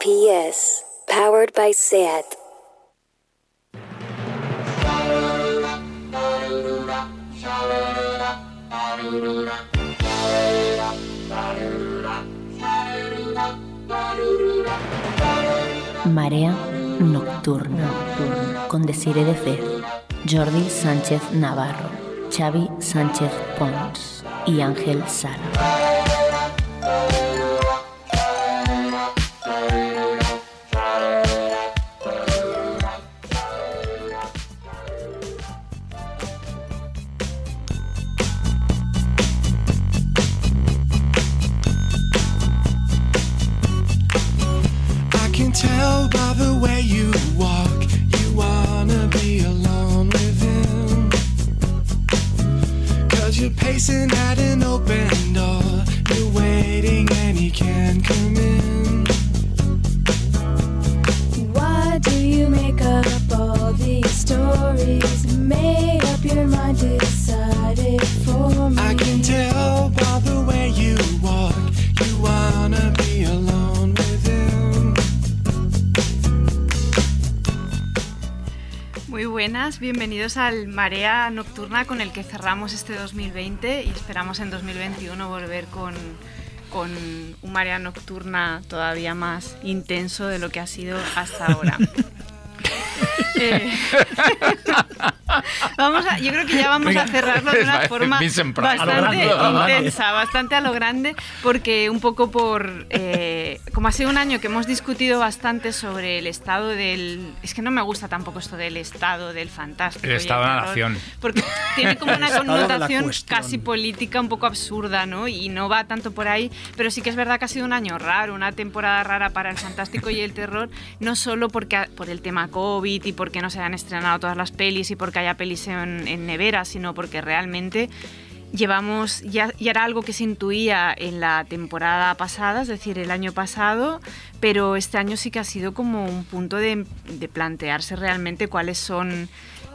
PS, powered by SAT. Marea Nocturna con Desire de Fez, Jordi Sánchez Navarro, Xavi Sánchez Pons y Ángel Sala. Bienvenidos al Marea Nocturna con el que cerramos este 2020 y esperamos en 2021 volver con, con un Marea Nocturna todavía más intenso de lo que ha sido hasta ahora. Eh, vamos a, yo creo que ya vamos a cerrarlo de una forma bastante intensa, bastante a lo grande, porque un poco por, eh, como ha sido un año que hemos discutido bastante sobre el estado del, es que no me gusta tampoco esto del estado del fantástico. El estado de la nación. Porque tiene como una connotación casi política un poco absurda, ¿no? Y no va tanto por ahí, pero sí que es verdad que ha sido un año raro, una temporada rara para el fantástico y el terror, no solo porque ha- por el tema COVID y porque no se han estrenado todas las pelis y porque haya pelis en, en nevera, sino porque realmente llevamos, ya, ya era algo que se intuía en la temporada pasada, es decir, el año pasado, pero este año sí que ha sido como un punto de, de plantearse realmente cuáles son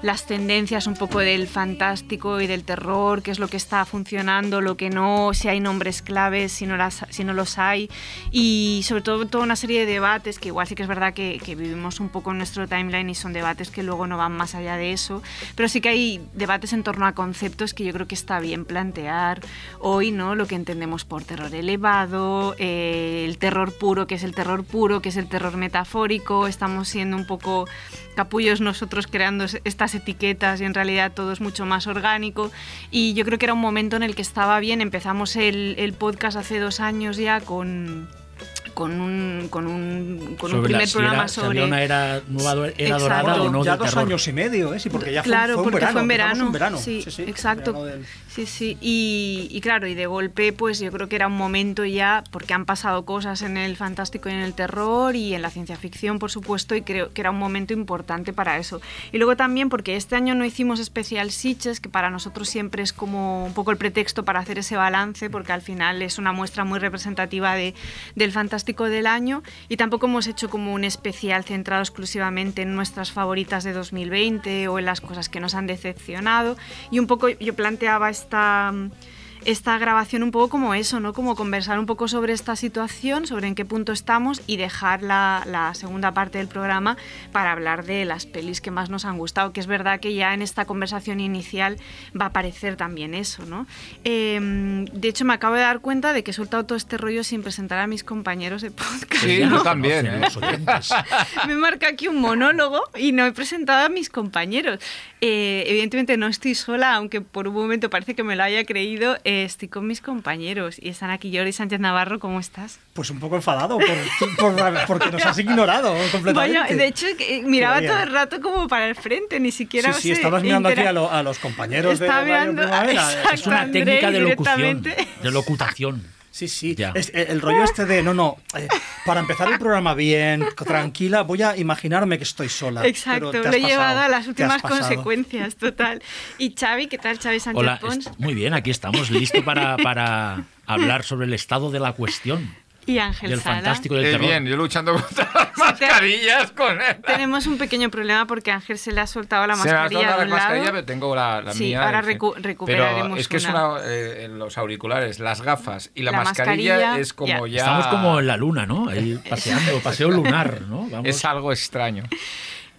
las tendencias un poco del fantástico y del terror, qué es lo que está funcionando, lo que no, si hay nombres claves, si no, las, si no los hay, y sobre todo toda una serie de debates que igual sí que es verdad que, que vivimos un poco en nuestro timeline y son debates que luego no van más allá de eso, pero sí que hay debates en torno a conceptos que yo creo que está bien plantear hoy, ¿no? Lo que entendemos por terror elevado, eh, el terror puro, que es el terror puro, que es el terror metafórico, estamos siendo un poco capullos nosotros creando es- etiquetas y en realidad todo es mucho más orgánico. Y yo creo que era un momento en el que estaba bien, empezamos el podcast hace dos años ya con... Con un, con un, con un Sobre la- primer si programa era- si sobre había una era, nueva era Exacto. dorada o no ya dos terror. años y medio, ¿eh? Sí, porque ya fue, claro, fue un porque verano. fue en verano. un verano. Sí, sí, exacto. verano del- Sí, sí. Y, y claro, y de golpe, pues yo creo que era un momento ya, porque han pasado cosas en el fantástico y en el terror y en la ciencia ficción, por supuesto, y creo que era un momento importante para eso. Y luego también porque este año no hicimos especial Sitges, que para nosotros siempre es como un poco el pretexto para hacer ese balance, porque al final es una muestra muy representativa de, del fantástico del año. Y tampoco hemos hecho como un especial centrado exclusivamente en nuestras favoritas de 2020 o en las cosas que nos han decepcionado. Y un poco yo planteaba esta, esta grabación un poco como eso, ¿no? Como conversar un poco sobre esta situación, sobre en qué punto estamos y dejar la, la segunda parte del programa para hablar de las pelis que más nos han gustado, que es verdad que ya en esta conversación inicial va a aparecer también eso, ¿no? Eh, de hecho, me acabo de dar cuenta de que he soltado todo este rollo sin presentar a mis compañeros de podcast. Sí, ¿no? yo también. ¿eh? los oyentes. me marca aquí un monólogo y no he presentado a mis compañeros. Eh, evidentemente no estoy sola, aunque por un momento parece que me lo haya creído. eh, estoy con mis compañeros y están aquí Jordi Sánchez Navarro. ¿Cómo estás? Pues un poco enfadado por, por- porque nos has ignorado completamente. Vaya, de hecho, eh, miraba todo el rato como para el frente, ni siquiera Sí, sí, he estabas mirando aquí a, lo- a los compañeros de Estaba Radio mirando a- Primavera. exacto. Es una André técnica de locución. De locutación. Sí, sí. Ya. Es- eh, el rollo este de, no, no, eh, para empezar el programa bien, tranquila, voy a imaginarme que estoy sola. Exacto, pero lo te he has llevado a las últimas consecuencias, total. Y Xavi, ¿qué tal, Xavi Sánchez Hola, Pons? muy bien, aquí estamos, listo para, para hablar sobre el estado de la cuestión. Y Ángel Del Sala. fantástico del Eh, terror. bien, yo luchando contra las mascarillas con él. Tenemos un pequeño problema porque Ángel se le ha soltado la Se me ha mascarilla soltado la mascarilla, pero tengo la, la Sí, mía. ahora recu- recuperaremos Pero es que es una. una, eh, los auriculares, las gafas y la, La mascarilla, mascarilla, es como ya. ya... Estamos como en la luna, ¿no? Ahí paseando, paseo lunar, ¿no? Vamos. Es algo extraño.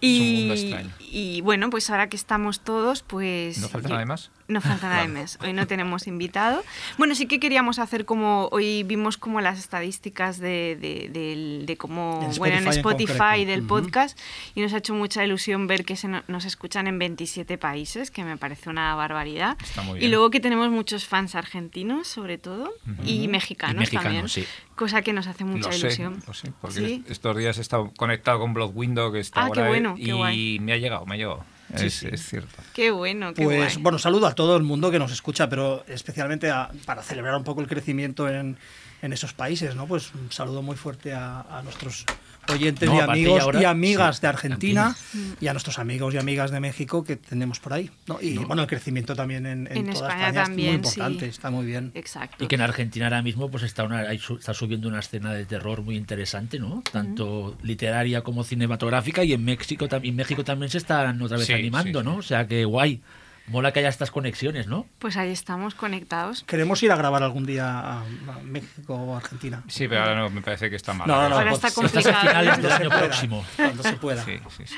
y, es un mundo extraño. Y bueno, pues ahora que estamos todos, pues. ¿No falta yo- nada más? No falta nada más. Hoy no tenemos invitado. Bueno, sí que queríamos hacer como. Hoy vimos como las estadísticas de, de, del- de cómo. En bueno, en Spotify en del Ujú. podcast. Y nos ha hecho mucha ilusión ver que se no- nos escuchan en 27 países, que me parece una barbaridad. Está muy Y bien. luego que tenemos muchos fans argentinos, sobre todo, y mexicanos, Y mexicanos, también. sí. Cosa que nos hace mucha lo sé, ilusión. lo sé, porque Sí. estos días he estado conectado con Blood Window, que está Ah, qué ahora, bueno, y qué guay. me ha llegado, me ha llegado. Sí, es, sí. es cierto. Qué bueno, qué Pues guay. bueno, saludo a todo el mundo que nos escucha, pero especialmente a- para celebrar un poco el crecimiento en, en esos países, ¿no? Pues un saludo muy fuerte a, a nuestros oyentes No, y amigos ahora- y amigas sí, de Argentina Argentina. y a nuestros amigos y amigas de México que tenemos por ahí, ¿no? Y bueno, el crecimiento también en, en En toda España España, también, es muy importante, sí. está muy bien. Exacto. Y que en Argentina ahora mismo pues está, una, hay su- está subiendo una escena de terror muy interesante, ¿no? Tanto literaria como cinematográfica y en México, en México también se están otra vez Sí, animando, sí, ¿no? O sea que guay. Mola que haya estas conexiones, ¿no? Pues ahí estamos conectados. Queremos ir a grabar algún día a, a México o Argentina. Sí, pero ahora no, me parece que está mal. No, no, no. Ahora está Estás a complicado. finales del año próximo. Cuando se pueda. Sí, sí, sí.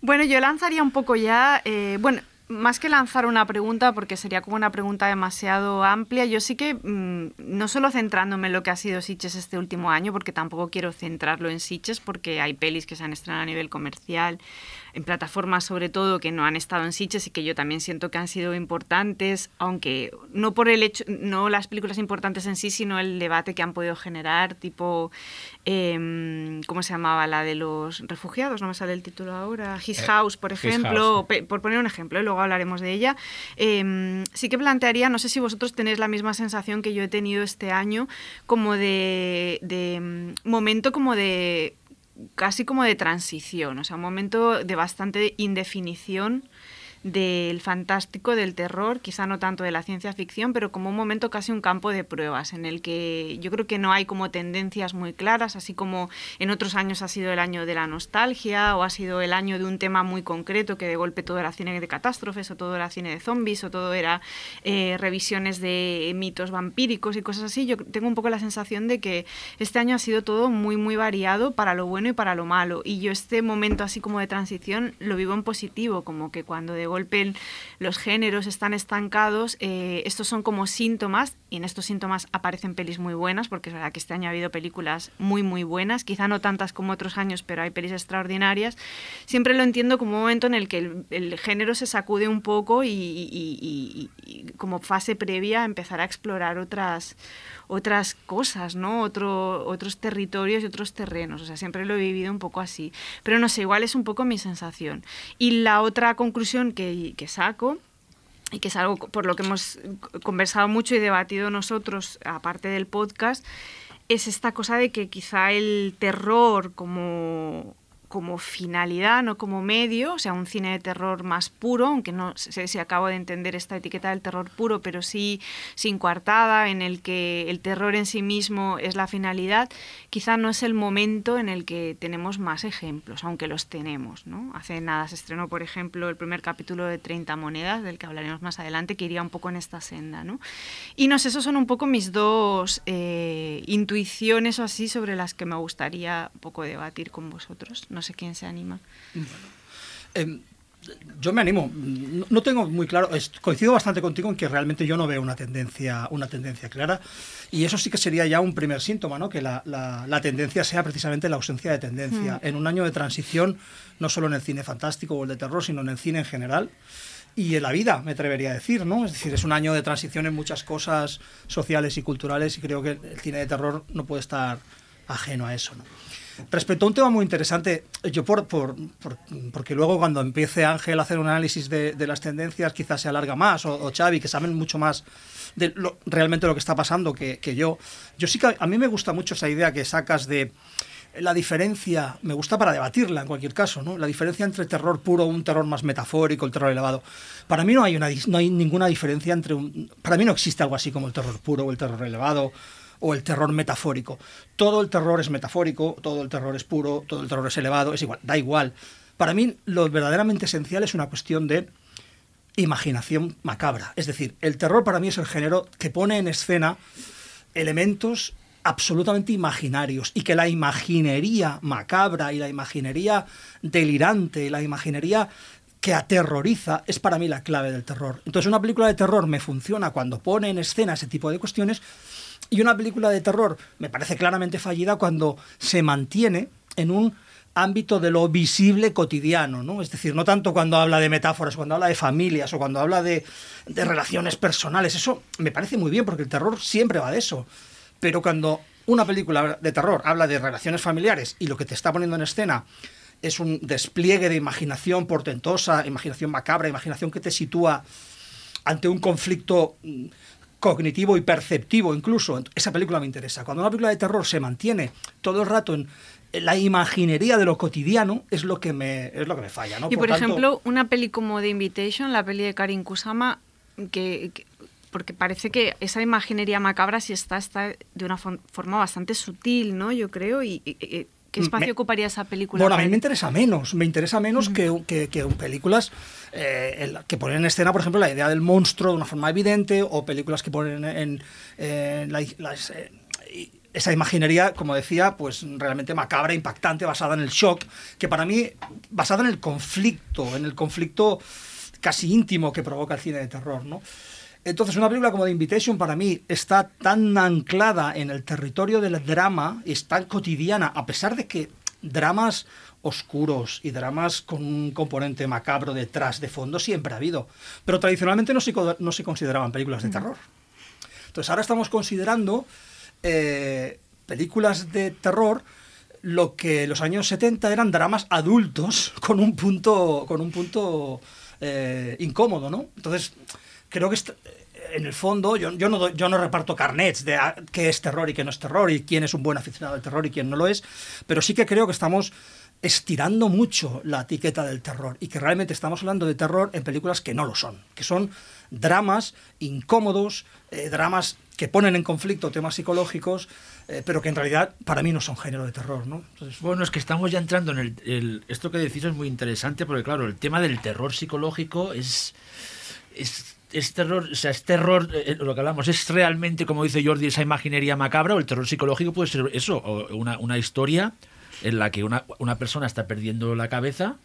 Bueno, yo lanzaría un poco ya, eh, bueno, más que lanzar una pregunta, porque sería como una pregunta demasiado amplia, yo sí que, mm, no solo centrándome en lo que ha sido Sitges este último año, porque tampoco quiero centrarlo en Sitges, porque hay pelis que se han estrenado a nivel comercial, en plataformas sobre todo, que no han estado en Sitges y que yo también siento que han sido importantes, aunque no por el hecho, no las películas importantes en sí, sino el debate que han podido generar, tipo, em, ¿cómo se llamaba? La de los refugiados, no me sale el título ahora, His Eh, House, por ejemplo, House, por poner un ejemplo, y luego hablaremos de ella. em, sí que plantearía, no sé si vosotros tenéis la misma sensación que yo he tenido este año, como de, de, mm, momento como de casi como de transición, o sea, un momento de bastante indefinición del fantástico, del terror, quizá no tanto de la ciencia ficción, pero como un momento casi un campo de pruebas en el que yo creo que no hay como tendencias muy claras, así como en otros años ha sido el año de la nostalgia o ha sido el año de un tema muy concreto que de golpe todo era cine de catástrofes o todo era cine de zombies o todo era eh, revisiones de mitos vampíricos y cosas así. Yo tengo un poco la sensación de que este año ha sido todo muy muy variado para lo bueno y para lo malo y yo este momento así como de transición lo vivo en positivo, como que cuando de golpe los géneros están estancados, eh, estos son como síntomas, y en estos síntomas aparecen pelis muy buenas, porque es verdad que este año ha habido películas muy, muy buenas, quizá no tantas como otros años, pero hay pelis extraordinarias. Siempre lo entiendo como un momento en el que el, género se sacude un poco y- y como fase previa a empezar a explorar otras otras cosas, ¿no? Otro, otros territorios y otros terrenos. O sea, siempre lo he vivido un poco así. Pero no sé, igual es un poco mi sensación. Y la otra conclusión que, que saco y que es algo por lo que hemos conversado mucho y debatido nosotros, aparte del podcast, es esta cosa de que quizá el terror como, como finalidad, no como medio, o sea, un cine de terror más puro, aunque no sé si acabo de entender esta etiqueta del terror puro, pero sí sin coartada, en el que el terror en sí mismo es la finalidad, quizá no es el momento en el que tenemos más ejemplos, aunque los tenemos. ¿no? Hace nada se estrenó, por ejemplo, el primer capítulo de 30 monedas, del que hablaremos más adelante, que iría un poco en esta senda. ¿no? Y no sé, esos son un poco mis dos eh, intuiciones o así sobre las que me gustaría un poco debatir con vosotros. Sé quién se anima. Eh, yo me animo. No, no tengo muy claro. coincido bastante contigo en que realmente yo no veo una tendencia, una tendencia clara. Y eso sí que sería ya un primer síntoma, ¿no? Que la, la- la tendencia sea precisamente la ausencia de tendencia. En un año de transición, no solo en el cine fantástico o el de terror, sino en el cine en general. Y en la vida, me atrevería a decir, ¿no? Es decir, es un año de transición en muchas cosas sociales y culturales y creo que el cine de terror no puede estar ajeno a eso, ¿no? Respecto a un tema muy interesante, yo por, por- por- porque luego cuando empiece Ángel a hacer un análisis de, de las tendencias quizás se alarga más, o, o Xavi, que saben mucho más de lo- realmente lo que está pasando que, que yo. Yo sí que a mí me gusta mucho esa idea que sacas de la diferencia, me gusta para debatirla en cualquier caso, ¿no? La diferencia entre terror puro, un terror más metafórico, el terror elevado. Para mí no hay, una, no hay ninguna diferencia entre un... Para mí no existe algo así como el terror puro o el terror elevado o el terror metafórico. Todo el terror es metafórico, todo el terror es puro, todo el terror es elevado, es igual, da igual. Para mí lo verdaderamente esencial es una cuestión de imaginación macabra. Es decir, el terror para mí es el género que pone en escena elementos absolutamente imaginarios y que la imaginería macabra y la imaginería delirante y la imaginería que aterroriza es para mí la clave del terror. Entonces una película de terror me funciona cuando pone en escena ese tipo de cuestiones y una película de terror me parece claramente fallida cuando se mantiene en un ámbito de lo visible cotidiano, ¿no? Es decir, no tanto cuando habla de metáforas, cuando habla de familias o cuando habla de, de relaciones personales. Eso me parece muy bien porque el terror siempre va de eso. Pero cuando una película de terror habla de relaciones familiares y lo que te está poniendo en escena es un despliegue de imaginación portentosa, imaginación macabra, imaginación que te sitúa ante un conflicto mm, cognitivo y perceptivo incluso, esa película me interesa. Cuando una película de terror se mantiene todo el rato en la imaginería de lo cotidiano es lo que me es lo que me falla, ¿no? Y por, tanto- ejemplo, una peli como The Invitation, la peli de Karin Kusama, que, que- porque parece que esa imaginería macabra sí está, está de una forma bastante sutil, ¿no? Yo creo. Y, y- y- ¿Qué espacio Me- ocuparía esa película? Bueno, a mí me interesa menos, me interesa menos que, que, que películas eh, que ponen en escena, por ejemplo, la idea del monstruo de una forma evidente, o películas que ponen en, en la- las, eh, esa imaginería, como decía, pues realmente macabra, impactante, basada en el shock, que para mí, basada en el conflicto, en el conflicto casi íntimo que provoca el cine de terror, ¿no? Entonces, una película como The Invitation para mí está tan anclada en el territorio del drama, es tan cotidiana, a pesar de que dramas oscuros y dramas con un componente macabro detrás, de fondo, siempre ha habido. Pero tradicionalmente no se, no se consideraban películas de terror. Entonces, ahora estamos considerando eh, películas de terror lo que en los años 70 eran dramas adultos con un punto, con un punto eh, incómodo, ¿no? Entonces, creo que en el fondo yo, yo, no, yo no reparto carnets de ah, qué es terror y qué no es terror y quién es un buen aficionado al terror y quién no lo es, pero sí que creo que estamos estirando mucho la etiqueta del terror y que realmente estamos hablando de terror en películas que no lo son, que son dramas incómodos, eh, dramas que ponen en conflicto temas psicológicos, eh, pero que en realidad para mí no son género de terror, ¿no? Entonces, Bueno, es que estamos ya entrando en el, Esto que decís es muy interesante porque, claro, el tema del terror psicológico es es terror, o sea, es terror, eh, lo que hablamos, es realmente, como dice Jordi, esa imaginería macabra, o el terror psicológico puede ser eso, o una, una historia en la que una, una persona está perdiendo la cabeza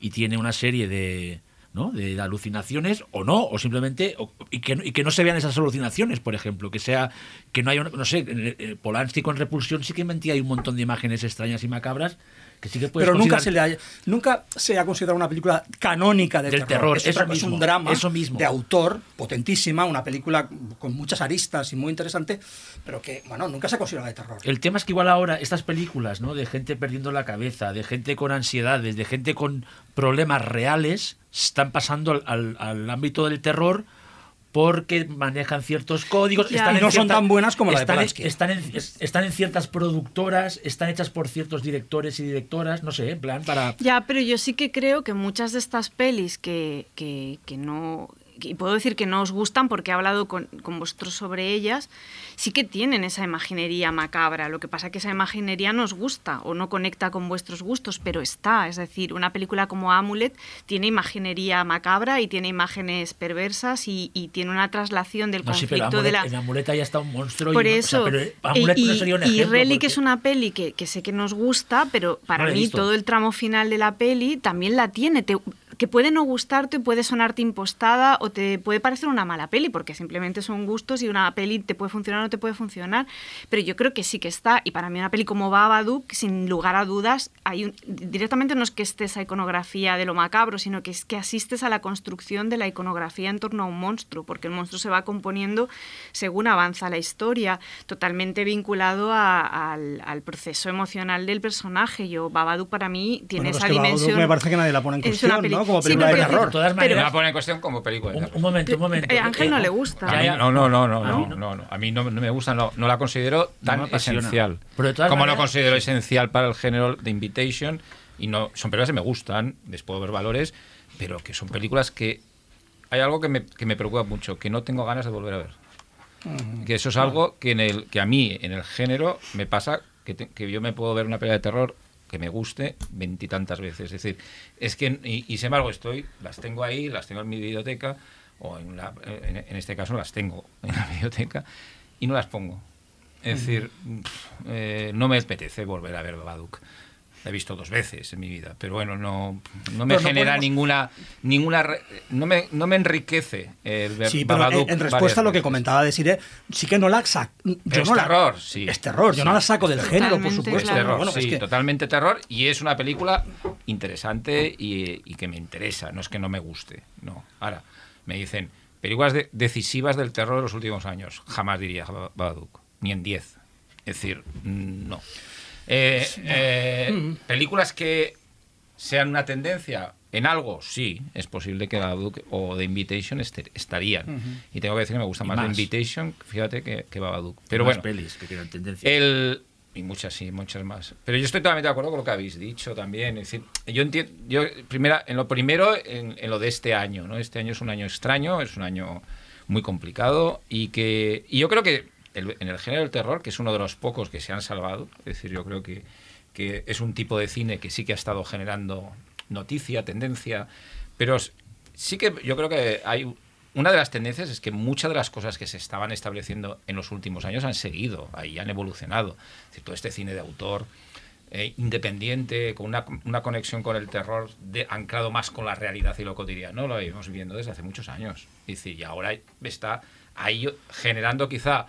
y tiene una serie de, ¿no? de alucinaciones, o no, o simplemente, y, que, y que no se vean esas alucinaciones, por ejemplo, que sea, que no haya, no sé, eh, Polanski con Repulsión sí que mentía hay un montón de imágenes extrañas y macabras que sí que puedes pero nunca se, le haya- nunca se ha considerado una película canónica de Del terror. terror, Es, eso otra- es mismo, un drama eso mismo. de autor potentísima, una película con muchas aristas y muy interesante, pero que, bueno, nunca se ha considerado de terror. El tema es que igual ahora estas películas, ¿no? De gente perdiendo la cabeza, de gente con ansiedades, de gente con problemas reales, están pasando al, al- al ámbito del terror porque manejan ciertos códigos. Están Y no son tan buenas como la de están Polanski. Están en, es- están en ciertas productoras, están hechas por ciertos directores y directoras, no sé, en plan para... Ya, pero yo sí que creo que muchas de estas pelis que, que, que no... Y puedo decir que no os gustan porque he hablado con, con vosotros sobre ellas, sí que tienen esa imaginería macabra. Lo que pasa es que esa imaginería no os gusta o no conecta con vuestros gustos, pero está. Es decir, una película como Amulet tiene imaginería macabra y tiene imágenes perversas y, y tiene una traslación del No, sí, conflicto de Amulet- la... en Amuleta ya está un monstruo. y Por no- o sea, eso, pero Amulet y, no sería un y ejemplo. Relic porque- es una peli que, que sé que nos gusta, pero para No mí todo el tramo final de la peli también la tiene. Te- que puede no gustarte, puede sonarte impostada o te puede parecer una mala peli, porque simplemente son gustos y una peli te puede funcionar o no te puede funcionar. Pero yo creo que sí que está, y para mí una peli como Babadook, sin lugar a dudas, hay un- directamente no es que esté esa iconografía de lo macabro, sino que es que asistes a la construcción de la iconografía en torno a un monstruo, porque el monstruo se va componiendo según avanza la historia, totalmente vinculado a- al, al proceso emocional del personaje. Yo, Babadook para mí tiene Bueno, esa dimensión. me parece que nadie la pone en Es una cuestión, peli- ¿no? Como Sí, película pero de terror. De todas Me maneras, la pone en cuestión como película. de un, terror. un momento, un momento. Eh, a Ángel Eh, no eh, le gusta. A mí no, no, no, no, A mí no, no, no. A mí no, no me gusta, no, no la considero tan esencial. Pero de todas como maneras- no considero esencial para el género de Invitation, y no son películas que me gustan, les puedo ver valores, pero que son películas que hay algo que me, que me preocupa mucho, que no tengo ganas de volver a ver. Que eso es algo que, en el, que a mí, en el género, me pasa que, te- que yo me puedo ver una pelea de terror que me guste veintitantas veces. Es decir, es que, y, y sin embargo, estoy, las tengo ahí, las tengo en mi biblioteca, o en, la- en, en este caso las tengo en la biblioteca, y no las pongo. Es decir, eh, no me apetece volver a ver Babadook. La he visto dos veces en mi vida, pero bueno, no, no me Pero no genera podemos- ninguna, ninguna, re- no me, no me enriquece el ver Sí, pero en, Babadook en varias respuesta a lo que comentaba Desiree, sí que no la saco. Yo Pero no es la- terror, sí. Es terror, yo no Sí, la saco es del terror. género, por supuesto. Es claro. terror, Bueno, sí, es que- totalmente terror. Y es una película interesante y, y que me interesa. No es que no me guste. No. Ahora, me dicen, películas de- decisivas del terror de los últimos años. Jamás diría Ba- Babadook. Ni en 10. Es decir, no. Eh, eh, películas que sean una tendencia en algo, sí, es posible que Babadook o The Invitation estarían. Y tengo que decir que me gusta más, The. Invitation, fíjate, que, que Babadook. Pero Más bueno, pelis que tienen tendencia. el, y muchas sí, muchas más. Pero yo estoy totalmente de acuerdo con lo que habéis dicho también. Es decir, yo entiendo, yo primera, en lo primero, en, en lo de este año, ¿no? Este año es un año extraño, es un año muy complicado y que y yo creo que el- en el género del terror, que es uno de los pocos que se han salvado, es decir, yo creo que, que es un tipo de cine que sí que ha estado generando noticia, tendencia, pero sí que yo creo que hay una de las tendencias es que muchas de las cosas que se estaban estableciendo en los últimos años han seguido, ahí han evolucionado. Es decir, todo este cine de autor eh, independiente, con una, una conexión con el terror de, anclado más con la realidad y lo cotidiano, lo íbamos viendo desde hace muchos años. Es decir, y ahora está ahí generando quizá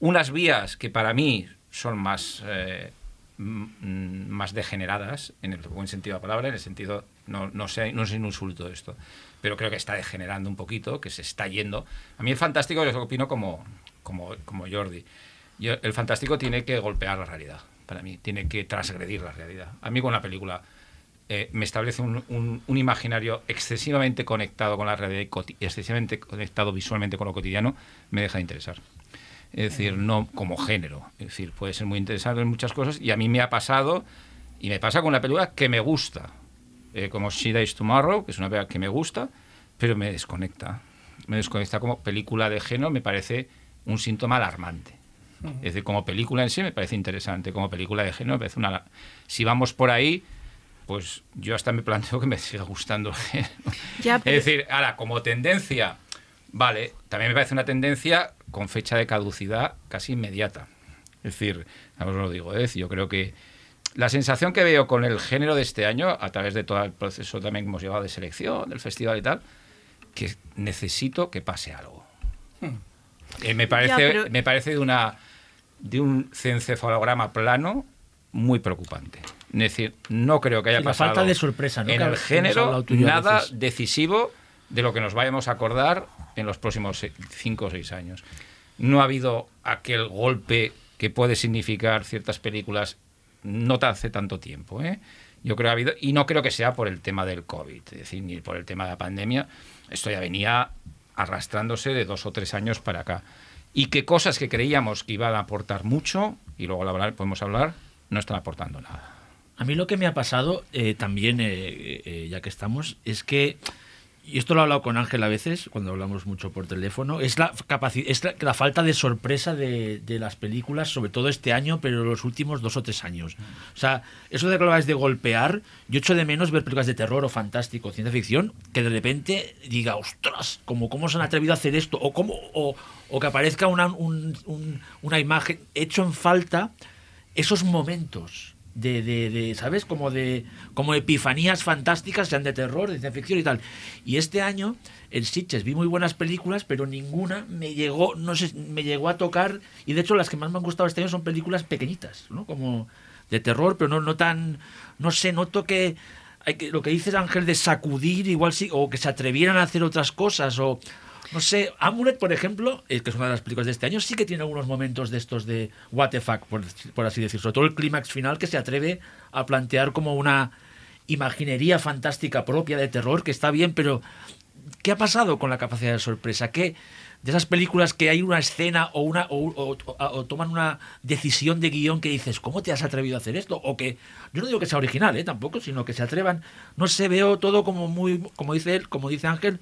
unas vías que para mí son más, eh, más degeneradas, en el buen sentido de la palabra, en el sentido, no, no, sé, no es un insulto esto, pero creo que está degenerando un poquito, que se está yendo. A mí el fantástico, yo opino como, como, como Jordi, el fantástico tiene que golpear la realidad, para mí, tiene que transgredir la realidad. A mí con la película eh, me establece un, un- imaginario excesivamente conectado con la realidad y excesivamente conectado visualmente con lo cotidiano, me deja de interesar. Es decir, no como género. Es decir, puede ser muy interesante en muchas cosas y a mí me ha pasado, y me pasa con una película que me gusta, eh, como She Dies Tomorrow, que es una película que me gusta, pero me desconecta. Me desconecta como película de género, me parece un síntoma alarmante. Es decir, como película en sí me parece interesante, como película de género me parece una... Si vamos por ahí, pues yo hasta me planteo que me siga gustando el género. Ya, pero- Es decir, ahora, como tendencia, vale, también me parece una tendencia con fecha de caducidad casi inmediata. Es decir, os lo digo, es decir, yo creo que la sensación que veo con el género de este año, a través de todo el proceso también que hemos llevado de selección, del festival y tal, que necesito que pase algo. Eh, me parece, pero- me parece de una de un encefalograma plano muy preocupante. Es decir, no creo que haya Sí, la pasado falta de sorpresa, ¿no? en el género nada decisivo de lo que nos vayamos a acordar en los próximos cinco o seis años. No ha habido aquel golpe que puede significar ciertas películas no hace tanto tiempo. ¿eh? Yo creo que ha habido, y no creo que sea por el tema del COVID, es decir, ni por el tema de la pandemia. Esto ya venía arrastrándose de dos o tres años para acá. Y que cosas que creíamos que iban a aportar mucho, y luego podemos hablar, no están aportando nada. A mí lo que me ha pasado eh, también, eh, eh, ya que estamos, es que, y esto lo he hablado con Ángel a veces, cuando hablamos mucho por teléfono, es la, es la, la falta de sorpresa de, de las películas, sobre todo este año, pero los últimos dos o tres años. O sea, eso de que habláis de golpear, yo echo de menos ver películas de terror o fantástico, ciencia ficción, que de repente diga, ostras, como cómo se han atrevido a hacer esto, o, cómo, o, o que aparezca una, un- un- una imagen, hecho en falta esos momentos de, de, de, ¿sabes? Como de como epifanías fantásticas, sean de terror, de ciencia ficción y tal. Y este año en Sitges vi muy buenas películas, pero ninguna me llegó, no sé, me llegó a tocar y de hecho las que más me han gustado este año son películas pequeñitas, ¿no? Como de terror, pero no no tan no sé, noto que hay que lo que dices Ángel de sacudir igual sí o que se atrevieran a hacer otras cosas o no sé, Amulet, por ejemplo, eh, que es una de las películas de este año, sí que tiene algunos momentos de estos de what the fuck, por, así decirlo. Sobre todo el clímax final que se atreve a plantear como una imaginería fantástica propia de terror, que está bien, pero ¿qué ha pasado con la capacidad de sorpresa? ¿Qué de esas películas que hay una escena o una o, toman una decisión de guion que dices, ¿cómo te has atrevido a hacer esto? O que, yo no digo que sea original, ¿eh? tampoco, sino que se atrevan. No sé, veo todo como muy, como dice él, como dice Ángel,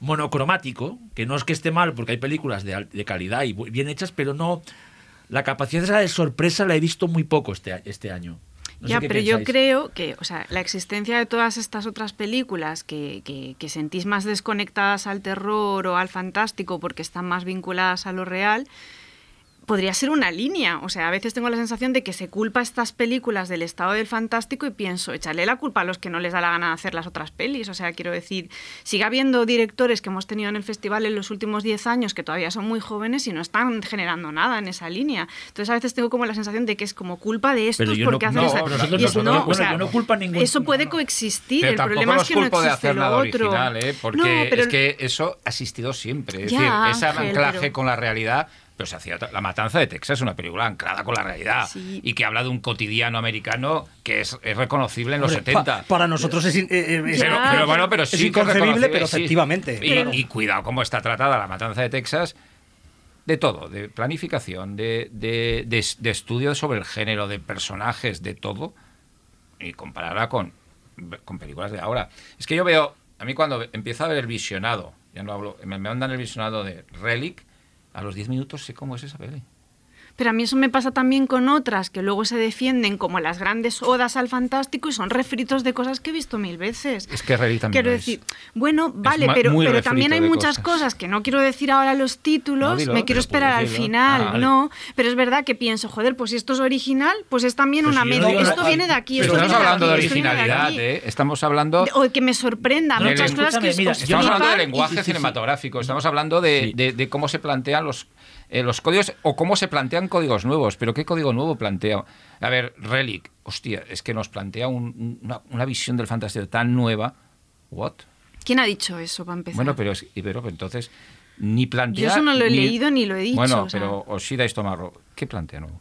monocromático, que no es que esté mal, porque hay películas de, de calidad y bien hechas, pero no. La capacidad esa de sorpresa la he visto muy poco este, este año. No ya, pero yo creo que, o sea, la existencia de todas estas otras películas que, que- que sentís más desconectadas al terror o al fantástico porque están más vinculadas a lo real, podría ser una línea. O sea, a veces tengo la sensación de que se culpa a estas películas del estado del fantástico y pienso, echarle la culpa a los que no les da la gana de hacer las otras pelis. O sea, quiero decir, sigue habiendo directores que hemos tenido en el festival en los últimos 10 años que todavía son muy jóvenes y no están generando nada en esa línea. Entonces a veces tengo como la sensación de que es como culpa de estos Pero yo no- porque hacen no, esa... y es- no- o sea, yo no culpo a ningún- Eso puede coexistir. Pero el problema es que no culpo de existe hacer lo nada otro. original, ¿eh? porque No, pero- es que eso ha existido siempre. Es Ya, decir, ese anclaje pero- con la realidad. Pero se hacía La Matanza de Texas es una película anclada con la realidad Sí. y que habla de un cotidiano americano que es, es reconocible en los Hombre, 70. pa- para nosotros es, Pero, Ya, pero bueno, pero es sí inconcebible, pero sí. efectivamente. Y, claro. y cuidado cómo está tratada la matanza de Texas. De todo, de planificación, de, de, de, de estudio sobre el género, de personajes, de todo. Y compararla con, con películas de ahora. Es que yo veo, a mí cuando empiezo a ver el visionado, ya no hablo, me me mandan el visionado de Relic, a los 10 minutos sé cómo es esa peli. Pero a mí eso me pasa también con otras que luego se defienden como las grandes odas al fantástico y son refritos de cosas que he visto mil veces. Es que Relic también Quiero lo es. decir, bueno, vale, pero, pero también hay muchas cosas. cosas. que no quiero decir ahora los títulos, No, dilo, me quiero esperar al final, Ah, vale. no. Pero es verdad que pienso, joder, pues si esto es original, pues es también Pero una si media. Esto viene de aquí, Pero esto estamos viene de hablando de aquí, de originalidad. ¿eh? Estamos hablando... De- O que me sorprenda, muchas cosas que mira, Estamos hablando de lenguaje cinematográfico, estamos hablando de cómo se plantean los, eh, los códigos o cómo se plantean códigos nuevos. Pero ¿qué código nuevo plantea? A ver, Relic, hostia, es que nos plantea un- una, una visión del fantástico tan nueva. ¿What? ¿Quién ha dicho eso para empezar? Bueno, pero, pero entonces ni plantea... Yo eso no lo he ni- leído ni lo he dicho, Bueno, o sea. pero Oshida y Stomarro, ¿qué plantea nuevo?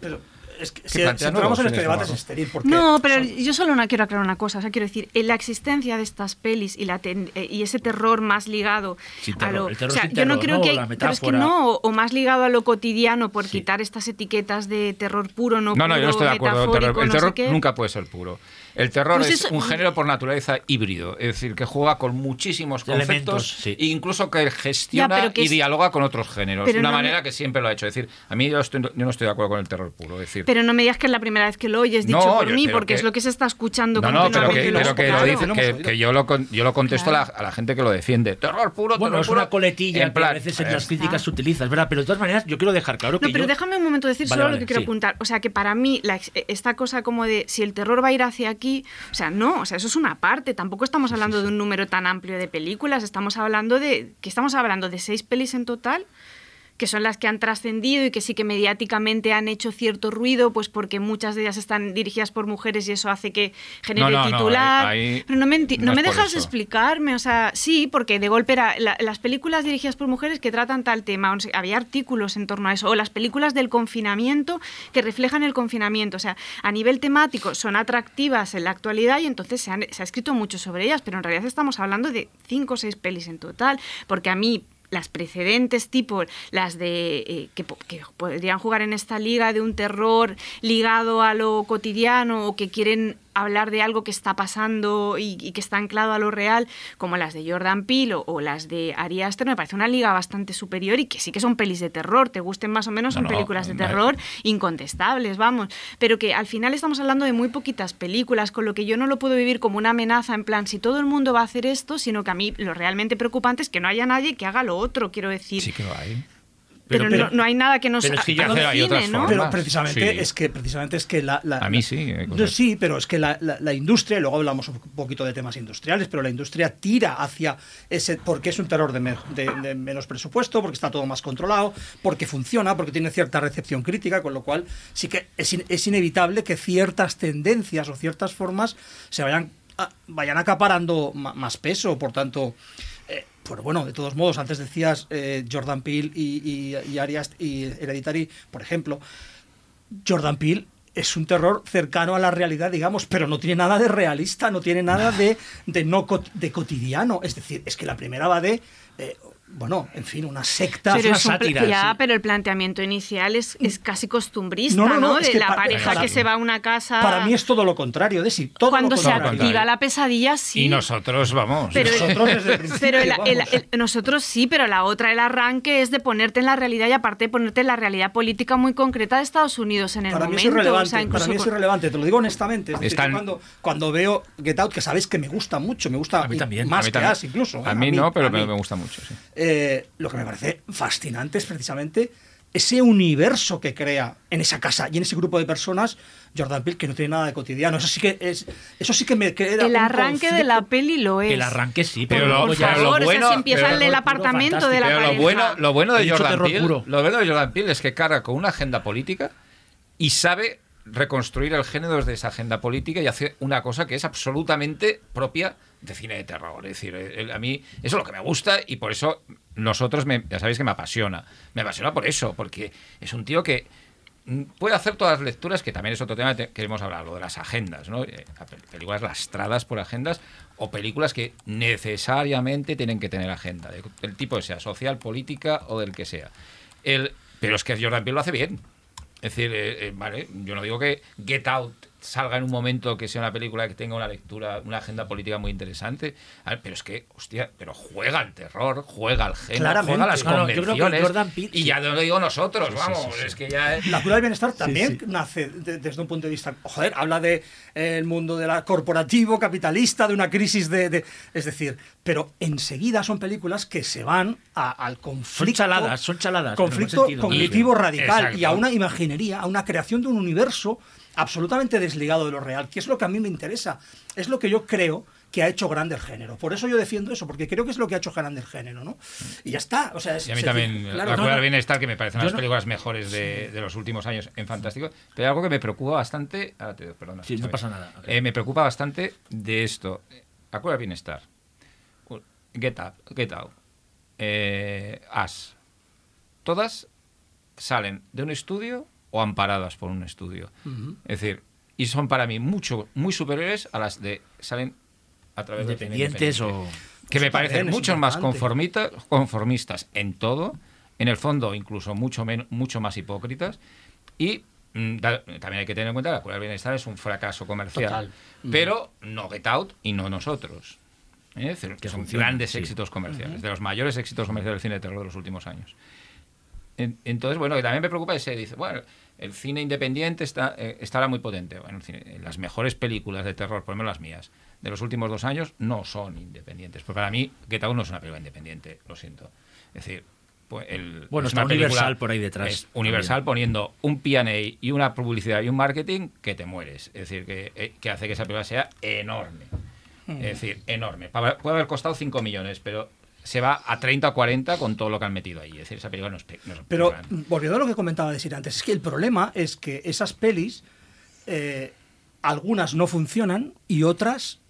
Pero es que ¿Qué si, si entramos en este debate este es estéril porque No, pero son- yo solo no quiero aclarar una cosa. O sea, quiero decir, en la existencia de estas pelis y, la ten- eh, y ese terror más ligado Sin a terror, lo. el terror o sea, sin yo no terror, creo ¿no? que. La pero es que no, o, o más ligado a lo cotidiano por Sí. quitar estas etiquetas de terror puro, no No, no, yo no puro, estoy de acuerdo. El terror, el no sé terror nunca puede ser puro. El terror Pues es eso- un género por naturaleza híbrido, es decir, que juega con muchísimos conceptos Elementos, sí. e incluso que gestiona Ya, que y es- dialoga con otros géneros, de una no me- manera que siempre lo ha hecho. Es decir, a mí yo, estoy- yo no estoy de acuerdo con el terror puro. Es decir, Pero no me digas que es la primera vez que lo oyes dicho No, por mí, porque que- es lo que se está escuchando no, no, pero que, pero que lo claro. dice, lo que, yo lo, con- yo lo contesto a, la, a la gente que lo defiende. Terror puro, Bueno, terror es puro. una coletilla En plan, que a veces en eh, las críticas se utiliza, es verdad, pero de todas maneras yo quiero dejar claro que No, pero déjame un momento decir solo lo que quiero apuntar. O sea, que para mí ex- esta cosa como de si el terror va a ir hacia aquí, o sea, no, o sea, eso es una parte. Tampoco estamos hablando de un número tan amplio de películas. Estamos hablando de que estamos hablando de seis pelis en total que son las que han trascendido y que sí que mediáticamente han hecho cierto ruido, pues porque muchas de ellas están dirigidas por mujeres y eso hace que genere No, no, no, titular. ahí- ahí Pero no me, no no me dejas eso. explicarme, o sea, sí, porque de golpe era la- las películas dirigidas por mujeres que tratan tal tema, o sea, había artículos en torno a eso, o las películas del confinamiento que reflejan el confinamiento, o sea, a nivel temático son atractivas en la actualidad y entonces se, han- se ha escrito mucho sobre ellas, pero en realidad estamos hablando de cinco o seis pelis en total, porque a mí las precedentes tipo las de eh, que, po- que podrían jugar en esta liga de un terror ligado a lo cotidiano o que quieren hablar de algo que está pasando y, y que está anclado a lo real, como las de Jordan Peele o, o las de Ari Aster, me parece una liga bastante superior y que sí que son pelis de terror, te gusten más o menos, No, son no, películas de no, terror incontestables, vamos, pero que al final estamos hablando de muy poquitas películas, con lo que yo no lo puedo vivir como una amenaza en plan si todo el mundo va a hacer esto, sino que a mí lo realmente preocupante es que no haya nadie que haga lo otro, quiero decir. Sí que lo hay. Pero, Pero- pero- no, no hay nada que nos pero es que no- avicine, hay otras ¿no? Pero precisamente Sí. es que precisamente es que la, la- A mí sí, sí, pero es que la, la- la industria, y luego hablamos un poquito de temas industriales, pero la industria tira hacia ese, porque es un terror de, me- de- de menos presupuesto, porque está todo más controlado, porque funciona, porque tiene cierta recepción crítica, con lo cual sí que es, in- es inevitable que ciertas tendencias o ciertas formas se vayan, a- vayan acaparando más peso, por tanto. Pero bueno, de todos modos, antes decías eh, Jordan Peele y, y, y Ari Aster- y Hereditary, por ejemplo, Jordan Peele es un terror cercano a la realidad, digamos, pero no tiene nada de realista, no tiene nada de, de no de cotidiano. Es decir, es que la primera va de. eh, bueno, en fin, una secta. Pero, una es un sátira, ya, sí. pero el planteamiento inicial es, es casi costumbrista, No, ¿no? no, no, es de que la pa- pareja para- que se va a una casa. Para mí es todo lo contrario, Desi. Todo cuando lo se activa la pesadilla, sí. Y nosotros, vamos. Pero, Nosotros desde el principio, pero el- el- vamos. el- nosotros sí, pero la otra, el arranque, es de ponerte en la realidad y aparte de ponerte en la realidad política muy concreta de Estados Unidos en el Para mí momento. es irrelevante, o sea, para mí es irrelevante, te lo digo honestamente. Es decir, Están- cuando, cuando veo Get Out, que sabéis que me gusta mucho, me gusta A mí también. más A mí que. As incluso. A mí no, pero a mí. me, me gusta mucho, sí. Eh, lo que me parece fascinante es precisamente ese universo que crea en esa casa y en ese grupo de personas Jordan Peele que no tiene nada de cotidiano. Eso sí que es, eso sí que me queda El arranque de la peli lo es. El arranque sí, Pero pero, lo- Por ya- pero lo favor, o bueno- sea, si empieza pero- el puro apartamento de la Pero pareja. lo bueno, lo bueno de Jordan Peele, lo bueno de Jordan Peele es que carga con una agenda política y sabe reconstruir el género desde esa agenda política y hace una cosa que es absolutamente propia de cine de terror. Es decir, el- a mí eso es lo que me gusta y por eso nosotros, me- ya sabéis que me apasiona. Me apasiona por eso, porque es un tío que mm, puede hacer todas las lecturas, que también es otro tema que queremos hablar, lo de las agendas, ¿no? Eh, pe- Películas lastradas por agendas o películas que necesariamente tienen que tener agenda, de- del tipo que sea, social, política o del que sea. El, pero es que Jordan Peele lo hace bien. Es decir, eh, eh, vale, yo no digo que Get Out salga en un momento que sea una película que tenga una lectura, una agenda política muy interesante, ver, pero es que, hostia, pero juega al terror, juega al género, Claramente. juega a las No, no, yo creo que convenciones, y ya no lo digo nosotros, Sí, vamos, sí, sí. es que ya... La cura del bienestar también nace de- desde un punto de vista, joder, habla de eh, el mundo de la corporativo, capitalista, de una crisis de, de- es decir, pero enseguida son películas que se van a- al conflicto, Son chaladas, son chaladas, conflicto cognitivo radical Exacto. y a una imaginería, a una creación de un universo absolutamente desligado de lo real, que es lo que a mí me interesa, es lo que yo creo que ha hecho grande el género. Por eso yo defiendo eso, porque creo que es lo que ha hecho grande el género, ¿no? Y ya está. O sea, es, Y a mí también, decir, la claro, no, no. Bienestar, que me parecen las no- películas mejores de, de los últimos años en Fantástico. Pero hay algo que me preocupa bastante. ahora te- perdona, Sí, no pasa nada. Eh, me preocupa bastante de esto. Cueva del Bienestar. Get Up, Get Out. eh, As. Todas salen de un estudio o amparadas por un estudio. Es decir, y son para mí mucho, muy superiores a las de salen a través de Independientes o... que me parecen mucho más conformistas en todo, en el fondo incluso mucho, men- mucho más hipócritas y mm, da- también hay que tener en cuenta que la Cueva del Bienestar es un fracaso comercial, Total. pero no Get Out y no nosotros. ¿eh? Es decir, que son funciona, grandes sí. éxitos comerciales, de los mayores éxitos comerciales del cine de terror de los últimos años. En- Entonces, bueno, que también me preocupa ese, dice, bueno, el cine independiente está, eh, estará muy potente. Bueno, el cine- eh, las mejores películas de terror, por lo menos las mías, de los últimos dos años, no son independientes. Porque para mí, Get Out no es una película independiente, lo siento. Es decir, pues el, Bueno, es está una Universal por ahí detrás Es Universal también. poniendo un P&A y una publicidad y un marketing que te mueres. Es decir, que, eh, que hace que esa película sea enorme. Es decir, enorme. Puede haber costado 5 millones, pero se va a 30 o 40 con todo lo que han metido ahí. Es decir, esa película no es, pe- no es Pero grande. volviendo a lo que comentaba decir antes, es que el problema es que esas pelis, eh, algunas no funcionan y otras,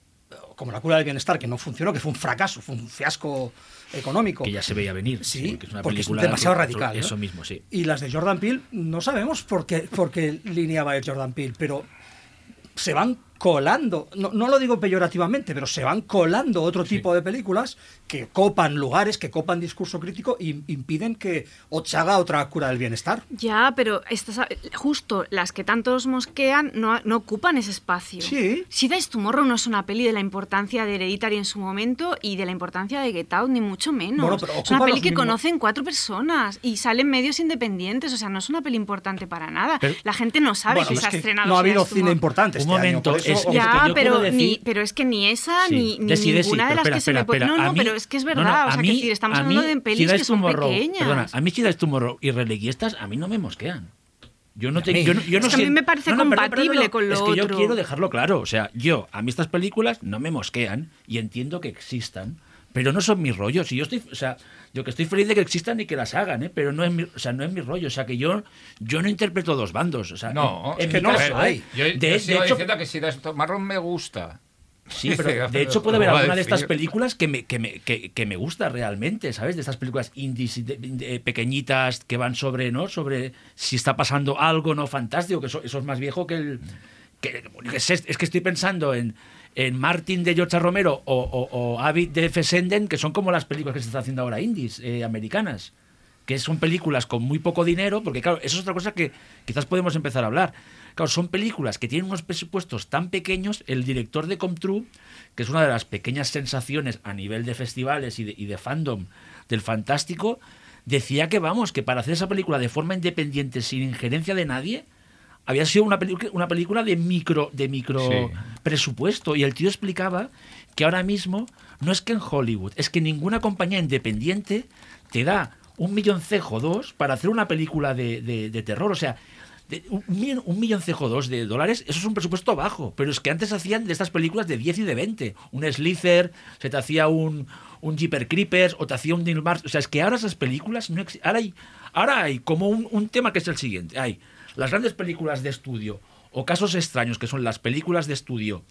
como La cura del bienestar, que no funcionó, que fue un fracaso, fue un fiasco económico. Que ya se veía venir. Sí, que es una porque es película demasiado que- radical. ¿no? Eso mismo, sí. Y las de Jordan Peele, no sabemos por qué, por qué línea va a ir Jordan Peele, pero se van colando, no, no lo digo peyorativamente, pero se van colando otro tipo de películas que copan lugares, que copan discurso crítico y impiden que o se haga otra cura del bienestar. Ya, pero estas, justo las que tanto os mosquean no, no ocupan ese espacio. Sí. Si Dice Tomorrow no es una peli de la importancia de Hereditary en su momento y de la importancia de Get Out, ni mucho menos. Bueno, pero es una peli que mismos- conocen cuatro personas y salen medios independientes, o sea, no es una peli importante para nada. Pero- la gente no sabe Bueno, que es se ha estrenado no ha Si habido cine importante Un este año, momento, por eso- es que- Ya, yo pero, quiero decir- ni, pero es que ni esa Sí. ni, ninguna de pero las espera, que se me espera, puede- espera, No, no, mí- pero es que es verdad. no, o a sea, mí- que decir, estamos hablando mí, de pelis que son pequeñas. Perdona, a mí Ciudad Tomorrow y Reliquiestas a mí no me mosquean. Yo no, te, yo no, yo no Es que a mí me parece no, no, perdón, compatible perdón, con lo Es que yo quiero dejarlo claro. O sea, yo, a mí estas películas no me mosquean y entiendo que existan, pero no son mis rollos. Y yo estoy, o sea, yo que estoy feliz de que existan y que las hagan, ¿eh? pero no es mi, o sea, no es mi rollo. O sea, que yo, yo no interpreto dos bandos. O sea, No, en- en es que mi no caso, hay. ¿eh? Yo, de, yo de sigo hecho, diciendo que si esto marrón me gusta. Sí, pero de hecho puede haber alguna de estas películas que me, que, me, que, que me gusta realmente, ¿sabes? De estas películas indies de- de- pequeñitas que van sobre, ¿no? Sobre si está pasando algo no fantástico, que eso, eso es más viejo que el que, que es, es que estoy pensando en, en Martin de George Romero o, o, Avid de Fessenden, que son como las películas que se están haciendo ahora indies, eh, americanas. Que son películas con muy poco dinero, porque claro, eso es otra cosa que quizás podemos empezar a hablar. Claro, son películas que tienen unos presupuestos tan pequeños. El director de Come True, que es una de las pequeñas sensaciones a nivel de festivales y de fandom del fantástico, decía que vamos, que para hacer esa película de forma independiente, sin injerencia de nadie, había sido una, una película de micro, de micro Sí. presupuesto. Y el tío explicaba que ahora mismo no es que en Hollywood, es que ninguna compañía independiente te da un milloncejo dos para hacer una película de, de- de terror. O sea, de- un, millon- un milloncejo dos de dólares, eso es un presupuesto bajo. Pero es que antes hacían de estas películas de 10 y de 20. Un Slither, se te hacía un, un Jeeper Creepers o te hacía un Neil Mars. O sea, es que ahora esas películas no existen. Ahora hay, ahora hay como un, un tema que es el siguiente. Hay las grandes películas de estudio o casos extraños que son las películas de estudio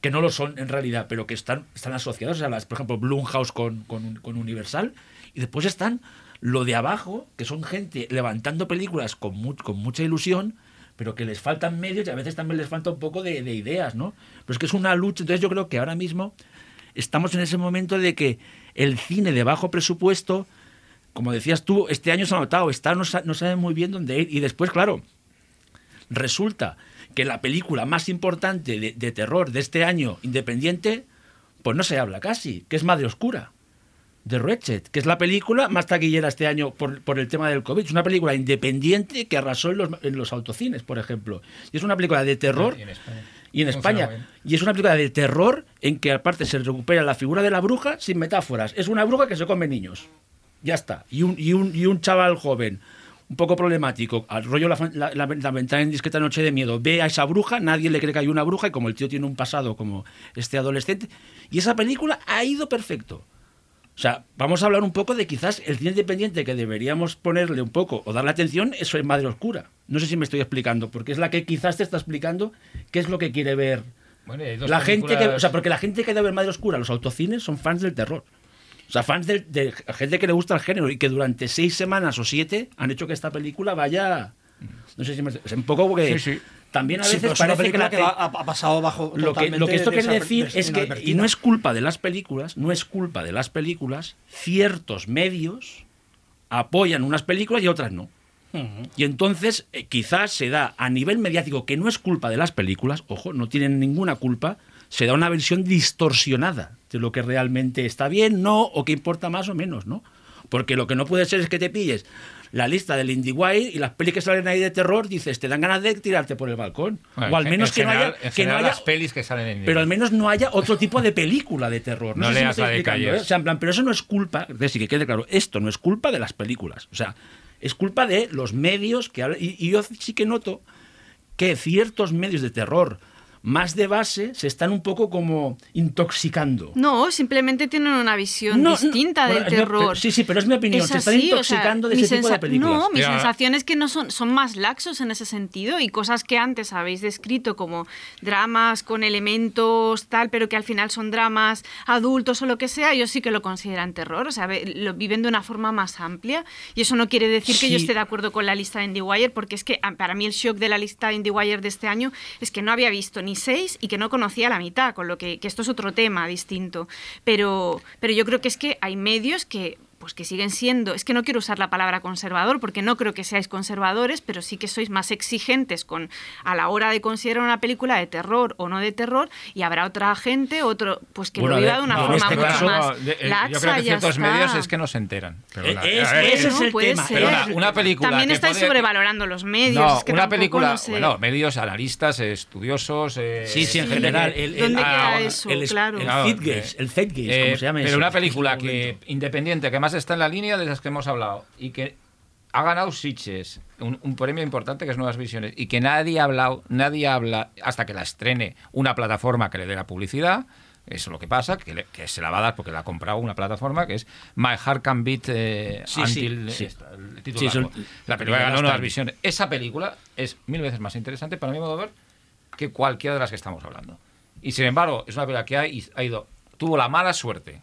que no lo son en realidad, pero que están, están asociados, sea, las, por ejemplo, Blumhouse con, con, Universal, y después están lo de abajo, que son gente levantando películas con, con mucha ilusión, pero que les faltan medios y a veces también les falta un poco de, de ideas, ¿no? Pero es que es una lucha, entonces yo creo que ahora mismo estamos en ese momento de que el cine de bajo presupuesto, como decías tú, este año se ha notado, está, no, no sabe muy bien dónde ir, y después, claro, resulta que la película más importante de, de terror de este año independiente, pues no se habla casi, que es Madre Oscura, de Wretched, que es la película más taquillera este año por, por el tema del COVID. Es una película independiente que arrasó en los, en los autocines, por ejemplo. Y es una película de terror. Y en España. Y en ¿Cómo se España. Y es una película de terror en que aparte se recupera la figura de la bruja sin metáforas. Es una bruja que se come niños. Ya está. Y un, y un, y un chaval joven, un poco problemático, al rollo la, la, la, la ventana en discreta noche de miedo, ve a esa bruja, nadie le cree que hay una bruja y como el tío tiene un pasado como este adolescente. Y esa película ha ido perfecto. O sea, vamos a hablar un poco de quizás el cine independiente que deberíamos ponerle un poco o darle atención, eso es Madre Oscura. No sé si me estoy explicando, porque es la que quizás te está explicando qué es lo que quiere ver Bueno, y hay dos la gente que, o sea, porque la gente que da ver Madre Oscura, los autocines, son fans del terror. O sea, fans de, gente que le gusta el género y que durante seis semanas o siete han hecho que esta película vaya. No sé si me. Es un poco porque. Sí, sí. También a Sí, veces pero es una parece que la que, va- ha, pasado bajo lo que, lo que esto quiere decir es que, y no es culpa de las películas, no es culpa de las películas, ciertos medios apoyan unas películas y otras no. Y entonces eh, quizás se da a nivel mediático, que no es culpa de las películas, ojo, no tienen ninguna culpa, se da una versión distorsionada de lo que realmente está bien, no, o que importa más o menos, ¿no? Porque lo que no puede ser es que te pilles la lista del IndieWire y las pelis que salen ahí de terror, dices, te dan ganas de tirarte por el balcón. Bueno, o al en- menos en que no haya... que no haya las pelis que salen en pero al menos no haya otro tipo de película de terror. No, No sé si me leas estoy la de Calles. ¿eh? O sea, en plan, pero eso no es culpa, es decir, que quede claro, esto no es culpa de las películas. O sea, es culpa de los medios que y, y yo sí que noto que ciertos medios de terror más de base se están un poco como intoxicando. No, simplemente tienen una visión No, no, distinta bueno, del es mi- terror. sí, sí, pero es mi opinión, se están así, o sea, intoxicando de ese tipo de películas. No, mi Ya. sensación es que no son, son más laxos en ese sentido y cosas que antes habéis descrito como dramas con elementos tal, pero que al final son dramas adultos o lo que sea, yo sí que lo consideran terror, o sea, lo viven de una forma más amplia y eso no quiere decir que yo Sí. esté de acuerdo con la lista de IndieWire porque es que para mí el shock de la lista de IndieWire de este año es que no había visto ni y que no conocía la mitad, con lo que, que esto es otro tema distinto. Pero, pero yo creo que es que hay medios que pues que siguen siendo, es que no quiero usar la palabra conservador porque no creo que seáis conservadores, pero sí que sois más exigentes con a la hora de considerar una película de terror o no de terror y habrá otra gente, otro pues que Bueno, lo viva de una no, forma este mucho caso, más de- eh, laxa yo creo que ciertos está. medios es que no se enteran. Perdona. Eh, es- A ver, ese es No, el puede tema. ser. Perdona, una película También estáis sobrevalorando los medios. No, es que una película, no sé. bueno, medios, analistas, eh, estudiosos. eh, Sí, sí, en Sí. general. El, el- ¿Dónde ah, queda el- eso? El, Claro. el Zeitgeist, eh, el Eh, como se llama pero eso. una película que independiente, que además está en la línea de las que hemos hablado y que ha ganado Sitges, un, un premio importante que es Nuevas Visiones, y que nadie ha hablado, nadie habla hasta que la estrene una plataforma que le dé la publicidad. Eso es lo que pasa, que, le- que se la va a dar porque la ha comprado una plataforma que es My Heart Can Beat eh, Sí, Until sí. esta, el título Sí, La película ganó Nuevas. Visiones. Esa película es mil veces más interesante para mi modo de ver que cualquiera de las que estamos hablando. Y sin embargo, es una película que ha, ha ido, tuvo la mala suerte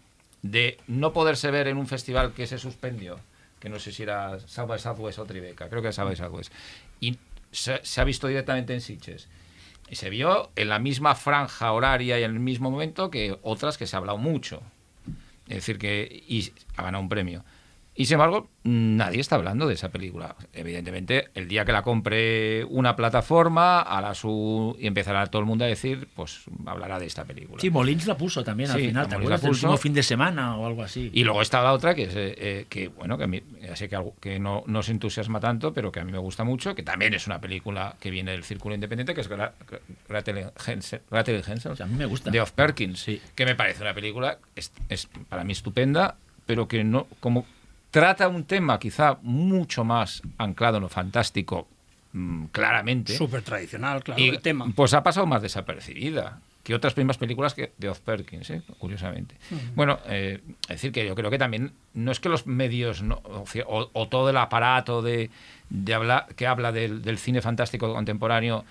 de no poderse ver en un festival que se suspendió, que no sé si era South by Southwest o Tribeca, creo que era South by Southwest, y se, se ha visto directamente en Sitges. Y se vio en la misma franja horaria y en el mismo momento que otras que se ha hablado mucho. Es decir, que y ha ganado un premio. Y sin embargo, nadie está hablando de esa película. Evidentemente, el día que la compre una plataforma, hará su y empezará todo el mundo a decir, pues hablará de esta película. Sí, Molins la puso también al Sí, final, ¿te acuerdas? la El puso. último fin de semana o algo así. Y luego está la otra que, es, eh, que bueno, que, a mí, ya sé que, algo- que no, no se entusiasma tanto, pero que a mí me gusta mucho, que también es una película que viene del Círculo Independiente, que es Gretel Hensel, Hensel, O sea, a mí me gusta. de Off Perkins, Sí. que me parece una película es, es para mí estupenda, pero que no como trata un tema quizá mucho más anclado en lo fantástico, mm, claramente. Súper tradicional, claro, Y, el tema. Pues ha pasado más desapercibida que otras primeras películas que de Oz Perkins, ¿eh? curiosamente. Bueno, eh, es decir, que yo creo que también no es que los medios no- o, o- todo el aparato de, de habla- que habla del, del cine fantástico contemporáneo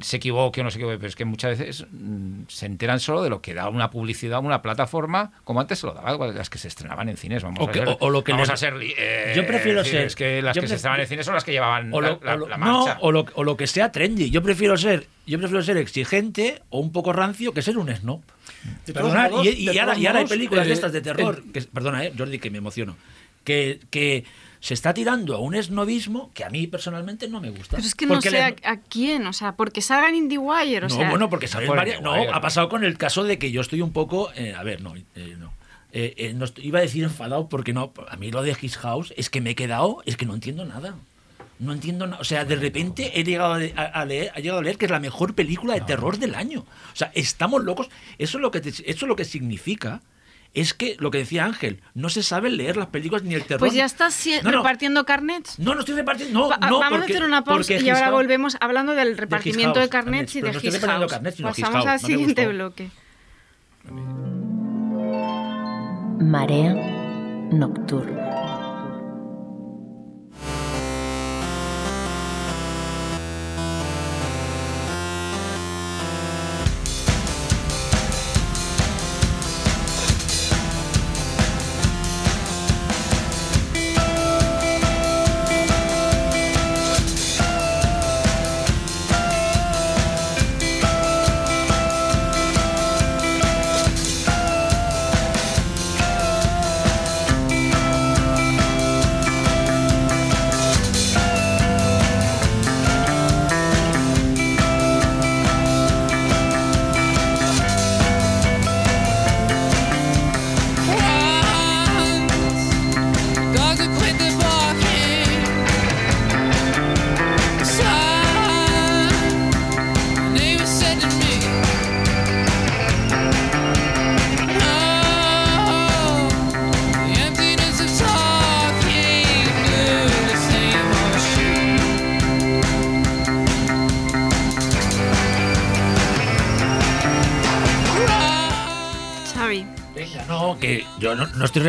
se equivoque o no se equivoque, pero es que muchas veces mm, se enteran solo de lo que da una publicidad, una plataforma, como antes se lo daba las que se estrenaban en cines. Vamos O a que- ser, o- o lo que vamos les- a ser eh, Yo prefiero decir, ser- Es que las que se estrenaban en cines son las que llevaban o lo, la, o lo- la no, o lo, o lo que sea trendy. Yo prefiero ser, yo prefiero ser exigente o un poco rancio que ser un snob. Perdona, modos- y, y ahora, y ahora hay películas eh, de estas de terror. el- que, perdona, eh, Jordi, que me emociono. Que, que se está tirando a un snobismo que a mí personalmente no me gusta. Pero es que no sé a, quién, o sea, porque salga en IndieWire, o no, sea... bueno, porque salen varias- No, Wire, ha pasado con el caso de que yo estoy un poco. eh, a ver, no. eh, no. Eh, eh, no estoy- iba a decir enfadado porque no. A mí lo de His House es que me he quedado. Es que no entiendo nada. No entiendo nada. O sea, de repente he llegado a, a- a leer, he llegado a leer que es la mejor película de terror del año. O sea, estamos locos. Eso es lo que, te- eso es lo que significa. Es que lo que decía Ángel, no se sabe leer las películas ni el terror. Pues ya estás si- No, no. repartiendo carnets. No, no estoy repartiendo. No, Va- no, Vamos porque- a hacer una pausa y ahora House- volvemos hablando del repartimiento de House, carnets y de no estoy carnets, sino Pasamos House, al no siguiente bloque. Marea nocturna.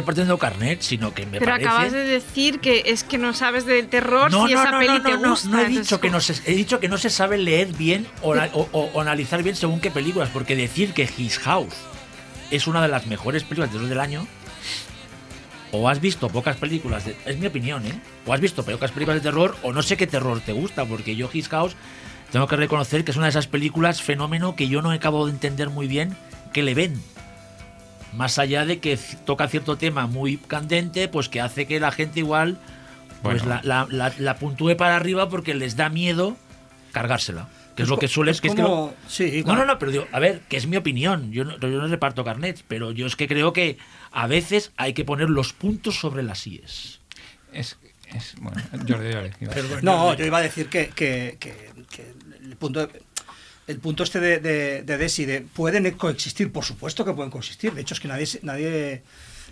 Repartiendo carnet, sino que me pero parece... acabas de decir que es que no sabes del terror no, si no, esa no, peli no, te no, no, gusta. no he dicho que no se, he dicho que no se sabe leer bien o, o- o- analizar bien según qué películas, porque decir que His House es una de las mejores películas de del año, o has visto pocas películas, de- es mi opinión, ¿eh? O has visto pocas películas de terror, o no sé qué terror te gusta, porque yo His House tengo que reconocer que es una de esas películas fenómeno que yo no acabo de entender muy bien que le ven. Más allá de que toca cierto tema muy candente, pues que hace que la gente igual pues Bueno. la, la, la- la puntúe para arriba porque les da miedo cargársela. Que es, lo que suele es que es que como- lo- sí, no, no, no, pero digo, a ver, que es mi opinión. Yo no, yo no reparto carnets, pero yo es que creo que a veces hay que poner los puntos sobre las IES. Es, es bueno, Jordi, Jordi, iba a decir. No, yo iba a decir que, que- que- que el punto el punto este de, de, de Desi de pueden coexistir, por supuesto que pueden coexistir. De hecho, es que nadie, nadie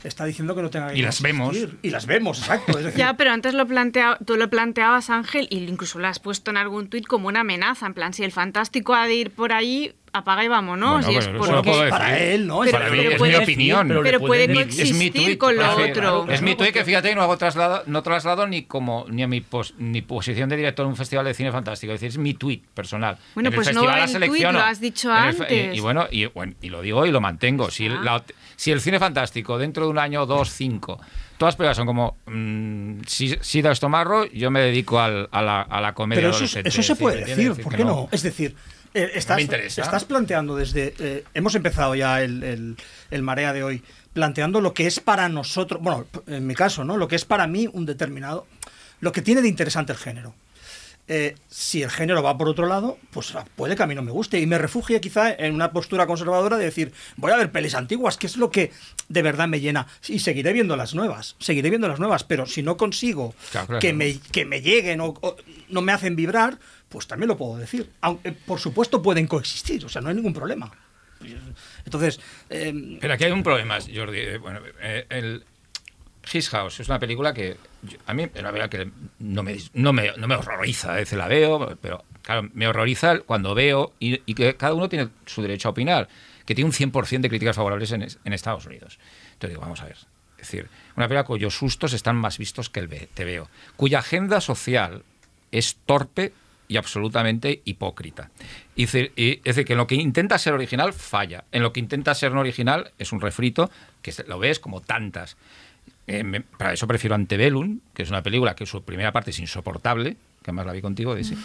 está diciendo que no tenga que Y las vemos. coexistir. Y las vemos, exacto. Es decir, Ya, pero antes lo plantea, tú lo planteabas, Ángel, y incluso lo has puesto en algún tuit como una amenaza. En plan, si el fantástico ha de ir por ahí, apaga y vámonos. Bueno, y es bueno, porque- eso lo puedo decir. para él, ¿no? Pero- Para mí pero es puede mi decir, opinión. pero puede pueden- es mi coexistir tuit. con lo Claro, otro. Es mi tuit que fíjate que no hago traslado, no traslado ni como ni a mi pos- ni posición de director en un festival de cine fantástico. Es decir, es mi tuit personal. Bueno, En pues el no el tuit, selecciono. lo has dicho el antes. Y, y bueno, y, bueno, y lo digo y lo mantengo. Si, Ah. la- si el cine fantástico dentro de un año, dos, cinco, todas las películas son como mm, si- Sida Estomarro, yo me dedico al- a, la, a la comedia Pero eso, eso se puede decir, ¿por qué no? Es decir, Eh, estás, estás planteando desde. eh, hemos empezado ya el, el- el marea de hoy, planteando lo que es para nosotros, bueno, en mi caso, ¿no? Lo que es para mí un determinado. Lo que tiene de interesante el género. Eh, si el género va por otro lado, pues puede que a mí no me guste. Y me refugie quizá en una postura conservadora de decir, voy a ver pelis antiguas, que es lo que de verdad me llena. Y seguiré viendo las nuevas, seguiré viendo las nuevas, pero si no consigo Claro, claro. que, me, que me lleguen o, o no me hacen vibrar, pues también lo puedo decir. Aunque, por supuesto, pueden coexistir, o sea, no hay ningún problema. Entonces, eh, Pero aquí hay un problema, Jordi. eh, Bueno, eh, el His House es una película que a mí una película que no me, no me, no me horroriza. A veces la veo, pero claro, me horroriza cuando veo y, y que cada uno tiene su derecho a opinar, que tiene un 100% de críticas favorables en, en Estados Unidos. Entonces digo, vamos a ver. Es decir, una película cuyos sustos están más vistos que el te veo, cuya agenda social es torpe y absolutamente hipócrita. Y es decir, que en lo que intenta ser original falla. En lo que intenta ser no original es un refrito que lo ves como tantas. Eh, me- para eso prefiero Antebellum, que es una película que su primera parte es insoportable, que además la vi contigo, Daisy,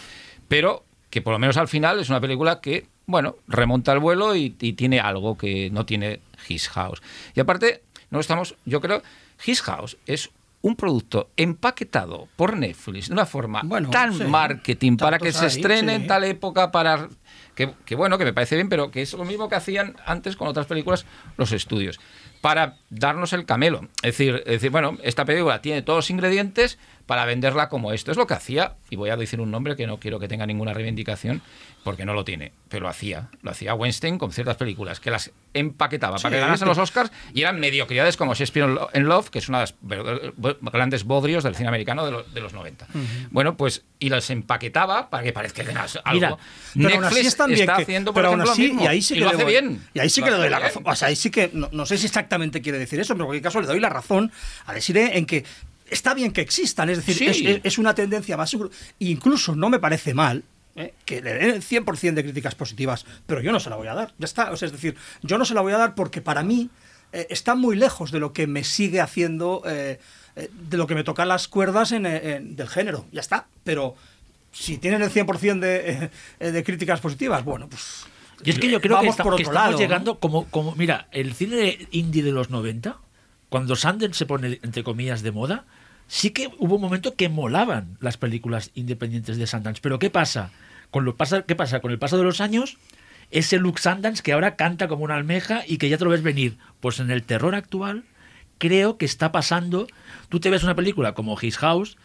pero que por lo menos al final es una película que, bueno, remonta el vuelo y, y tiene algo que no tiene His House. Y aparte, no estamos, yo creo, His House es un producto empaquetado por Netflix de una forma Bueno, tan sí. marketing para que se estrene sí. en tal época para que, que bueno, que me parece bien, pero que es lo mismo que hacían antes con otras películas los estudios, para darnos el camelo. Es decir, es decir, bueno, esta película tiene todos los ingredientes para venderla como esto. Es lo que hacía, y voy a decir un nombre que no quiero que tenga ninguna reivindicación, porque no lo tiene, pero lo hacía. Lo hacía Weinstein con ciertas películas, que las empaquetaba para que ganasen los Oscars y eran mediocridades como Shakespeare in Love, que es una de las grandes bodrios del cine americano de, lo- de los 90. Bueno, pues, y las empaquetaba para que parezca que era algo. Mira, Pero aún Netflix así están bien está que- haciendo, por pero aún ejemplo, así, lo mismo, y ahí sí que lo hace bien. Y ahí sí que le doy la razón. O sea, ahí sí que no, no sé si exactamente quiere decir eso, pero en cualquier caso le doy la razón a decir eh, en que está bien que existan, es decir, Sí. es, una tendencia más seguro. Incluso no me parece mal eh, que le den el 100% de críticas positivas, pero yo no se la voy a dar. Ya está, o sea, es decir, yo no se la voy a dar porque para mí eh, está muy lejos de lo que me sigue haciendo, eh, de lo que me tocan las cuerdas en, en- del género. Ya está, pero si tienen el 100% de, de críticas positivas, bueno, pues... Y es que yo creo que, por que otro estamos lado, llegando ¿no? como, como, mira, el cine indie de los 90, cuando Sundance se pone, entre comillas, de moda, sí que hubo un momento que molaban las películas independientes de Sundance. Pero ¿qué pasa? Con lo pasa ¿Qué pasa? Con el paso de los años, ese Luke Sundance que ahora canta como una almeja y que ya te lo ves venir. Pues en el terror actual, creo que está pasando. Tú te ves una película como His House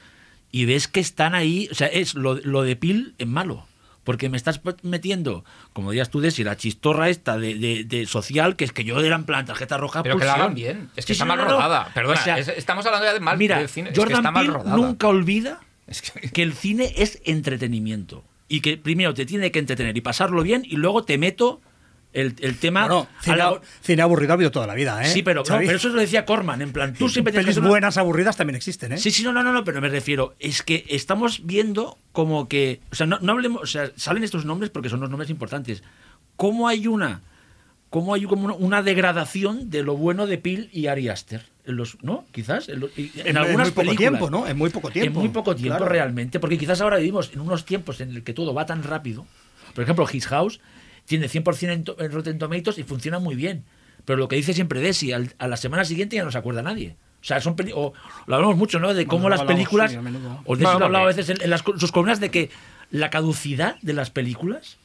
y ves que están ahí. O sea, es lo, lo de Pil en malo. Porque me estás metiendo, como dirías tú, Desi, la chistorra esta de, de- de social, que es que yo era en plan tarjeta roja. Pero que la pulsión. hagan bien. Es que Sí, está mal no, rodada. Perdona, O sea, es- estamos hablando ya de mal Mira, del cine. es que Jordan está mal Peele rodada. nunca olvida Es que- que el cine es entretenimiento. Y que primero te tiene que entretener y pasarlo bien, y luego te meto el, el tema. Bueno, cine, la- cine aburrido ha habido toda la vida, ¿eh? Sí, pero, no, pero eso lo decía Corman, en plan, tú siempre Pelis una- buenas aburridas también existen, ¿eh? Sí, sí, no, no, no, pero me refiero, es que estamos viendo como que, o sea, no, no hablemos, o sea, salen estos nombres porque son los nombres importantes. ¿Cómo hay una, cómo hay como una, degradación de lo bueno de Peel y Ari Aster? En los, ¿No? Quizás. En, lo- y- en En- en algunas muy poco películas. tiempo, ¿no? En muy poco tiempo. En muy poco tiempo, Claro. realmente. Porque quizás ahora vivimos en unos tiempos en el que todo va tan rápido. Por ejemplo, His House tiene 100% en, en Rotten Tomatoes y funciona muy bien. Pero lo que dice siempre Desi, al- a la semana siguiente ya no se acuerda nadie. O sea, son o lo hablamos mucho, ¿no? De cómo Bueno, las hablamos, películas. sí, a menudo. o Desi No, lo ha hablado a veces en, en las, sus columnas de que la caducidad de las películas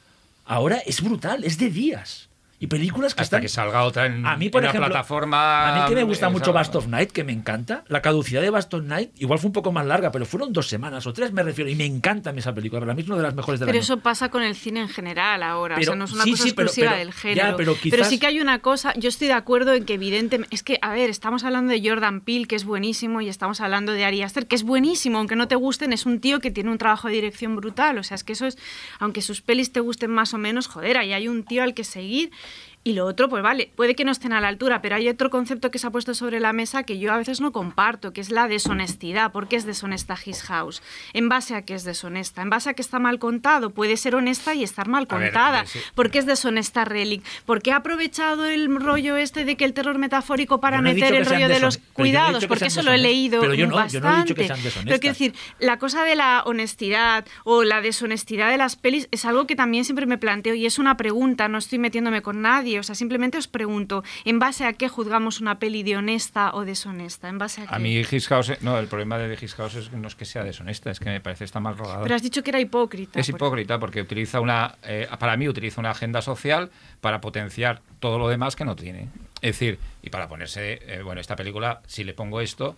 ahora es brutal, es de días. Y películas que Hasta están. que salga otra en, A mí, por en ejemplo, la plataforma. A mí que me gusta eh, mucho esa- Bast of Night, que me encanta. La caducidad de Bast of Night, igual fue un poco más larga, pero fueron dos semanas o tres, me refiero. Y me encanta esa película. Para mí es una de las mejores del Pero año. eso pasa con el cine en general ahora, Pero- o sea, no es una sí, cosa sí, pero- exclusiva pero- del ya, género. pero quizás- sí que hay una cosa, yo estoy de acuerdo en que evidentemente, es que, a ver, estamos hablando de Jordan Peele, que es buenísimo, y estamos hablando de Ari Aster, que es buenísimo, aunque no te gusten, es un tío que tiene un trabajo de dirección brutal, o sea, es que eso es, aunque sus pelis te gusten más o menos, joder, ahí hay un tío al que seguir. Y lo otro, pues vale, puede que no estén a la altura, pero hay otro concepto que se ha puesto sobre la mesa que yo a veces no comparto, que es la deshonestidad. ¿Por qué es deshonesta His House? ¿En base a qué es deshonesta? ¿En base a que está mal contado? Puede ser honesta y estar mal ver, contada. sí. ¿Por qué es deshonesta Relic? ¿Por qué ha aprovechado el rollo este de que el terror metafórico para no meter el rollo de los no cuidados? Porque eso lo he leído Pero yo no, bastante. yo no he dicho que sean Pero quiero decir, la cosa de la honestidad o la deshonestidad de las pelis es algo que también siempre me planteo y es una pregunta, no estoy metiéndome con nadie, o sea, simplemente os pregunto, ¿en base a qué juzgamos una peli de honesta o deshonesta? ¿En base a qué? A mí House, no, el problema de House es, no es que sea deshonesta, es que me parece está mal rodada. Pero has dicho que era hipócrita. Es hipócrita porque utiliza una, eh, para mí utiliza una agenda social para potenciar todo lo demás que no tiene. Es decir, y para ponerse, eh, bueno, esta película, si le pongo esto,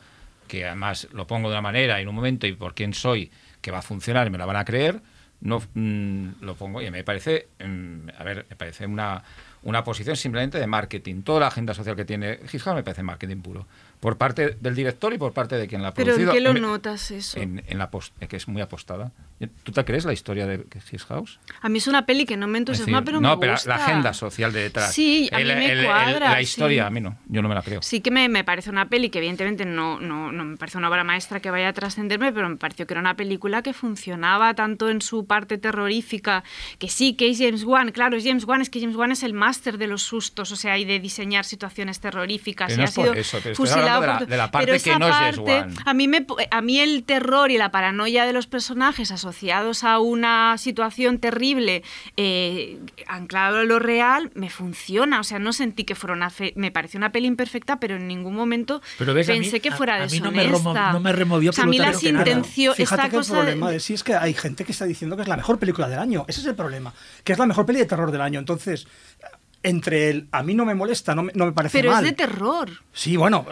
que además lo pongo de una manera en un momento y por quién soy, que va a funcionar y me la van a creer, no mm, lo pongo y me parece, mm, a ver, me parece una, una posición simplemente de marketing. Toda la agenda social que tiene House me parece marketing puro. Por parte del director y por parte de quien la ha Pero ¿en producido. qué lo Me- notas eso? en, en la post- que es muy apostada. ¿Tú te crees la historia de His House? A mí es una peli que no me entusiasma, decir, pero no, me pero gusta. la agenda social de detrás. Sí, a mí El- me el- el- cuadra, La historia, sí. a mí no. Yo no me la creo. Sí que me, me parece una peli que evidentemente no, no, no me parece una obra maestra que vaya a trascenderme, pero me pareció que era una película que funcionaba tanto en su parte terrorífica, que sí, que es James Wan, claro, es James Wan, es que James Wan es el máster de los sustos, o sea, y de diseñar situaciones terroríficas. Pero y no ha es por sido eso, pero fusilado de la- de la pero parte que no es James Wan. A mí, me, a mí el terror y la paranoia de los personajes asociados a una situación terrible, eh, anclado a lo real, me funciona. O sea, no sentí que fuera una... fe- me pareció una peli imperfecta, pero en ningún momento Pero ves, a mí- pensé que a- fuera a mí deshonesta. no me remo- no me removió O sea, a mí las intenciones... Fíjate Esta que el cosa problema de- de sí es que hay gente que está diciendo que es la mejor película del año. Ese es el problema. Que es la mejor peli de terror del año. Entonces, entre el a mí no me molesta, no me, no me parece Pero mal. es de terror. Sí, bueno.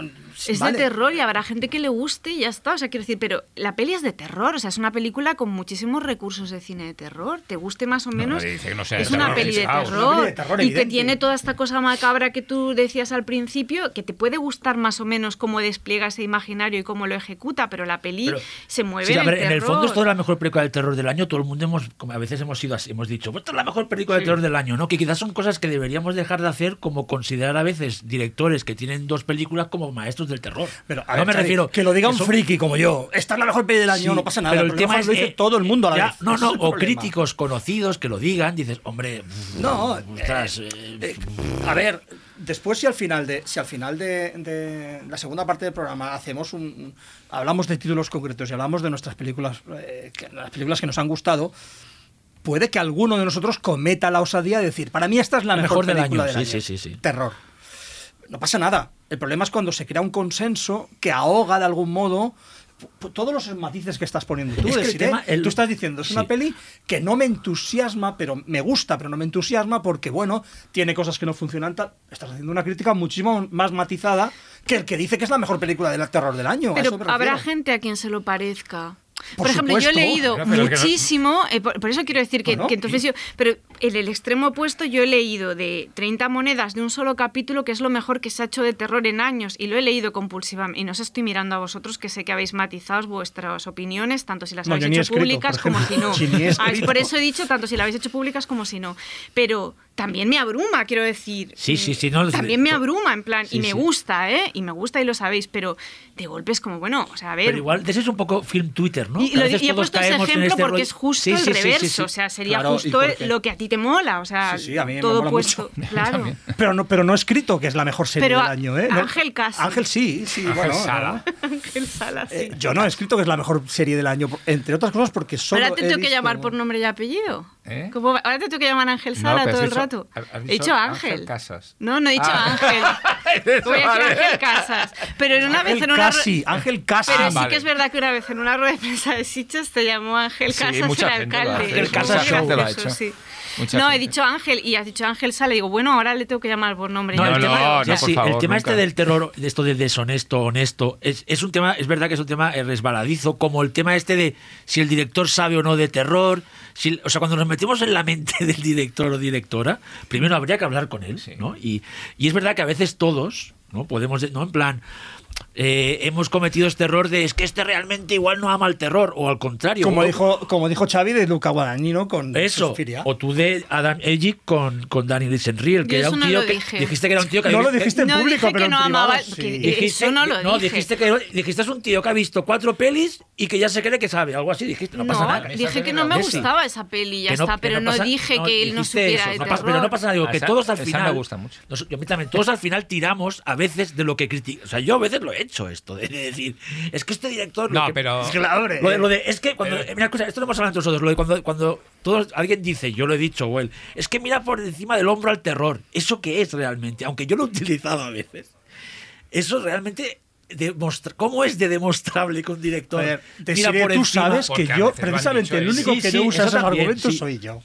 Es vale. de terror y habrá gente que le guste y ya está. O sea, quiero decir, pero la peli es de terror. O sea, es una película con muchísimos recursos de cine de terror. Te guste más o No, menos. nadie dice que no sea de es una peli de terror. Una peli de terror, y que tiene toda esta cosa macabra que tú decías al principio, que te puede gustar más o menos cómo despliega ese imaginario y cómo lo ejecuta, pero la peli Pero- se mueve Sí, en a el ver, en el fondo terror. es toda la mejor película del terror del año. Todo el mundo hemos, como a veces hemos sido así, hemos dicho, pues esta es la mejor película del terror del año, ¿no? Que quizás son cosas que deberíamos dejar de hacer, como considerar a veces directores que tienen dos películas como maestros del terror. Pero, a no ver, me refiero que lo diga un friki como yo. Esta es la mejor peli del año, Sí, no pasa nada. Pero el tema es lo dice eh, todo el mundo a la ya, vez. No, no, el o problema. críticos conocidos que lo digan, dices, hombre, No, ostras, eh, eh, eh, a ver, después si al final de si al final de, de la segunda parte del programa hacemos un- hablamos de títulos concretos y hablamos de nuestras películas, eh, que- las películas que nos han gustado, puede que alguno de nosotros cometa la osadía de decir, para mí esta es la mejor, mejor del película año, del sí, año. sí, sí, sí. Terror. No pasa nada. El problema es cuando se crea un consenso que ahoga de algún modo todos los matices que estás poniendo tú. Es que el decir, ¿eh? tema- el- Tú estás diciendo, es Sí. una peli que no me entusiasma, pero me gusta, pero no me entusiasma porque, bueno, tiene cosas que no funcionan. tal. Estás haciendo una crítica muchísimo más matizada que el que dice que es la mejor película del terror del año. a Pero eso me habrá gente a quien se lo parezca. Por, Por ejemplo, yo he leído pero no- muchísimo, eh, por, por eso quiero decir que, Bueno, que entonces yo, pero en el extremo opuesto yo he leído de 30 monedas de un solo capítulo, que es lo mejor que se ha hecho de terror en años, y lo he leído compulsivamente, y no os estoy mirando a vosotros, que sé que habéis matizado vuestras opiniones, tanto si las No, habéis hecho escrito, públicas como si no. Si Ah, por eso he dicho tanto si las habéis hecho públicas como si no. Pero también me abruma, quiero decir. Sí, sí, sí, no, También me abruma, en plan, Sí, y me sí. gusta, ¿eh? Y me gusta y lo sabéis, pero de golpe es como, bueno, o sea, a ver. Pero igual, ese es un poco film Twitter, ¿no? Y, Que a veces y he puesto ese ejemplo este porque rollo- es justo Sí, el sí, sí, sí, reverso. sí. O sea, sería Claro, ¿y justo lo que a ti te mola. O sea, Sí, sí, a mí me todo mola puesto. mucho. Claro. Pero no, pero no he escrito que es la mejor serie Pero del año, ¿eh? No- Ángel casi. Ángel sí, sí, Ángel bueno. Sala. Ángel Sala, sí. Eh, yo no he escrito que es la mejor serie del año, entre otras cosas porque solo Ahora te tengo que llamar por nombre y apellido. ¿Eh? Ahora te tengo que llamar Ángel Sala todo el rato. Has- has he dicho Ángel Ángel. Casas. No, no he dicho Ah. Ángel. Voy a decir Ángel Casas. Pero en una Ángel vez en una. Casi, Ángel Casi. Pero Ah, sí vale. que es verdad que una vez en una rueda de prensa de Sitges te llamó Ángel Sí, Casas mucha el alcalde. hace. Es El Casas. Gente lo ha hecho. sí. Mucha no, he dicho Ángel y has dicho Ángel Sala. Digo, bueno, ahora le tengo que llamar por nombre. No, y el No, tema, no, no, sí, favor, el tema este del terror, de esto de deshonesto, honesto, es, es un tema, es verdad que es un tema eh, resbaladizo, como el tema este de si el director sabe o no de terror. Si, o sea, cuando nos metemos en la mente del director o directora, primero habría que hablar con él, ¿no? Y, y es verdad que a veces todos, ¿no? Podemos, de- ¿no? En plan, eh, hemos cometido este error de es que este realmente igual no ama el terror, o al contrario. Como o- dijo, como dijo Xavi de Luca Guadagnino con Eso, Suspiria. o tú de Adam Edgy con, con Daniel Lisenriel, que Yo era un tío que dije. dijiste que era un tío que No había- lo dijiste en No público, dije pero que en no privado amaba- sí. que- Dijiste, Eso no lo no, dije. dijiste que dijiste es un tío que ha visto cuatro pelis y que ya se cree que sabe, algo así dijiste, no, No, pasa nada. dije que no me gustaba esa peli y ya está, pero no, pasa- dije que él no supiera eso, de no terror. pasa- pero no pasa nada, digo, que todos al final me gusta mucho. A mí también, todos al final tiramos a veces de lo que criticamos. O sea, yo a veces lo he hecho esto, de, de decir, es que este director. lo No, que- pero- es que la- hombre. lo, de, lo de- es que cuando. Pero- mira, escucha, esto lo hemos hablado nosotros. Lo de cuando, cuando todos, alguien dice, yo lo he dicho, él, es que mira por encima del hombro al terror. ¿Eso qué es realmente? Aunque yo lo he utilizado a veces. Eso realmente. demostra- ¿Cómo es de demostrable que un director A ver, mira por tú encima? sabes que yo, lo precisamente, el ¿eh? único Sí, que sí, no usa eso esos también, argumentos sí. soy yo.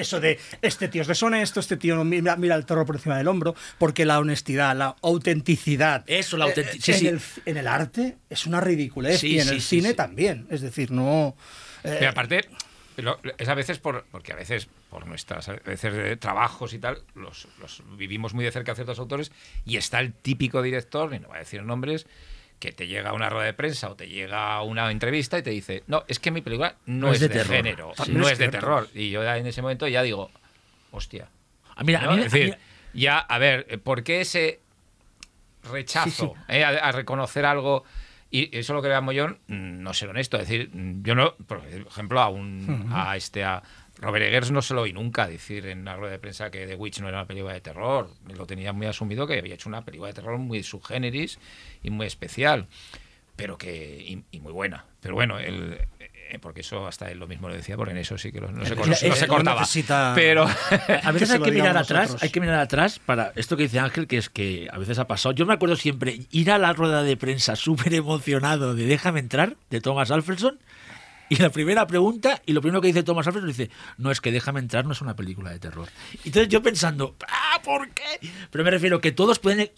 Eso de este tío es deshonesto, este tío no mira, mira el terror por encima del hombro, porque la honestidad, la autenticidad Eso, la eh, autenti- sí, en, sí. El, en el arte es una ridiculez Sí, y en sí, el sí, cine sí. también. Es decir, no. eh, Pero aparte, lo- es a veces por, porque a veces por nuestras a veces de trabajos y tal, los, los vivimos muy de cerca a ciertos autores y está el típico director, y no voy a decir nombres, que te llega una rueda de prensa o te llega una entrevista y te dice, no, es que mi película no, es, de, terror". género, Sí. no Es es de terror. Y yo en ese momento ya digo, hostia. Ah, mira, a es a mí- decir, ya, a ver, ¿por qué ese rechazo Sí, sí. eh, a, a reconocer algo? Y eso lo que veamos yo, mm, no ser honesto. Es decir, yo no, por ejemplo, a, un, a este a Robert Eggers no se lo oí nunca decir en una rueda de prensa que The Witch no era una película de terror. Lo tenía muy asumido que había hecho una película de terror muy subgéneris y muy especial, pero que y, y muy buena. Pero bueno, él, eh, porque eso hasta él lo mismo lo decía, porque en eso sí que lo- no, se, Mira, no se- no eh, se cortaba. necesita- Pero A veces hay que mirar atrás, hay que mirar atrás para esto que dice Ángel, que es que a veces ha pasado. Yo me acuerdo siempre ir a la rueda de prensa súper emocionado de Déjame entrar, de Thomas Alfredson, y la primera pregunta, y lo primero que dice Thomas Alfredson dice, no, es que Déjame entrar no es una película de terror. Entonces yo pensando, ah, ¿por qué? Pero me refiero que todos pueden...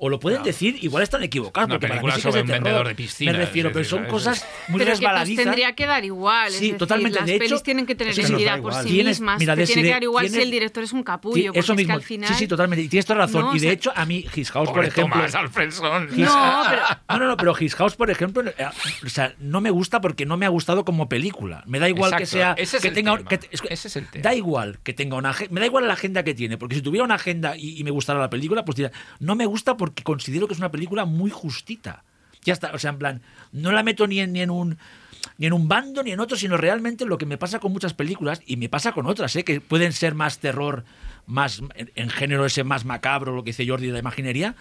O lo pueden decir, igual están equivocados. Una porque para película mí sí sobre un terror. vendedor de piscinas, Me refiero, pero son cosas muy pero que pues resbaladizas. tendría que dar igual. Sí, decir, totalmente. Las De hecho, pelis tienen que tener identidad por igual. sí Tienes- mismas. mira, tiene que dar igual si el director es un capullo. eso es mismo. que al final... Sí, sí, totalmente. Y tienes toda razón. No, y de o sea- hecho, a mí, His House, por ejemplo. Alfredson. No, pero... No, no, pero His House, por ejemplo, eh, o sea, no me gusta porque no me ha gustado como película. Me da igual que sea ese es que el tenga tema, que- es- ese es el tema. Da igual que tenga una agen- me da igual la agenda que tiene, porque si tuviera una agenda y, y me gustara la película, pues diría, no me gusta porque considero que es una película muy justita. Ya está, o sea, en plan, no la meto ni en, ni en un ni en un bando ni en otro, sino realmente lo que me pasa con muchas películas y me pasa con otras, ¿eh? que pueden ser más terror, más en, en género ese más macabro, lo que dice Jordi de la imaginería.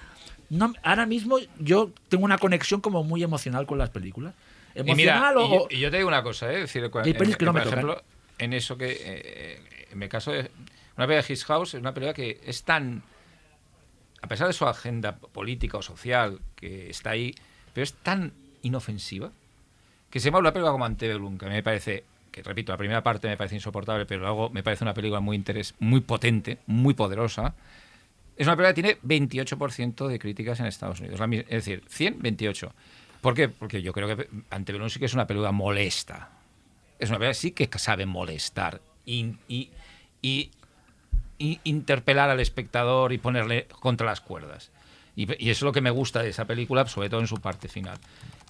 No, ahora mismo yo tengo una conexión como muy emocional con las películas. Y mira, Emocional y o- yo, y yo te digo una cosa, ¿eh? Es decir, cua- Hay en- que no por me tocan. ejemplo, en eso que, eh, en mi caso, de- una película de His House es una película que es tan, a pesar de su agenda política o social que está ahí, pero es tan inofensiva que se llama una película como Antebellum, que a mí me parece, que repito, la primera parte me parece insoportable, pero luego me parece una película muy interes, muy potente, muy poderosa. Es una película que tiene 28% de críticas en Estados Unidos. Es decir, 100, 28. ¿Por qué? Porque yo creo que Antebellum sí que es una película molesta. Es una película que sí que sabe molestar y interpelar al espectador y ponerle contra las cuerdas. Y, y eso es lo que me gusta de esa película, sobre todo en su parte final.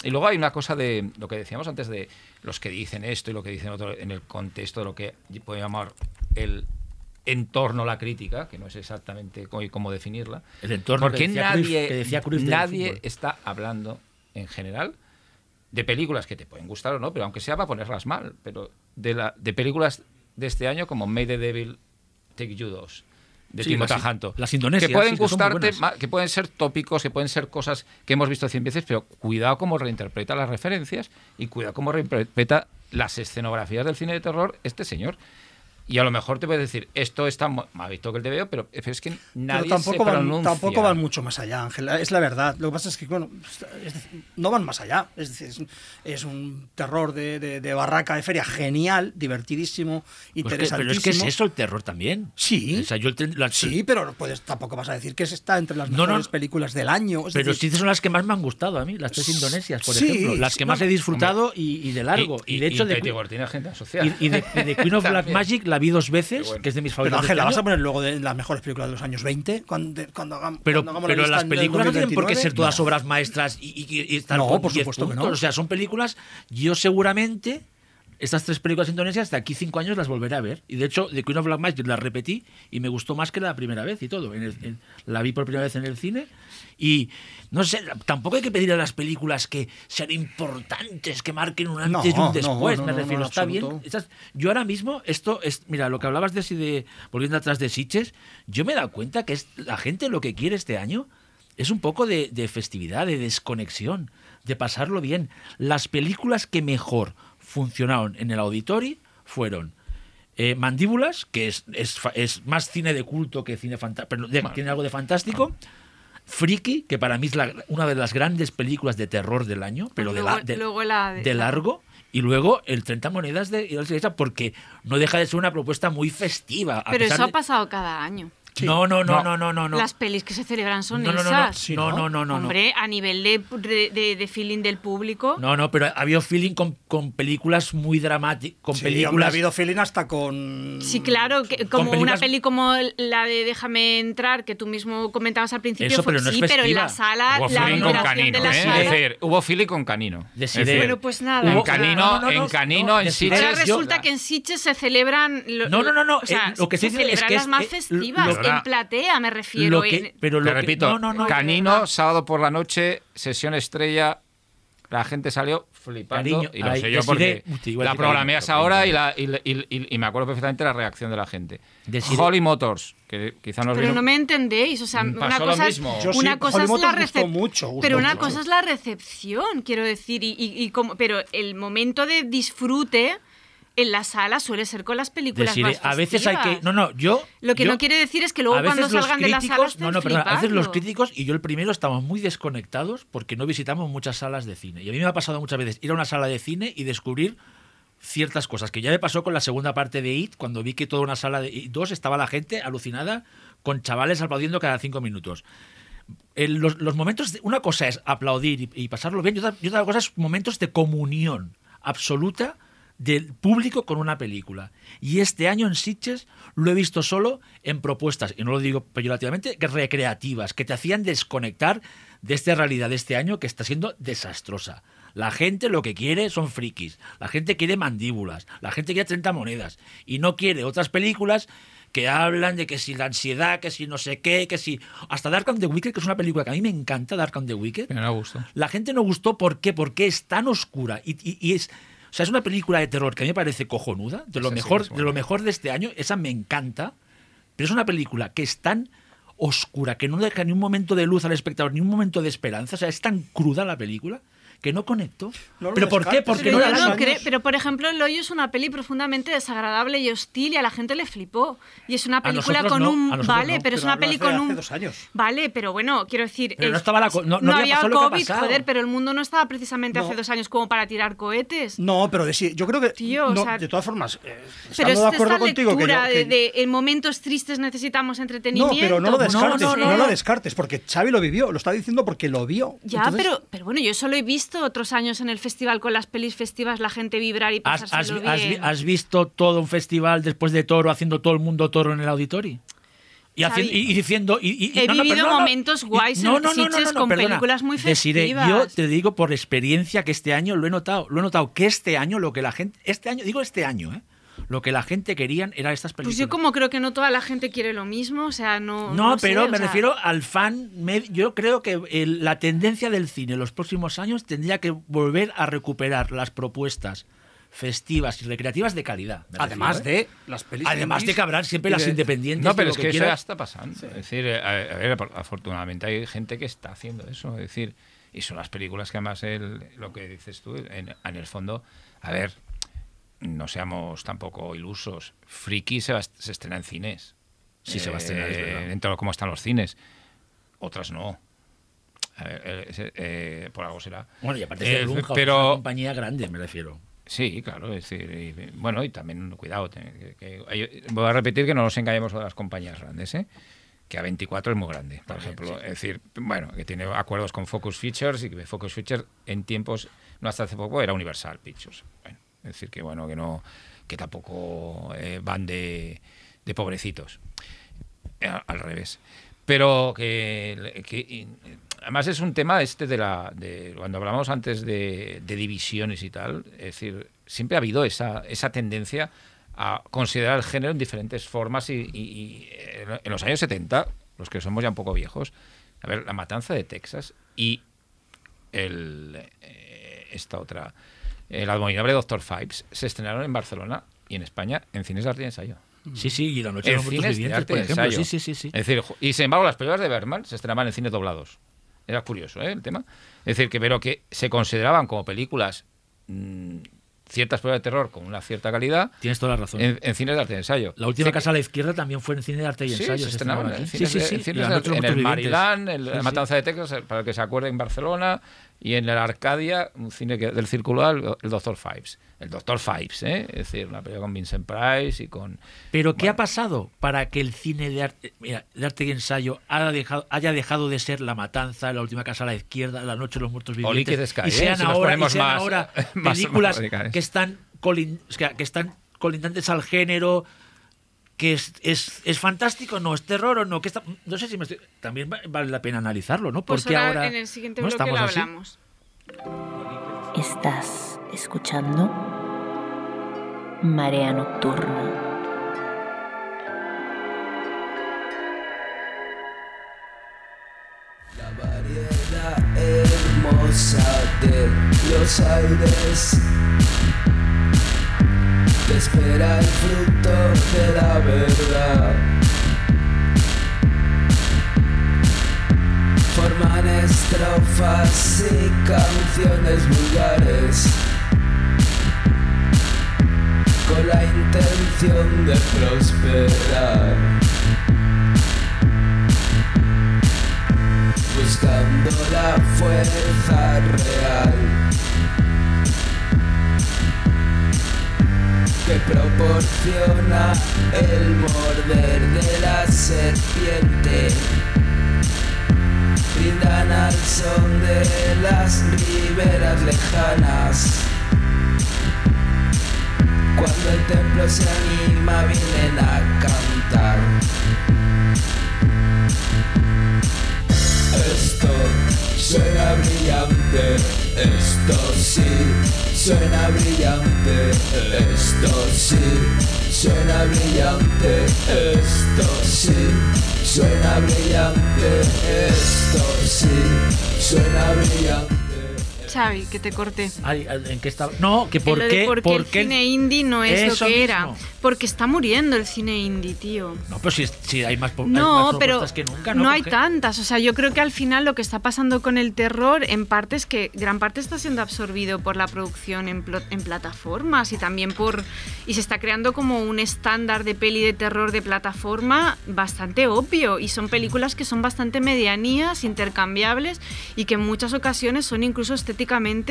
Y luego hay una cosa de lo que decíamos antes de los que dicen esto y lo que dicen otro en el contexto de lo que podemos llamar el entorno a la crítica, que no es exactamente cómo, cómo definirla. El entorno que porque decía Cruyff- nadie, que decía del nadie está hablando en general de películas que te pueden gustar o no, pero aunque sea para ponerlas mal, pero de, la, de películas de este año como May the Devil Take You 2, de Sí, Timo las- Tajanto. las indonesias, Que pueden sí, que gustarte, ma- que pueden ser tópicos, que pueden ser cosas que hemos visto cien veces, pero cuidado cómo reinterpreta las referencias y cuidado cómo reinterpreta las escenografías del cine de terror este señor. Y a lo mejor te puedes decir, esto está más visto que el TVO, pero es que nadie Pero tampoco se van, tampoco van mucho más allá, Ángel. Es la verdad. Lo que pasa es que, bueno, es decir, no van más allá. Es decir, es, un- es un terror de, de- de barraca de feria genial, divertidísimo, Pues que- interesantísimo. pero es que es eso el terror también. Sí. O sea, yo el ten- la- Sí, pero puedes, tampoco vas a decir que está entre las No, no. mejores películas del año. Es Pero decir, sí son las que más me han gustado a mí, las tres indonesias, por Sí, ejemplo. Las que más he disfrutado y, y de largo. Y, de hecho, y de, de, Queen of Black. Magic, la la vi dos veces, bueno. que es de mis Pero favoritas. de Ángel, ¿la este vas a poner luego de las mejores películas de los años 20? Cuando, cuando hagam- Pero, cuando hagamos la pero lista las películas no tienen por qué 2029? ser todas No. obras maestras y, y- y estar No, por 10 supuesto que no. puntos. O sea, son películas. Yo seguramente estas tres películas indonesias de aquí cinco años las volveré a ver. Y de hecho, The Queen of Black Magic las repetí y me gustó más que la primera vez y todo. En el- en- la vi por primera vez en el cine y no sé, tampoco hay que pedir a las películas que sean importantes, que marquen un antes y No, un después. no, me no, refiero, no, está bien. absoluto. Estas- yo ahora mismo, esto es, mira, lo que hablabas de, si de volviendo atrás de Sitches, yo me he dado cuenta que es, la gente lo que quiere este año es un poco de, de festividad, de desconexión, de pasarlo bien. Las películas que mejor funcionaron en el auditorio fueron eh, Mandíbulas, que es, es, es más cine de culto que cine fantástico, pero de- tiene algo de fantástico. Friki, que para mí es la- una de las grandes películas de terror del año, pero de, la- de- luego la de, de largo. Y luego el 30 monedas de porque no deja de ser una propuesta muy festiva. a Pero pesar eso ha pasado cada año. No, no, no, No. no, no, no. no. Las pelis que se celebran son no, no, no, no, esas. Sí, no, ¿no? no, no, no, no. Hombre, a nivel de, de, feeling del público. No, no, pero ha habido feeling con, con películas muy dramáticas, con Sí, hombre, películas... ha habido feeling hasta con... Sí, claro, que- como películas- una peli como la de Déjame entrar, que tú mismo comentabas al principio. Eso, fue- pero no es sí, pero en la sala, Hubo la feeling con Canino, de la ¿eh? sala. Es decir, hubo feeling con Canino. Bueno, pues nada. En Canino, no, no, no, en no, Canino, no, en Sitges. Ahora Yo- resulta que en Sitges se celebran. lo- No, no, no, no, O sea, eh, lo que se celebran las más eh, festivas. Ahora- en platea, me refiero. Lo que- en- pero lo Te que- repito, no, no, no. Canino, sábado por la noche, sesión estrella. La gente salió flipando. Cariño, y lo ay, sé yo porque a la programé a esa hora y, la, y, y- y- y me acuerdo perfectamente la reacción de la gente. Desiree- Holly Motors, que quizá nos Pero vino- no me entendéis, o sea, Mm, una cosa, mismo. es, Yo sí, una cosa Holly es la Motors gustó recep- mucho, gustó pero una mucho. cosa es la recepción, quiero decir, y, y- y como, pero el momento de disfrute en la sala suele ser con las películas más a veces hay que... No, no, yo... Lo que yo- no quiere decir es que luego cuando salgan de la sala críticos- estén no, no, perdona, a veces los críticos y yo el primero estamos muy desconectados porque no visitamos muchas salas de cine. Y a mí me ha pasado muchas veces ir a una sala de cine y descubrir ciertas cosas, que ya me pasó con la segunda parte de IT, cuando vi que toda una sala de IT 2 estaba la gente alucinada con chavales aplaudiendo cada cinco minutos. El- los, los momentos, una cosa es aplaudir y, y pasarlo bien, y otra, y otra cosa es momentos de comunión absoluta del público con una película. Y este año en Sitges lo he visto solo en propuestas, y no lo digo peyorativamente, que recreativas, que te hacían desconectar de esta realidad de este año que está siendo desastrosa. La gente lo que quiere son frikis, la gente quiere mandíbulas, la gente quiere 30 monedas y no quiere otras películas que hablan de que si la ansiedad, que si no sé qué, que si... Hasta Dark on the Wicked, que es una película que a mí me encanta, Dark on the Wicked, Me gusto. la gente no gustó, ¿por qué? Porque es tan oscura y, y- y es... O sea, es una película de terror que a mí me parece cojonuda, de lo, Esa mejor, de lo mejor de este año, esa me encanta, pero es una película que es tan oscura, que no deja ni un momento de luz al espectador, ni un momento de esperanza, o sea, es tan cruda la película que no conecto. No ¿Pero por qué? Porque Pero, no no creo- pero por ejemplo, El Hoyo es una peli profundamente desagradable y hostil y a la gente le flipó. Y es una A película con no, un... Vale, no, pero es una peli con hace un... dos años. Vale, pero bueno, quiero decir... Pero no estaba la no- no había COVID, joder, pero el mundo no estaba precisamente hace No. dos años como para tirar cohetes. No, pero de sí, yo creo que. Tío, o no, sea- de todas formas, eh, Pero es de acuerdo esta contigo que yo- lectura que- de, de en momentos tristes necesitamos No, entretenimiento. pero no lo descartes, no no, lo descartes, porque Xavi lo vivió, lo está diciendo porque lo vio. Ya, pero, pero bueno, yo solo he visto otros años en el festival con las pelis festivas la gente vibrar y ¿Has, has- has bien. has visto todo un festival después de Toro haciendo todo el mundo Toro en el auditorio? Y, Xavi, haci- y- diciendo... y- y- he no, vivido no, momentos guays no, en no, no, no, Sitges no, con perdona. películas muy Desiree, festivas. yo te digo por experiencia que este año lo he notado. Lo he notado que este año lo que la gente... Este año, digo este año, ¿eh? Lo que la gente querían era estas películas. Pues yo como creo que no toda la gente quiere lo mismo, o sea, no... No, pero me sea, refiero al fan. yo creo que el- la tendencia del cine en los próximos años tendría que volver a recuperar las propuestas festivas y recreativas de calidad. me Además refiero, ¿eh? de las películas. Además de que habrán siempre y las de- independientes. No, pero es que, eso ya está pasando. Es decir, eh, a, a ver, afortunadamente hay gente que está haciendo eso. Es decir, y son las películas que además el, lo que dices tú, en, en el fondo, a ver, no seamos tampoco ilusos. Friki se, va- se estrena en cines. Sí, se va a estrenar, es verdad. Dentro de cómo están los cines. Otras no. A eh, eh, por algo será. Bueno, y aparte Eh, de Blumhouse, pero- es una compañía grande, me refiero. Sí, claro, es decir, y- bueno, y también cuidado, que- que- voy a repetir que no nos engañemos con las compañías grandes, ¿eh? que A24 es muy grande, por ejemplo, es decir, bueno, que tiene acuerdos con Focus Features y que Focus Features en tiempos, no hasta hace poco, era Universal Pictures. Bueno, es decir, que bueno, que no que tampoco eh, van de, de pobrecitos. Eh, al revés. Pero que, además es un tema este de la de cuando hablamos antes de, divisiones y tal, es decir, siempre ha habido esa, esa tendencia a considerar el género en diferentes formas y, y- en los años 70, los que somos ya un poco viejos, a ver, la matanza de Texas y el, eh, esta otra, el abominable Doctor Fibes, se estrenaron en Barcelona y en España en cines de arte y ensayo. Sí, sí, y la noche de En los muertos cines de arte por ejemplo. ensayo. Sí, sí, sí, sí. Es decir, y sin embargo, las películas de Bergman se estrenaban en cines doblados. Era curioso, ¿eh? El tema. Es decir, que pero que se consideraban como películas mm, ciertas películas de terror con una cierta calidad Tienes toda la razón. en, en cines de arte y ensayo. La última Sí, casa a la izquierda también fue en cine de arte y Sí, ensayo. se se estrenaban estrenaba en cines, sí, sí, de- sí. en cines de- de los el. Marilán, en Sí, la sí. Matanza de Texas, para que se acuerde, en Barcelona, y en el Arcadia, un cine que- del Circular, el, Doctor Fives. El Doctor Fives, ¿eh? es decir, una película con Vincent Price y con... Pero ¿qué ha pasado para que el cine de arte, mira, de arte y ensayo haya dejado, haya dejado de ser La Matanza, La Última Casa a la Izquierda, La Noche de los Muertos O Liquid Vivientes? Sky, y ¿eh? sean Si ahora, y sean más- ahora películas que están, colin- que están colindantes al género, que es, es, es fantástico, no es terror o no. Que está, no sé si me estoy, también va- vale la pena analizarlo, ¿no? Pues Porque ahora, ahora en el siguiente ¿no? bloque estamos lo así. hablamos. Estás escuchando Marea Nocturna. variedad hermosa de los aires te espera el fruto de la verdad. Forman estrofas y canciones vulgares. Con la intención de prosperar. Buscando la fuerza real que proporciona el morder de la serpiente. Brindan al son de las riberas lejanas. Cuando el templo se anima vienen a cantar. Esto suena brillante, esto sí, suena brillante, esto sí, suena brillante, esto sí, suena brillante, esto sí, suena brillante. Xavi, que te corté. Ay, ¿En qué estaba? No, que por qué. por qué el cine indie no es Eso lo que era. mismo. Porque está muriendo el cine indie, tío. No, pero si, si hay más, po- hay No, más pero propuestas que nunca, ¿no? no hay Porque- tantas. O sea, yo creo que al final lo que está pasando con el terror, en parte es que gran parte está siendo absorbido por la producción en, en plataformas y también por. Y se está creando como un estándar de peli de terror de plataforma bastante obvio. Y son películas que son bastante medianías, intercambiables y que en muchas ocasiones son incluso estéticamente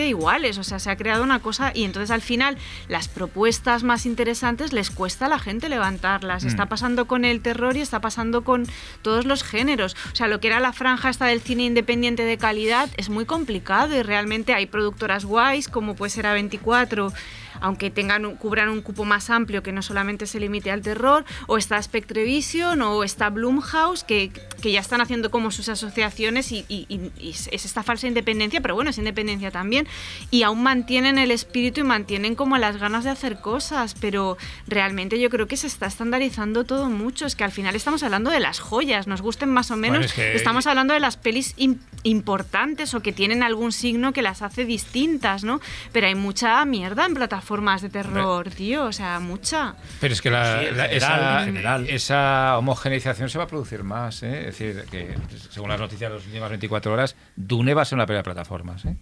iguales. O sea, se ha creado una cosa y entonces al final las propuestas más interesantes les cuesta a la gente levantarlas. Mm. Está pasando con el terror y está pasando con todos los géneros. O sea, lo que era la franja esta del cine independiente de calidad es muy complicado y realmente hay productoras guays como puede ser A24 aunque tengan un- cubran un cupo más amplio que no solamente se limite al terror, o está Spectrevision o está Blumhouse, que, que ya están haciendo como sus asociaciones y, y- y- y es es esta falsa independencia, pero bueno, es independencia también, y aún mantienen el espíritu y mantienen como las ganas de hacer cosas, pero realmente yo creo que se está estandarizando todo mucho, es que al final estamos hablando de las joyas, nos gusten más o menos, es que- estamos hablando de las pelis im- importantes o que tienen algún signo que las hace distintas, ¿no? Pero hay mucha mierda en plataformas de terror, tío, o sea, mucha. Pero es que la- Sí, la- general, esa, en general. esa homogeneización se va a producir más. ¿eh? Es decir, que según las noticias de las últimas 24 horas, Dune va a ser una pelea de plataformas. ¿eh?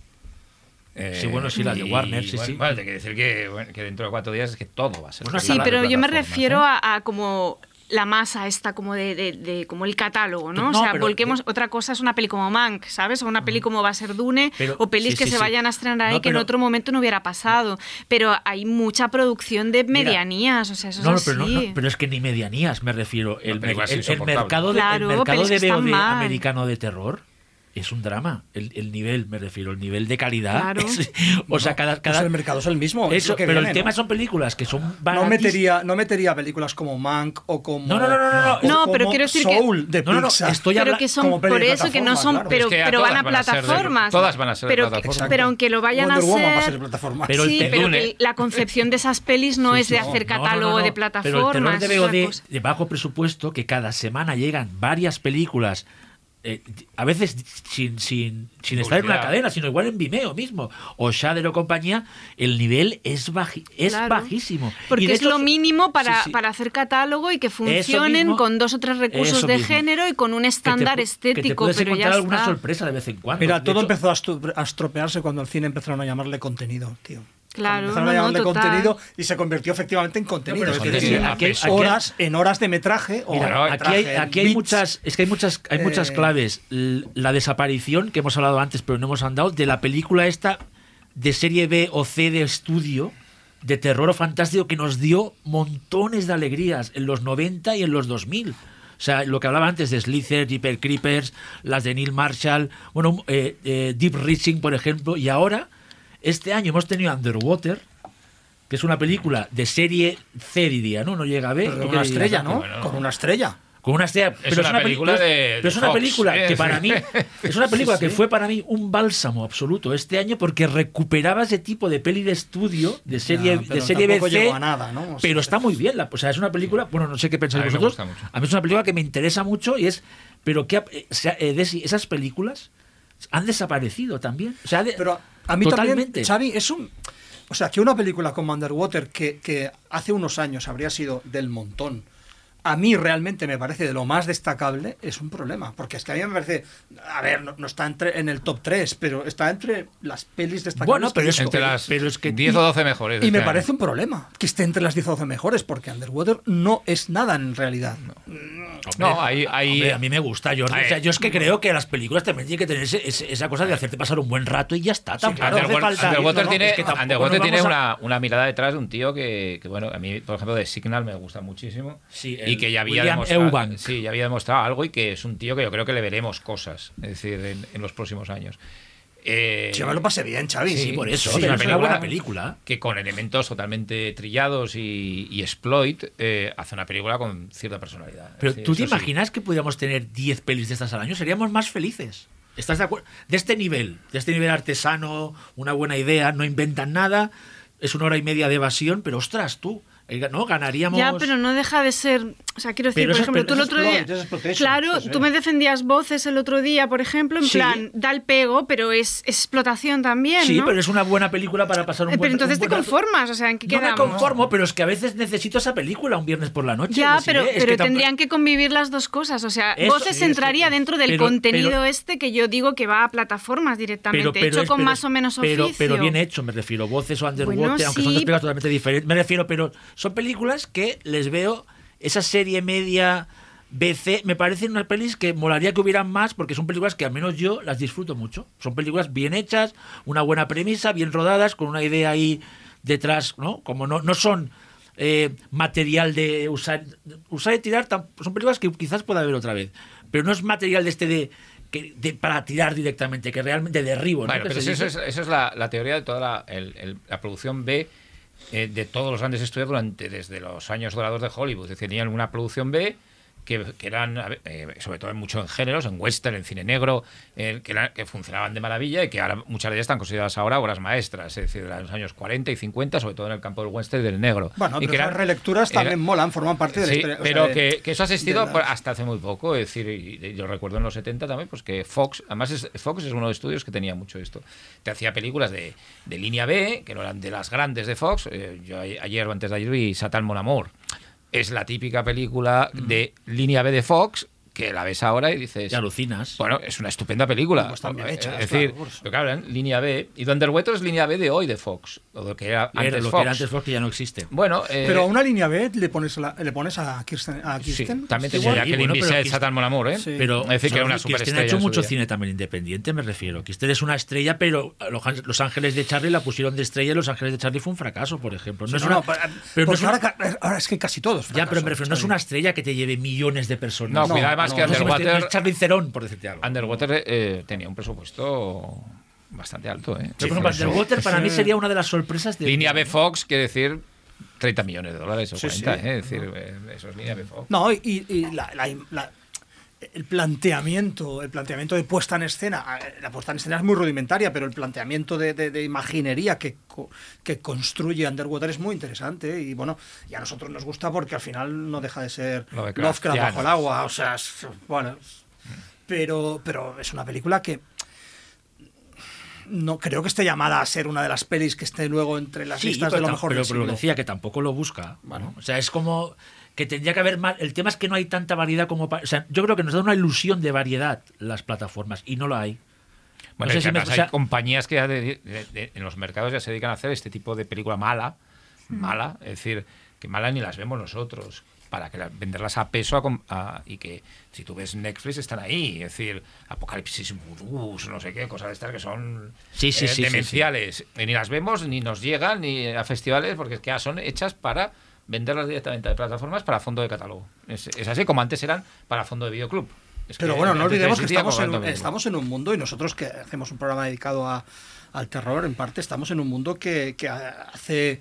Eh, Sí, bueno, sí, la de y, Warner, sí, bueno, sí. bueno, hay que decir que, bueno, que dentro de cuatro días es que todo va a ser. Bueno, Sí, pelea de pero yo me refiero ¿eh? a, a como la masa esta como de, de- de- como el catálogo, ¿no? No, o sea, pero- volquemos otra cosa es una peli como Mank, ¿sabes? O una peli como va a ser Dune Pero- o pelis sí, que sí, se sí. vayan a estrenar ahí No, que en otro momento no hubiera pasado, pero hay mucha producción de Mira, medianías, o sea, eso No, es pero, no, así. no, pero es que ni medianías me refiero. El, el- el insoportables. mercado de, Claro, el mercado de VOD mal. americano de terror es un drama. El, el nivel, me refiero, el nivel de calidad. Claro. es- o sea, cada, Pues cada el mercado es el mismo. es eso, lo que pero viene, el tema son películas que son No metería, no metería películas como Mank o como. No, no, no, no, no, no. o No, pero como quiero decir que- de No, no, estoy pero que son por eso que no son claro. pero Es que a pero van todas a van a ser de- plataformas todas van a ser pero, plataforma. pero aunque lo vayan Wonder a Woman ser, va a ser de plataforma. Pero el sí pero que la concepción de esas pelis no es de hacer catálogo de Pero el plataformas terror de de bajo presupuesto, que cada semana llegan varias películas, eh, a veces sin, sin, sin estar en una cadena, sino igual en Vimeo mismo, o Shudder o compañía, el nivel es, baji- es Claro. bajísimo. Porque Y es hecho- lo mínimo para, Sí, sí. para hacer catálogo y que funcionen mismo, con dos o tres recursos de mismo. género y con un Que te estándar que te estético, puedes pero ya encontrar alguna está. sorpresa de vez en cuando. Mira, De todo hecho, empezó a, estropearse cuando el cine empezaron a llamarle contenido, tío. Claro, Empezaron no, a no, llamarle contenido y se convirtió efectivamente en contenido. pero es decir, aquí- horas, en horas de metraje o Claro, aquí hay, en aquí hay bits. muchas, es que hay muchas, hay muchas Eh, claves. L- La desaparición que hemos hablado antes, pero no hemos andado, de la película esta de serie B o C de estudio de terror o fantástico que nos dio montones de alegrías en los 90 y en los 2000. O sea, lo que hablaba antes de Slither, Jeepers Creepers, las de Neil Marshall, bueno, eh, eh, Deep Reaching, por ejemplo, y ahora, este año hemos tenido Underwater, que es una película de serie C, diría, ¿no? No llega a B. Pero ¿tú con una estrella? ¿no? Bueno. Con una estrella. Con una estrella. pero una película pero- de- pero es una Fox, película ¿eh? que para mí es una película que fue para mí un bálsamo absoluto este año porque recuperaba ese tipo de peli de estudio de serie pero de serie BC, llegó a nada, ¿no? O sea, pero está muy bien. la- o sea, es una película. Bueno, no sé qué pensáis A vosotros. A mí es una película que me interesa mucho y es, pero que ha- eh, o sea, eh, esas películas han desaparecido también. O sea, de- Pero a mí totalmente. también, Xavi, es un... O sea, que una película como Underwater, que, que hace unos años habría sido del montón, a mí realmente me parece de lo más destacable, es un problema. Porque es que a mí me parece... A ver, no, no está entre, en el top 3, pero está entre las pelis destacables. Bueno, pero es-. Entre las pero es que- 10 o 12 mejores. de Y me este parece año. un problema que esté entre las 10 o 12 mejores, porque Underwater no es nada en realidad. No, hay- hay- Hombre, a mí me gusta, Jordi. O sea, yo es que creo que las películas también tienen que tener ese- ese- esa cosa de hacerte pasar un buen rato y ya está. Tampoco claro, hace Underwater, falta- Underwater no, no, tiene, es que Underwater tiene a- una, una mirada detrás de un tío que, que, bueno, a mí, por ejemplo, de Signal me gusta muchísimo. Sí, y que ya había, William demostrado, Eubank. sí, ya había demostrado algo y que es un tío que yo creo que le veremos cosas, es decir, en, en los próximos años. Eh, Si yo me lo pasé bien, Xavi. Sí, por eso. Sí, pero una es una buena película que con elementos totalmente trillados y, y exploit eh, hace una película con cierta personalidad. Pero Sí, ¿tú te imaginas que pudiéramos tener 10 pelis de estas al año? Seríamos más felices. ¿Estás de acuerdo? De este nivel, de este nivel artesano, una buena idea, no inventan nada, es una hora y media de evasión, pero ostras, tú, eh, ¿no? Ganaríamos... Ya, pero no deja de ser. O sea, quiero decir, Pero por es- ejemplo, pero tú el otro día. es Claro, tú me defendías voces el otro día, por ejemplo, en Sí. plan, da el pego, pero es, es explotación también. Sí, ¿no? pero es una buena película para pasar un Eh, buen pero entonces te conformas, o sea, ¿en qué No me quedamos? conformo, pero es que a veces necesito esa película un viernes por la noche. Ya, Desi, pero, ¿eh? Pero que tendrían que convivir las dos cosas. O sea, Eso, voces sí, entraría dentro del pero- contenido pero- este que yo digo que va a plataformas directamente, hecho es- con pero más o menos pero, oficio. pero bien hecho, me refiero. Voces o Underwater, Bueno, aunque son dos películas totalmente diferentes. Me refiero, pero son películas que les veo esa serie media BC. Me parecen unas pelis que molaría que hubieran más porque son películas que al menos yo las disfruto mucho. Son películas bien hechas, una buena premisa, bien rodadas, con una idea ahí detrás, ¿no? Como no, no son. eh, material de usar usar y tirar son películas que quizás pueda haber otra vez pero no es material de este de, que, de para tirar directamente que realmente derribo ¿no? Bueno, pero eso, dice. es, eso es la, la teoría de toda la, el- el- la producción B eh, de todos los grandes estudios durante desde los años dorados de Hollywood. Es decir, tenían una producción B que, que eran, eh, sobre todo mucho en géneros, en western, en cine negro, eh, que, era- que funcionaban de maravilla y que ahora muchas de ellas están consideradas ahora obras maestras, es decir, de los años 40 y 50, sobre todo en el campo del western y del negro. Bueno, y pero que esas eran- relecturas era- también molan, forman parte de la Sí, historia. o sea, pero de- que, eso ha existido hasta hace muy poco. Es decir, y- yo recuerdo en los 70 también, pues que Fox, además es- Fox es uno de los estudios que tenía mucho esto. Te hacía películas de, de línea B, que no eran de las grandes de Fox. Eh, yo ayer o antes de ayer vi Satan Mon Amour. Es la típica película de línea B de Fox que la ves ahora y dices... Y alucinas. Bueno, es una estupenda película. Pues están bien Eh, hechas, es decir, claro, pues. pero claro, línea B. Y Underwater es línea B de hoy de Fox. O de que era Era antes lo Fox. que era antes Fox que ya no existe. Bueno, eh, Pero a una línea B le pones, la- le pones a Kirsten. A Sí, Kirsten también ¿Es tenía igual? Jacqueline bueno, pero Bisset, Kirsten- Satan Mon Amour, ¿eh? Sí. Pero Es decir, que era una Kirsten superestrella ha hecho mucho día. cine también independiente, me refiero. Kirsten es una estrella, pero a Los Ángeles- Los Ángeles de Charlie la pusieron de estrella y Los Ángeles de Charlie fue un fracaso, por ejemplo. No Sí, es no, una, no, pero- pero no es una- ahora, ca- ahora es que casi todos. ya, pero me refiero, no es una estrella que te lleve millones de personas. No, No, cuidado, además no, que Underwater- no es Charlie Theron, por decirte algo. Underwater eh, tenía un presupuesto bastante alto. ¿eh? Pero, por ejemplo, Underwater para mí sería una de las sorpresas de. Línea B Fox quiere decir 30 millones de dólares o Sí, 40, sí. ¿eh? es decir, eh, eso es línea B Fox. No, y, y la- la- la- el planteamiento, el planteamiento de puesta en escena, eh, la puesta en escena es muy rudimentaria, pero el planteamiento de, de- de imaginería que, que construye Underwater es muy interesante y bueno, y a nosotros nos gusta porque al final no deja de ser. Lovecraft bajo el agua, o sea, es- bueno, pero, pero es una película que no creo que esté llamada a ser una de las pelis que esté luego entre las Sí, listas pero, de lo mejor pero, del pero lo siglo. decía que tampoco lo busca. ¿no? O sea, es como que tendría que haber más. El tema es que no hay tanta variedad como. O sea, yo creo que nos da una ilusión de variedad las plataformas y no la hay. Bueno, No sé si me- o sea- hay compañías que ya de- de- de- en los mercados ya se dedican a hacer este tipo de película mala, mala, es decir, que mala ni las vemos nosotros, para que la- venderlas a peso a com- a- y que si tú ves Netflix están ahí, es decir, Apocalipsis Vudús, no sé qué, cosas de estas que son Sí, sí, eh, sí, sí, demenciales. Y ni las vemos, ni nos llegan, ni a festivales, porque es que ya son hechas para venderlas directamente a plataformas para fondo de catálogo. Es, es así como antes eran para fondo de videoclub. Es Pero que bueno, no olvidemos que estamos en, un, de estamos en un mundo y nosotros que hacemos un programa dedicado a- al terror, en parte estamos en un mundo que, que hace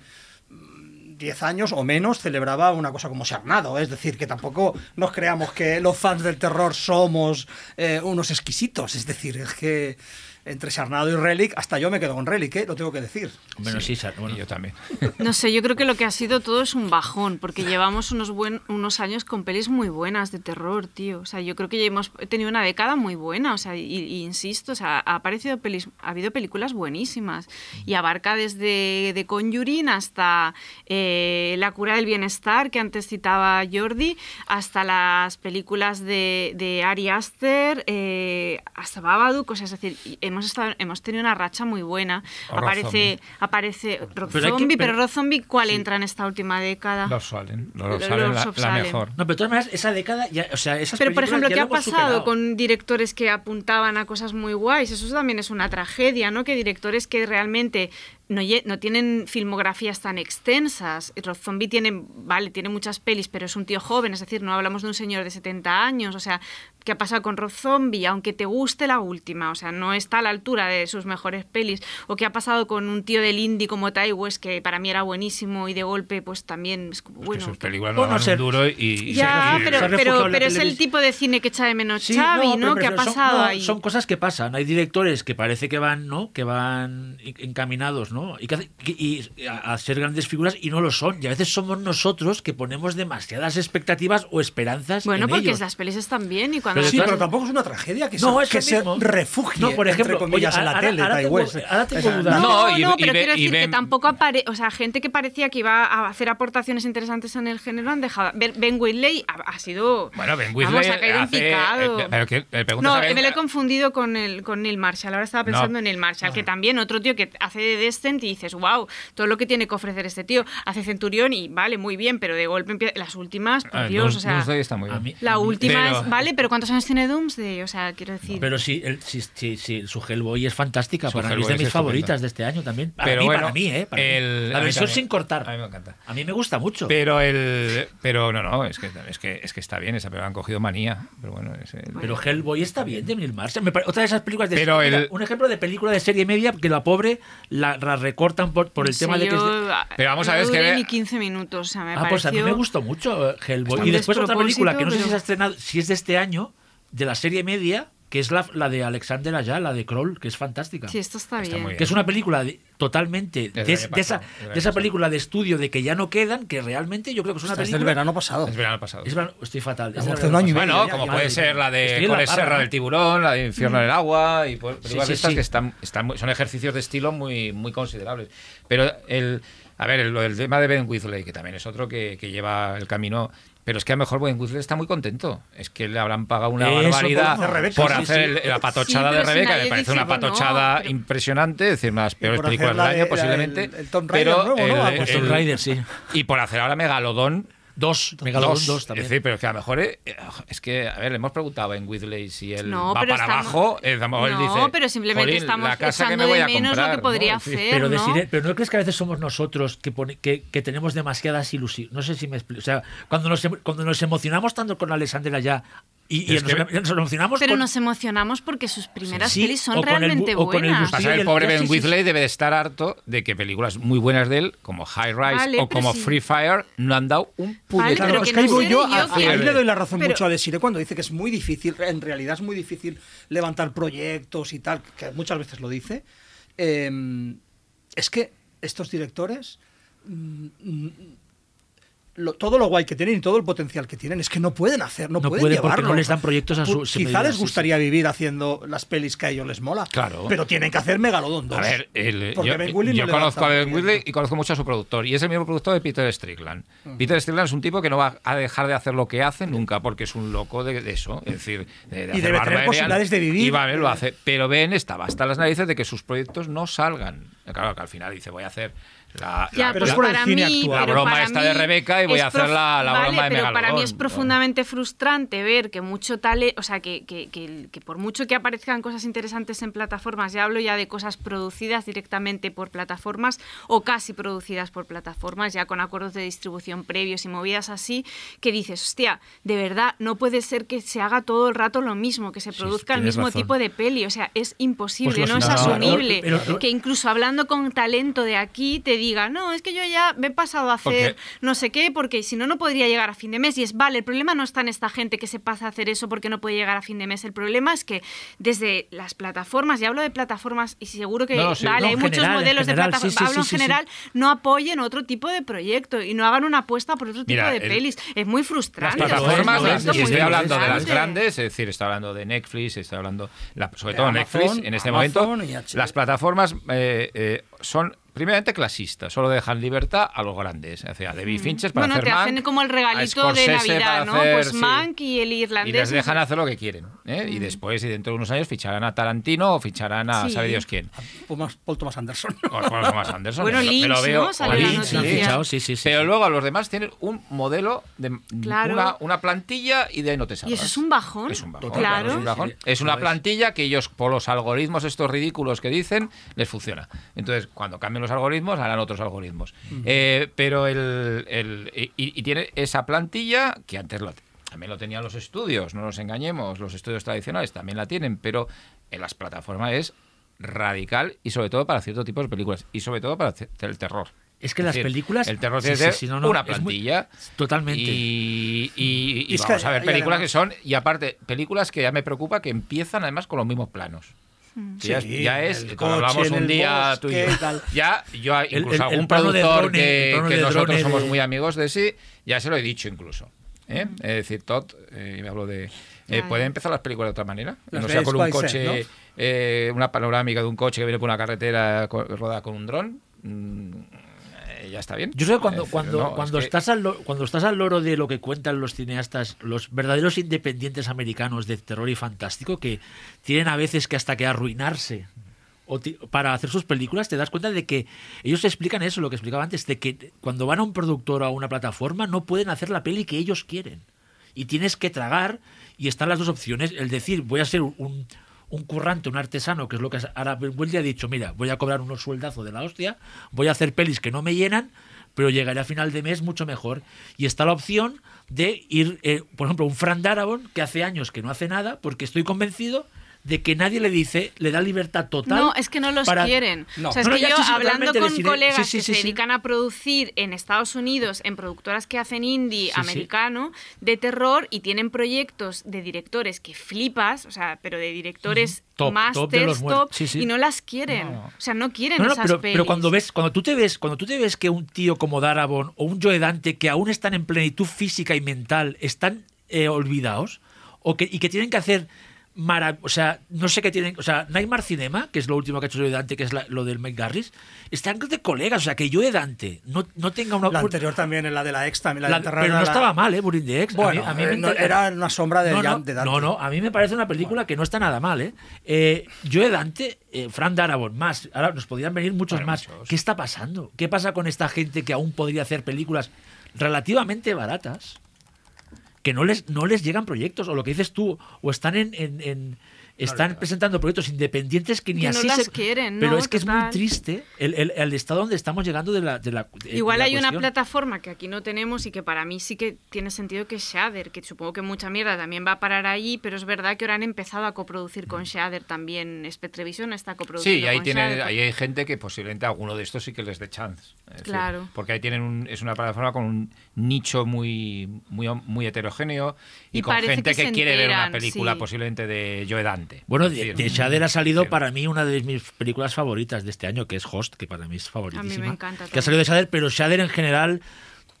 mm, 10 años o menos celebraba una cosa como Sarnado. Es decir, que tampoco nos creamos que los fans del terror somos eh, unos exquisitos. Es decir, es que entre Sarnado y Relic, hasta yo me quedo con Relic, ¿eh? lo tengo que decir. Bueno, sí, Sar- bueno. Yo también. No sé, yo creo que lo que ha sido todo es un bajón, porque llevamos unos, buen, unos años con pelis muy buenas de terror, tío. O sea, yo creo que ya hemos tenido una década muy buena, o sea, y, y insisto, o sea, ha, aparecido pelis, ha habido películas buenísimas y abarca desde The Conjuring hasta eh, La cura del bienestar, que antes citaba Jordi, hasta las películas de, de Ari Aster, eh, hasta Babadook, o sea, es decir, y hemos, estado, hemos tenido una racha muy buena. O Aparece, Zombie. aparece Rob Pero hay que- Zombie, pero- pero Rob Zombie, ¿cuál entra en esta última década? Los Salem. Los Los la, mejor. No, pero de todas maneras, esa década, ya, o sea, esas Pero, por ejemplo, ¿qué ha pasado superado. con directores que apuntaban a cosas muy guays? Eso también es una tragedia, ¿no? Que directores que realmente no, no tienen filmografías tan extensas. Rob Zombie tiene, vale, tiene muchas pelis, pero es un tío joven, es decir, no hablamos de un señor de 70 años. O sea, ¿qué ha pasado con Rob Zombie? Aunque te guste la última, o sea, no está a la altura de sus mejores pelis. O qué ha pasado con un tío del indie como Ty West, que para mí era buenísimo y de golpe, pues también es como, bueno. sus que- películas no ser- duro y... ya, se- pero, pero, es el tipo de cine que echa de menos Sí, Xavi, no, ¿Qué ha son- pasado no, ahí? Son cosas que pasan. Hay directores que parece que van, ¿no? Que van en- encaminados, ¿no? Y, que y a, a ser grandes figuras y no lo son. Y a veces somos nosotros que ponemos demasiadas expectativas o esperanzas Bueno, en porque ellos. las pelis están bien y cuando... Pero Sí, pero tampoco es una tragedia que, No, se, es que se refugie, No, por ejemplo, entre comillas, oye, en la ahora- tele, ahora tengo- West. ahora tengo Esa- dudas. No, No, y- no, y pero quiero y decir que tampoco apare... O sea, gente que parecía que iba a hacer aportaciones interesantes en el género han dejado... Ben Ben Whitley ha, ha sido... Bueno, Ben Vamos, Whitley ha caído en hace- picado. eh, pero que le preguntas No, me lo he confundido con el con Neil Marshall. Ahora estaba pensando No. en Neil Marshall, que también otro tío que hace de Y dices, wow, todo lo que tiene que ofrecer este tío. Hace Centurión y vale, muy bien, pero de golpe empieza... Las últimas, por Ah, Dios, Doom- o sea... Está muy bien. mí- La última Pero- es... Vale, pero ¿cuántos años tiene Doomsday? O sea, quiero decir... Pero sí, el, sí, sí, sí, su Hellboy es fantástica. Su para mí es Hellboy de es mis estupenda. favoritas de este año también. Para Pero mí, bueno, para mí, ¿eh? Para mí. el- La a mí versión también. sin cortar. A mí me encanta. A mí me gusta mucho. Pero el pero no, no, es que es que es que está bien, esa pero han cogido manía, pero bueno, es el- Pero Hellboy está bien de Neil Marshall. Otra de esas películas de Pero mira, el- un ejemplo de película de serie media que la pobre la, la recortan por, por el sé, tema de que es de- yo, ah, Pero vamos a ver, que ve- ni 15 minutos, o sea, me Ah, pues a mí me gustó mucho eh, Hellboy. Y después otra película que no sé si se ha estrenado, si es de este año, de la serie media, que es la, la de Alexander Ayala, la de Kroll, que es fantástica. Sí, esto está, Está bien. Que es una película de- totalmente de, esa, de esa película de estudio de que ya no quedan, que realmente yo creo que es una Esta es película. del verano pasado. es verano pasado. Es verano- estoy fatal. es año Bueno, ya, como ya, puede ya. ser la de la Serra ¿no? del tiburón, la de Infierno del agua y pues, sí, sí. que están, son ejercicios de estilo muy muy considerables. Pero el a ver, el, el tema de Ben Wheatley, que también es otro que, que lleva el camino pero es que a lo mejor Ben Wheatley está muy contento. Es que le habrán pagado una Eso, barbaridad por hacer Rebeca, por sí, hacer sí. el- la patochada Sí, de Rebeca. Me parece una que no, patochada impresionante, es decir, una de las peores películas del año posiblemente. el- el Tomb Raider pero nuevo, ¿no? el- Tomb el- Raider, sí. y por hacer ahora Megalodón Dos, Megalodon 2 Dos. también. Es decir, pero es que a lo mejor eh, es que, a ver, le hemos preguntado en Whitley si él No, va para estamos- abajo. eh, mejor él No, dice, pero simplemente "Jolín, estamos la casa que echando me voy de a menos lo que comprar", ¿no? podría hacer. Pero, ¿no? decir- pero no crees que a veces somos nosotros que, pone- que, que tenemos demasiadas ilusiones. No sé si me explico. O sea, cuando nos, em- cuando nos emocionamos tanto con Alexander allá, Y, y nos, que- nos emocionamos Pero con- nos emocionamos porque sus primeras Sí, pelis son realmente o con el buenas. Pasa el el- pobre Ben sí, sí. Wheatley debe de estar harto de que películas muy buenas de él, como High Rise Vale, o como sí. Free Fire, no han dado un Vale, puñetazo. Es que no yo, yo a- que- ahí le doy la razón Pero- mucho a Desire cuando dice que es muy difícil, en realidad es muy difícil levantar proyectos y tal, que muchas veces lo dice. Eh, es que estos directores, mm, mm, lo- todo lo guay que tienen y todo el potencial que tienen, es que no pueden hacer, no, No pueden puede porque llevarlo. no les dan proyectos a su- Pu- su Quizá les sí, gustaría vivir haciendo las pelis que a ellos les mola, Claro. pero tienen que hacer Megalodon 2. A ver, el- Porque yo, Ben Wheatley no yo conozco a Ben. Wheatley y conozco mucho a su productor. Y es el mismo productor de Peter Strickland. Peter Strickland es un tipo que no va a dejar de hacer lo que hace nunca, porque es un loco de, de eso. Es decir, de, de Y hacer debe tener posibilidades de vivir. Y Babel lo hace. Pero Ben estaba hasta las narices de que sus proyectos no salgan. Claro, que al final dice, voy a hacer la, Ya, la- Pero es la- por el para cine mí, actual. La pero broma mí de Rebeca y voy es a hacer la- la vale, broma de pero para mí es profundamente frustrante ver que mucho talento, o sea, que, que, que- que por mucho que aparezcan cosas interesantes en plataformas, ya hablo ya de cosas producidas directamente por plataformas o casi producidas por plataformas, ya con acuerdos de distribución previos y movidas así, que dices, hostia, de verdad, no puede ser que se haga todo el rato lo mismo, que se produzca el mismo razón. tipo de peli, o sea, es imposible, Pues no es asumible. Pero- pero- que incluso hablando con talento de aquí te diga, no, es que yo ya me he pasado a hacer no sé qué, porque si no, no podría llegar a fin de mes. Y es, vale, el problema no está en esta gente que se pasa a hacer eso porque no puede llegar a fin de mes. El problema es que desde las plataformas, y hablo de plataformas, y seguro que, No, no, sí. vale, No, hay muchos modelos general, de plataformas, sí, sí, hablo en sí, sí, sí. general, no apoyen otro tipo de proyecto y no hagan una apuesta por otro tipo de el- pelis. Es muy Las frustrante. plataformas, es las- momento y estoy hablando de las grandes, es decir, estoy hablando de Netflix, estoy hablando, la- sobre De todo Amazon, Netflix, en este Amazon momento, las plataformas eh, eh, son primeramente clasistas, solo dejan libertad a los grandes, o sea, a David Fincher para Bueno, hacer te hacen Mank, como el a regalito de Navidad, ¿no? hacer, Pues sí. Mank y el y irlandés. les no dejan hacer lo que quieren. ¿eh? Y después, y dentro de unos años, ficharán a Tarantino o ficharán a Sí. sabe Dios quién. Thomas- Paul Thomas Anderson. O o Thomas Anderson. Bueno, me lo- me lo Lynch, veo. ¿no? o Salió la Lynch, noticia. sí. Fichado, sí, sí, sí, Pero luego los demás tienen un modelo de Claro. una, una plantilla y de ahí no te Y salvas. eso es un bajón. Es un bajón. Claro. Es, un, bajón. Sí, Es una plantilla que ellos, por los algoritmos estos ridículos que dicen, les funciona. Entonces, cuando cambian los algoritmos, harán otros algoritmos. Eh, pero el, el- y, y tiene esa plantilla que antes lo, también lo tenían los estudios, no nos engañemos, los estudios tradicionales también la tienen, pero en las plataformas es radical y sobre todo para cierto tipo de películas y sobre todo para el terror. Es que las decir, películas- El terror tiene sí, no, no, una muy- plantilla. Totalmente. Y, y- y Y es vamos que a ver películas que son. Y aparte, películas que ya me preocupa que empiezan además con los mismos planos. Que ya, es- ya coche hablamos un día tú y yo, ya yo incluso el- el algún productor drone, que, nosotros somos de- muy amigos de sí, ya se lo he dicho incluso. ¿eh? Es decir, Todd, eh, me hablo de... eh, ¿Pueden empezar las películas de otra manera? Las no sea con un coche, ¿no? eh, una panorámica de un coche que viene por una carretera rodada con un dron. mm, ya está bien. Yo sé que cuando, decir, cuando, no, es cuando, que- estás al lo- cuando estás al loro de lo que cuentan los cineastas, los verdaderos independientes americanos de terror y fantástico, que tienen a veces que hasta que arruinarse o para hacer sus películas, te das cuenta de que ellos explican eso, lo que explicaba antes, de que cuando van a un productor o a una plataforma no pueden hacer la peli que ellos quieren. Y tienes que tragar y están las dos opciones, el decir voy a ser un, un currante, un artesano, que es lo que ahora Weldy ha dicho, mira, voy a cobrar unos sueldazos de la hostia, voy a hacer pelis que no me llenan, pero llegaré a final de mes mucho mejor. Y está la opción de ir, eh, por ejemplo, un Fran Darabont, que hace años que no hace nada, porque estoy convencido de que nadie le dice, le da libertad total. No, es que no los para- quieren. No. O sea, es No, que yo, sí, sí, hablando con colegas sí, que se dedican a producir en Estados Unidos, en productoras que hacen indie americano, de terror, y tienen proyectos de directores que flipas, o sea, pero de directores Top, top de masters, los top, sí. y no las quieren. O sea, no quieren esas pero, pelis. pero cuando ves, cuando tú te ves, cuando tú te ves que un tío como Darabont o un Joe Dante que aún están en plenitud física y mental están eh, olvidados o que, y que tienen que hacer o sea, no sé qué tienen, o sea, Nightmare Cinema, que es lo último que ha hecho Joe Dante, que es la- lo del Mike Garris, están de colegas, o sea, que Joe Dante no, no tenga una La anterior también, en la de la ex, también la, la- de enterrar pero no la- estaba mal, ¿eh? Burin the Ex. A Bueno, mí- a mí eh, no, era una sombra de, no, Jan- no, de Dante. no, no, a mí me parece una película que no está nada mal, ¿eh? eh Joe Dante, eh, Fran Darabont, más, ahora nos podrían venir muchos Bueno, más. muchos. ¿Qué está pasando? ¿Qué pasa con esta gente que aún podría hacer películas relativamente baratas? Que no les, no les llegan proyectos, o lo que dices tú, o están en... en- en- están presentando proyectos independientes que ni Que no así las se quieren, pero ¿no? es que es muy Total. triste el, el- el estado donde estamos llegando de la, de la de Igual la hay una plataforma que aquí no tenemos y que para mí sí que tiene sentido que es Shader, que supongo que mucha mierda también va a parar allí, pero es verdad que ahora han empezado a coproducir con Shader también. Spectrevisión está coproduciendo Sí, y ahí, con tiene, Shudder. ahí hay gente que posiblemente alguno de estos sí que les dé chance. Es decir, Claro. porque ahí tienen un- es una plataforma con un nicho muy, muy, muy heterogéneo y, Y con gente que que, quiere ver una enteran, película sí. posiblemente de Joe Bueno, de, decir, de Shader ha salido para mí una de mis películas favoritas de este año, que es Host, que para mí es favoritísima. encanta Que ha salido de Shader, pero Shader en general,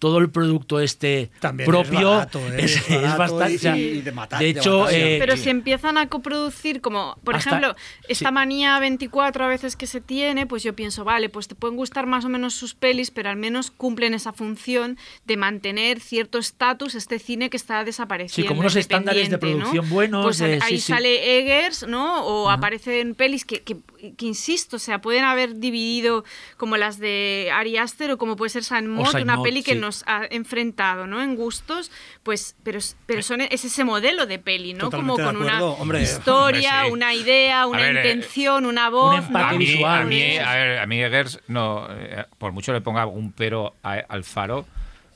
todo el producto este También propio es barato, ¿eh? es, Es es barato bastante. y- o sea, y de matar- de hecho, eh, Pero si empiezan a coproducir, como por Hasta- ejemplo, esta sí. manía 24 a veces que se tiene, pues yo pienso, vale, pues te pueden gustar más o menos sus pelis, pero al menos cumplen esa función de mantener cierto estatus este cine que está desapareciendo. Sí, como unos estándares de producción buenos, Pues de- ahí sí, sí. sale Eggers, ¿no? O aparecen pelis que, que, que, insisto, o sea, pueden haber dividido como las de Ari Aster o como puede ser San Mott, una peli que sí. nos ha enfrentado, ¿no? En gustos, pues, pero, pero son, es ese modelo de peli, ¿no? Totalmente como con una hombre. historia, Hombre, sí. una idea, una ver, eh, intención, una voz. A ¿no? mí, visual. a mí, a ver, a mí Eggers, no, eh, por mucho le ponga algún pero a- al faro,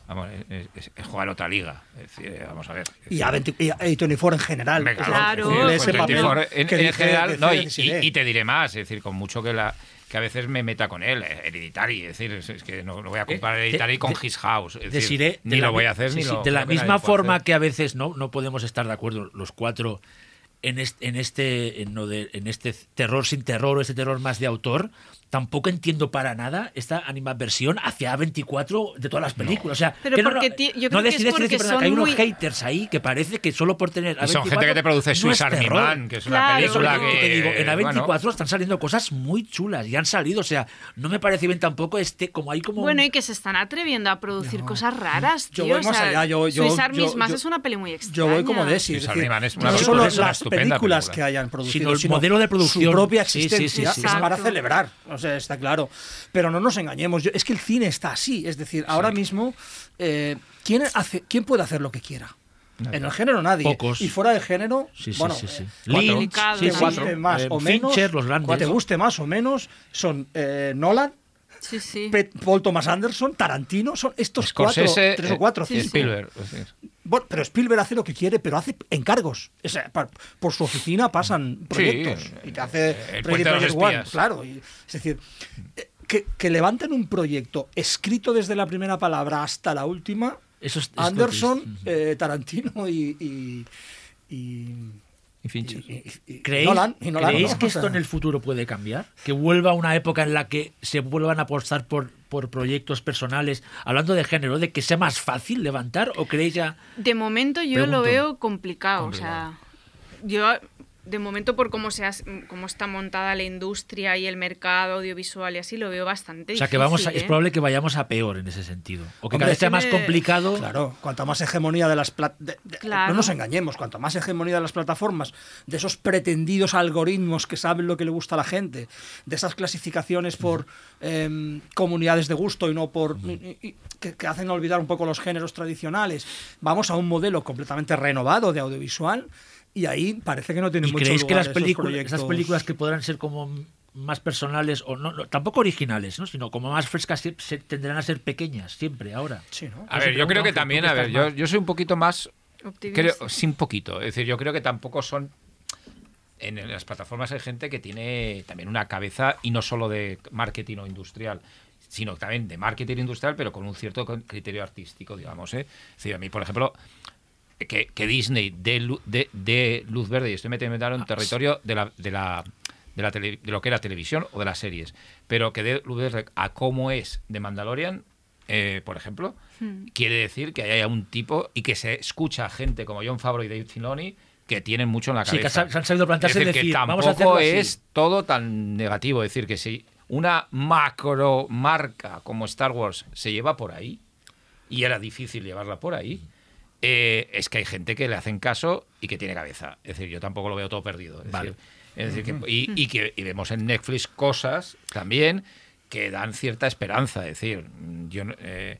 vamos, es, es- es jugar otra liga. Es decir, eh, vamos a ver. Y a, decir, 20 y a A24 en general. Claro, Cumple ese papel 24 en, que en dice- general, que no, dice y, Desiree. y- y te diré más, es decir, con mucho que la que a veces me meta con él, eh, Hereditary, es decir, es, que no, no voy a comparar Eh, Hereditary de- con de- His House, es decir, Desiree, ni de la lo voy a hacer sí, ni sí, lo de la misma forma que a veces no, no podemos estar de acuerdo los cuatro en este, en este, en lo de- en este terror sin terror o este terror más de autor, tampoco entiendo para nada esta animadversión hacia A24 de todas las películas. O sea, Pero que no, porque no, yo no creo que es decides porque son que hay unos muy- haters ahí que parece que solo por tener Y son A24 gente que te produce no Swiss Army. Man, que es una Claro, película lo que... te digo, en A24 bueno, están saliendo cosas muy chulas y han salido, o sea, no me parece bien tampoco este como hay como Bueno, un- y que se están atreviendo a producir cosas raras, Yo tío. voy o más sea, allá, yo- yo- Swiss Army yo- yo- es una peli muy extraña. Yo voy como Desi, es Swiss decir, Army Man es una no película, solo las estupenda películas película. que hayan producido, Sino el modelo de producción. su propia Sí, sí, sí, existencia sí, es para celebrar, o sea, está claro. Pero no nos engañemos, yo- es que el cine está así, es decir, ahora mismo, eh, ¿quién, hace, ¿quién puede hacer lo que quiera? En el género nadie. Pocos. Y fuera del género, Sí, sí, bueno, sí, sí. eh, Lynch, te guste más Eh, o menos, Fincher, los grandes. te guste más o menos, son eh, Nolan, Sí, sí. Paul Thomas Anderson, Tarantino, son estos cuatro, tres o eh, cuatro, y cinco. Spielberg. Bueno, pero Spielberg hace lo que quiere, pero hace encargos. O sea, pa- por su oficina pasan proyectos. Sí, y te hace el Ready puente de los Player One, claro. y- es decir, eh, que, que levanten un proyecto escrito desde la primera palabra hasta la última, Eso es- es Anderson, eh, Tarantino y... y, y- Y Fincher. y- y- y ¿Creéis, Nolan, y Nolan, creéis ¿no? que esto en el futuro puede cambiar? ¿Que vuelva una época en la que se vuelvan a apostar por, por proyectos personales? Hablando de género, ¿de que sea más fácil levantar o creéis ya...? De momento yo Pregunto. lo veo complicado, Complicado. o sea, yo de momento por cómo se has- cómo está montada la industria y el mercado audiovisual y así lo veo bastante O sea, que vamos a- es ¿eh? probable que vayamos a peor en ese sentido. O que Hombre, cada vez sea más complicado. Claro, cuanto más hegemonía de las plat- de- de- Claro. no nos engañemos, cuanto más hegemonía de las plataformas, de esos pretendidos algoritmos que saben lo que le gusta a la gente, de esas clasificaciones por em, comunidades de gusto y no por y- y- que, que hacen olvidar un poco los géneros tradicionales, vamos a un modelo completamente renovado de audiovisual y ahí parece que no tiene ¿Y mucho creéis que las películas, proyectos. esas películas que podrán ser como más personales, o no, no, tampoco originales, ¿no? sino como más frescas, se- se- tendrán a ser pequeñas siempre, ahora? Sí, ¿no? A Pues ver, yo creo que también, ¿tú a ver, yo, yo soy un poquito más Optimista. Creo, sí, un poquito. Es decir, yo creo que tampoco son. En las plataformas hay gente que tiene también una cabeza, y no solo de marketing o industrial, sino también de marketing industrial, pero con un cierto criterio artístico, digamos. ¿eh? Es decir, a mí, por ejemplo, que, que Disney dé dé- dé luz verde, y estoy metiendo en un territorio de la. De la de, la tele- de lo que era televisión o de las series, pero que dé luz verde a cómo es de Mandalorian, eh, por ejemplo, quiere decir que haya un tipo y que se escucha a gente como John Favreau y Dave Filoni que tienen mucho en la Sí, que cabeza. se han sabido plantarse es decir, decir, que "Vamos a tampoco hacerlo así". es todo tan negativo. Es decir, que si una macro marca como Star Wars se lleva por ahí, y era difícil llevarla por ahí, eh, es que hay gente que le hacen caso y que tiene cabeza. Es decir, yo tampoco lo veo todo perdido. Es Vale. decir, es decir que, y, y que y vemos en Netflix cosas también que dan cierta esperanza. Es decir, yo no- eh,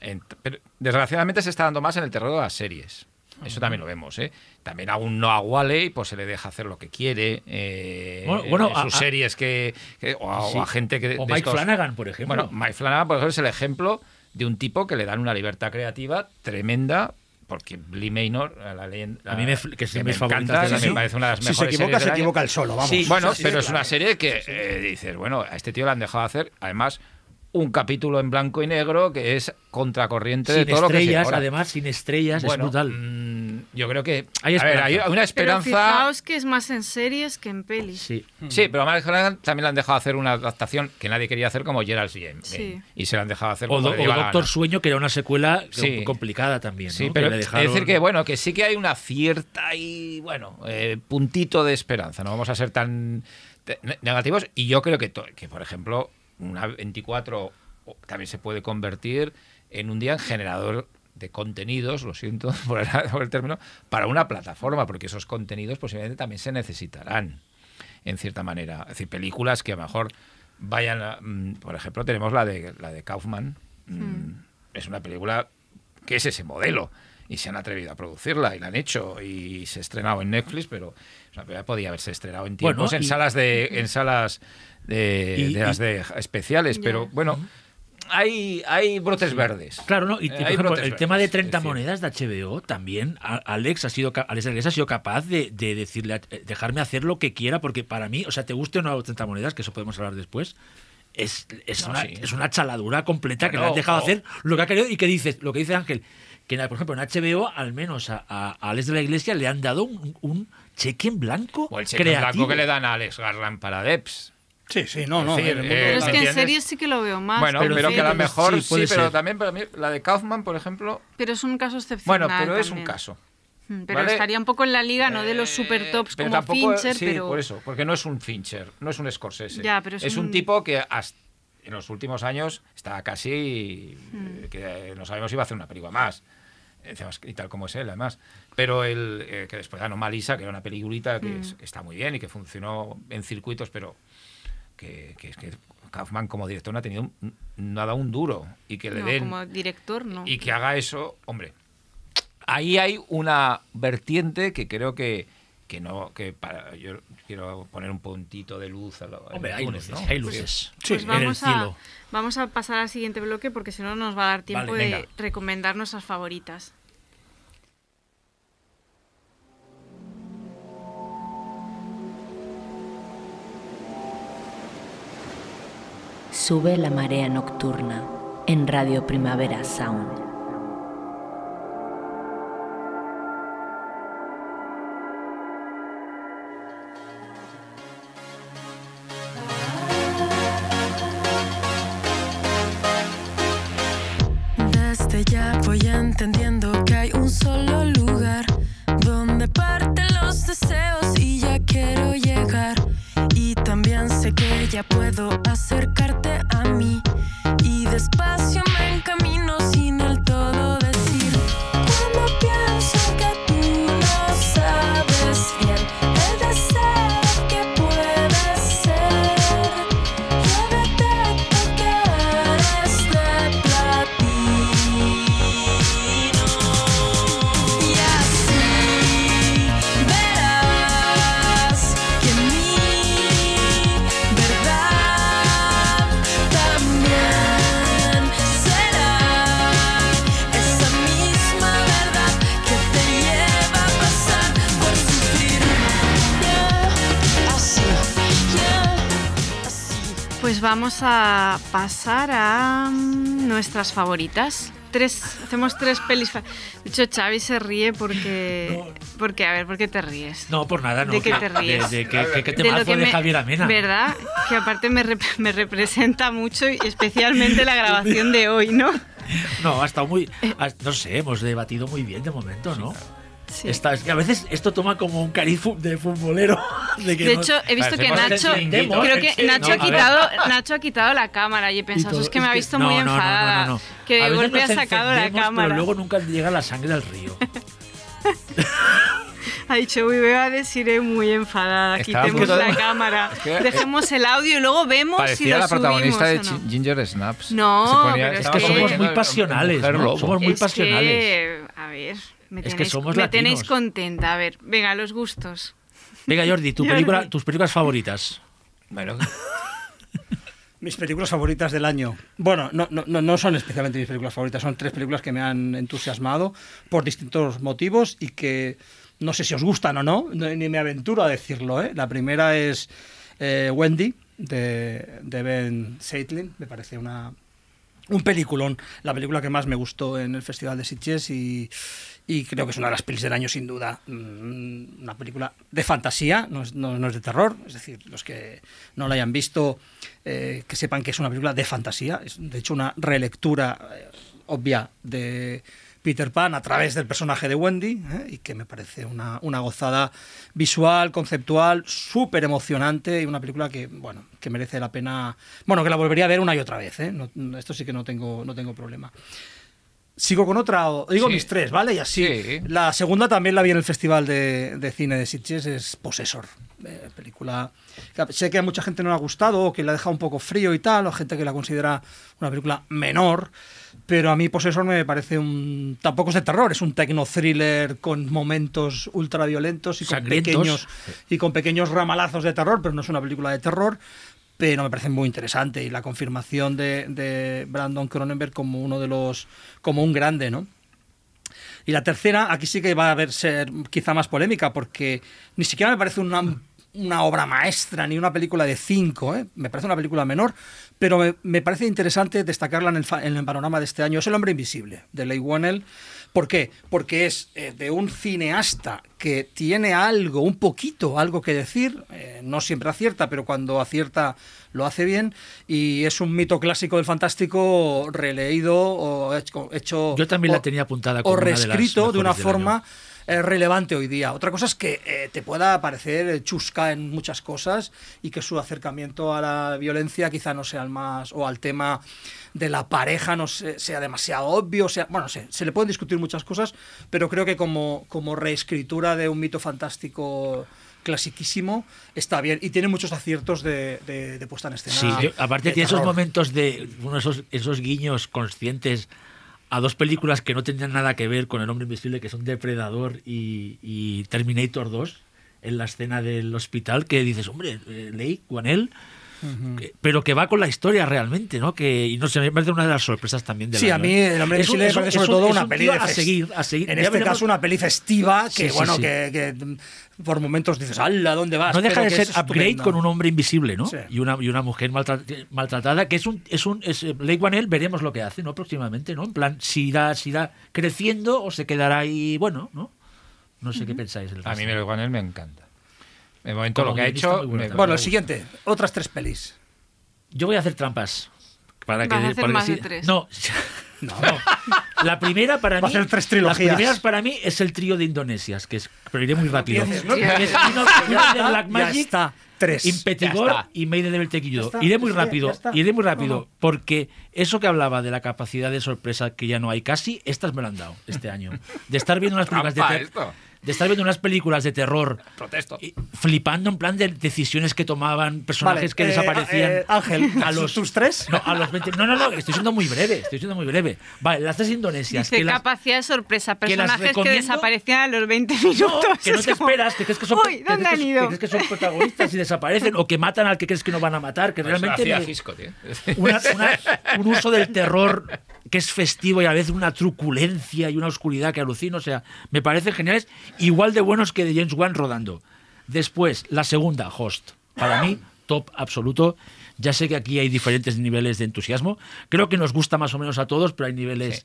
en- pero desgraciadamente se está dando más en el terreno de las series. Eso también lo vemos, ¿eh? También a un Noah Wally pues se le deja hacer lo que quiere. eh, Bueno, bueno, en sus a- a- series que, que- o, a, o a gente que O Mike estos- Flanagan, por ejemplo. Bueno, Mike Flanagan, por ejemplo, es el ejemplo de un tipo que le dan una libertad creativa tremenda. Porque Lee Maynor, a la leyenda. A mí me que es de me encanta, de me la- parece una de las Si se mejores equivoca, series se equivoca el solo, vamos. Sí, Bueno, Sí, pero sí, es una serie que eh, dices, bueno, a este tío le han dejado hacer, además, un capítulo en blanco y negro que es contracorriente de todo lo que se estrellas, ahora. además, sin estrellas, Bueno, es brutal. mm, yo creo que Hay a ver, hay una Pero esperanza. fijaos que es más en series que en pelis. Sí. Sí, pero a Mike Flanagan también le han dejado hacer una adaptación que nadie quería hacer como Gerald's Game. Sí. Y se la han dejado hacer O, como Do- o Doctor. Sueño, que era una secuela Sí. complicada también. Sí, ¿no? pero Que le es dejaron- decir que bueno, que sí que hay una cierta y bueno, eh, puntito de esperanza. No vamos a ser tan negativos. Y yo creo que por ejemplo, una 24 o- también se puede convertir en un día en generador de contenidos, lo siento por el, por el término, para una plataforma, porque esos contenidos posiblemente también se necesitarán, en cierta manera. Es decir, películas que a lo mejor vayan a, mm, por ejemplo, tenemos la de la de Kaufman. mm, Es una película que es ese modelo. Y se han atrevido a producirla y la han hecho y se ha estrenado en Netflix, pero que podía haberse estrenado en Bueno, tiempos en y- salas de en salas de, Y- de las de especiales, pero bueno, hay hay brotes verdes. Claro, ¿no? Y, Eh, por ejemplo, el verdes, tema de es 30 decir, monedas de HBO también, Alex ha sido Alex ha sido capaz de, de decirle, eh, dejarme hacer lo que quiera, porque para mí, o sea, te guste o no 30 monedas, que eso podemos hablar después, es, es, No, una, sí. es una chaladura completa que le han dejado hacer lo que ha querido y que dices, lo que dice Ángel, que por ejemplo en HBO, al menos a, Alex de la Iglesia le han dado un, un cheque en blanco O el cheque en creativo. blanco que le dan a Alex Garland para Deps. Sí, sí, no, no. Mundo eh, Pero es que en series sí que lo veo más. bueno, pero pero, sí, que a lo mejor sí, pero ser. también para mí la de Kaufman, por ejemplo, Pero es un caso excepcional. bueno, pero es un caso. Mm, Pero ¿vale? estaría un poco en la liga, no de los super Eh, tops pero como tampoco- Fincher, sí, pero. por eso, porque no es un Fincher, no es un Scorsese. Ya, pero es un... un- tipo que hasta en los últimos años está casi Hmm. eh, que no sabemos si va a hacer una película más. Y tal como es él, además. Pero el eh, que después ganó Malisa, que era una peliculita que, Hmm. es- que está muy bien y que funcionó en circuitos, pero que, que es que Kaufman como director no ha tenido un- nada un duro y que le no, den como director, no. y que haga eso, hombre, ahí hay una vertiente que creo que, que no, que para, yo quiero poner un puntito de luz a lo, Hombre, hay el luces, hay luces. Pues en el vamos, a, vamos a pasar al siguiente bloque porque si no nos va a dar tiempo Vale, de venga. recomendar nuestras favoritas. Sube la marea nocturna en Radio Primavera Sound. Desde ya voy entendiendo que hay un solo lugar donde parten los deseos y ya quiero llegar. Y también sé que ya puedo acercarte vamos a pasar a mm, nuestras favoritas. Tres, hacemos tres pelis. De hecho, Xavi se ríe porque. Porque, a ver, ¿por qué te ríes? No, por nada, no. ¿De qué que- te ríes? De, de De temazo que de me- Javier Amena. ¿Verdad? Que aparte me, rep- me representa mucho y especialmente la grabación de hoy, ¿no? No, ha estado muy. ha- no sé, hemos debatido muy bien de momento, ¿no? Sí. Está- es que a veces esto toma como un cariz de futbolero. De, que De no- hecho, he visto que Nacho, creo que Sí, Nacho no, ha quitado, Nacho ha quitado la cámara y he y pensado, todo. es que me ha visto no, muy no, no, no, enfadada, no, no. que A de golpe ha nos sacado la cámara. Pero luego nunca llega la sangre al río. Ha dicho, uy, veo a Desiree muy enfadada, quitemos punto de- la cámara, Es que- dejemos el audio y luego vemos si Parecía lo la protagonista de subimos no. Gi- Ginger Snaps. No, ponía- pero es estaba que- Somos muy pasionales, ¿no? Somos muy Es pasionales. que, a ver, Me Es que tenéis, somos me tenéis contenta. A ver, venga, los gustos. Venga, Jordi, tu Jordi. película, tus películas favoritas. Bueno, Mis películas favoritas del año. Bueno, no, no, no- no son especialmente mis películas favoritas, son tres películas que me han entusiasmado por distintos motivos y que no sé si os gustan o no, no- ni me aventuro a decirlo. ¿eh? La primera es eh, Wendy, de, de Ben Seitlin, me parece una, un peliculón, la película que más me gustó en el Festival de Sitges y, y creo que es una de las pelis del año sin duda. Mm, Una película de fantasía, no es, no- es de terror, es decir, los que no la hayan visto, eh, que sepan que es una película de fantasía, es de hecho una relectura eh, obvia de Peter Pan a través del personaje de Wendy ¿eh? y que me parece una, una gozada visual, conceptual, súper emocionante y una película que, bueno, que merece la pena, bueno, que la volvería a ver una y otra vez. No- esto sí que no tengo, no tengo problema. Sigo con otra, o- digo Sí. mis tres, ¿vale? Y así. Sí. La segunda también la vi en el Festival de, de Cine de Sitges, es Possessor. eh, película. que Sé que a mucha gente no le ha gustado, o que la deja un poco frío y tal, o gente que la considera una película menor. Pero a mí Possessor me parece un. Tampoco es de terror, es un techno thriller con momentos ultraviolentos y con Sangrientos. pequeños y con pequeños ramalazos de terror, pero no es una película de terror. Pero me parece muy interesante y la confirmación de, de Brandon Cronenberg como uno de los. como un grande, ¿no? Y la tercera, aquí sí que va a haber ser quizá más polémica, porque ni siquiera me parece una, una obra maestra ni una película de cinco, ¿eh? me parece una película menor, pero me, me parece interesante destacarla en el, en el panorama de este año. Es El hombre invisible, de Leigh Whannell. ¿Por qué? Porque es eh, de un cineasta que tiene algo, un poquito, algo que decir, eh, no siempre acierta, pero cuando acierta lo hace bien, y es un mito clásico del fantástico releído o hecho... Yo también o- la tenía apuntada como o una de las reescrito de una forma año. Eh, relevante hoy día. Otra cosa es que eh, te pueda parecer chusca en muchas cosas y que su acercamiento a la violencia quizá no sea el más, o al tema de la pareja no se- sea demasiado obvio, sea, bueno, no sé, se le pueden discutir muchas cosas, pero creo que como, como reescritura de un mito fantástico clasiquísimo está bien y tiene muchos aciertos de, de- de puesta en escena. Sí, yo- aparte de tiene esos momentos de uno de esos, esos guiños conscientes a dos películas que no tenían nada que ver con El hombre invisible, que son Depredador y, y Terminator 2, en la escena del hospital, que dices, hombre, eh, Leigh Whannell, que- pero que va con la historia realmente, ¿no? Que, y no sé, me parece una de las sorpresas también de Sí, a mí El hombre invisible me parece sobre todo una peli de a seguir, a seguir. En Ya este veremos- caso una peli festiva que, Sí, sí, bueno, sí. Que, que, por momentos dices, ¡hala! ¿Dónde vas? No deja Pero de que ser upgrade con un hombre invisible, ¿no? Sí. Y una, y una mujer maltra- maltratada, que es un, es un, es, eh, Blake Whannell, veremos lo que hace, ¿no? Próximamente, ¿no? En plan, si irá, si irá creciendo o se quedará ahí, bueno, ¿no? No sé qué pensáis. del A mí. Mel Wanel me encanta. De momento Como lo que ha hecho. bueno me- también. Bueno, me el siguiente, otras tres pelis. Yo voy a hacer trampas. Para que Vas a de- hacer porque más de sí- tres. No, no, no. La primera para Va mí. a hacer tres trilogías. Las primeras para mí es el trío de Indonesias, que es, pero iré muy rápido. empieces, no es Black está, Magic, ya está. Tres. Impetigor Ya está. y Made in Devil está, Iré muy rápido, iré muy rápido, no. porque eso que hablaba de la capacidad de sorpresa que ya no hay casi, estas me lo han dado este año. De estar viendo unas películas de, ter-. De estar viendo unas películas de terror Protesto. y flipando en plan de decisiones que tomaban personajes Vale, que eh, desaparecían. eh, Ángel, a los ¿tus tres? No, a los 20. No, no, no, estoy siendo muy breve, estoy siendo muy breve. Vale, las tres indonesias. Dice que las- capacidad de sorpresa, personajes que, desaparecían a los 20 no, minutos. que no te como, esperas, que crees que son, Uy, ¿dónde han ido? que crees que son protagonistas y desaparecen, o que matan al que crees que no van a matar, que Eso realmente hacía me- Gisco, tío. una- una- un uso del terror que es festivo y a vez una truculencia y una oscuridad que alucino. O sea, me parecen geniales, igual de buenos que de James Wan rodando. Después, la segunda, Host. Para mí, top absoluto. Ya sé que aquí hay diferentes niveles de entusiasmo. Creo que nos gusta más o menos a todos, pero hay niveles.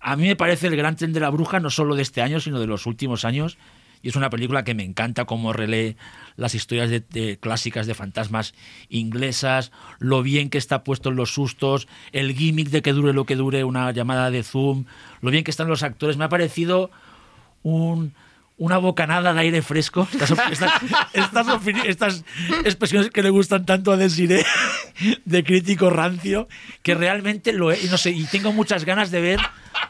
A mí me parece el gran tren de la bruja, no solo de este año, sino de los últimos años. Y es una película que me encanta cómo relee las historias de, de clásicas de fantasmas inglesas, lo bien que está puesto en los sustos, el gimmick de que dure lo que dure una llamada de Zoom, lo bien que están los actores. Me ha parecido un, una bocanada de aire fresco. Estas, estas, estas opini- estas expresiones que le gustan tanto a Desiree de crítico rancio, que realmente lo es. Y no sé, y tengo muchas ganas de ver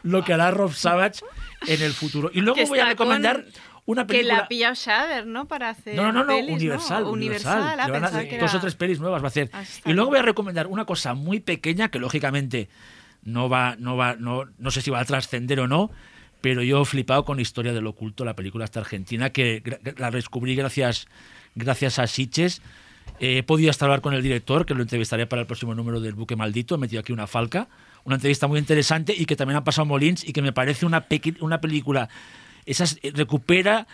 lo que hará Rob Savage en el futuro. Y luego voy a recomendar con- una Que la ha pillado Shader, ¿no? Para hacer. No, no, no, no, pelis, Universal, Universal. ah, Le van a pensaba hacer que dos era- o tres pelis nuevas va a hacer. Ah, Y luego voy a recomendar una cosa muy pequeña que lógicamente no va, no va, no, no sé si va a trascender o no, pero yo he flipado con Historia del Oculto, la película esta argentina, que la descubrí gracias, gracias a Siches. Eh, he podido hasta hablar con el director, que lo entrevistaré para el próximo número del Buque Maldito. He metido aquí una falca. Una entrevista muy interesante y que también ha pasado Molins y que me parece una, una película. Esas, eh, recupera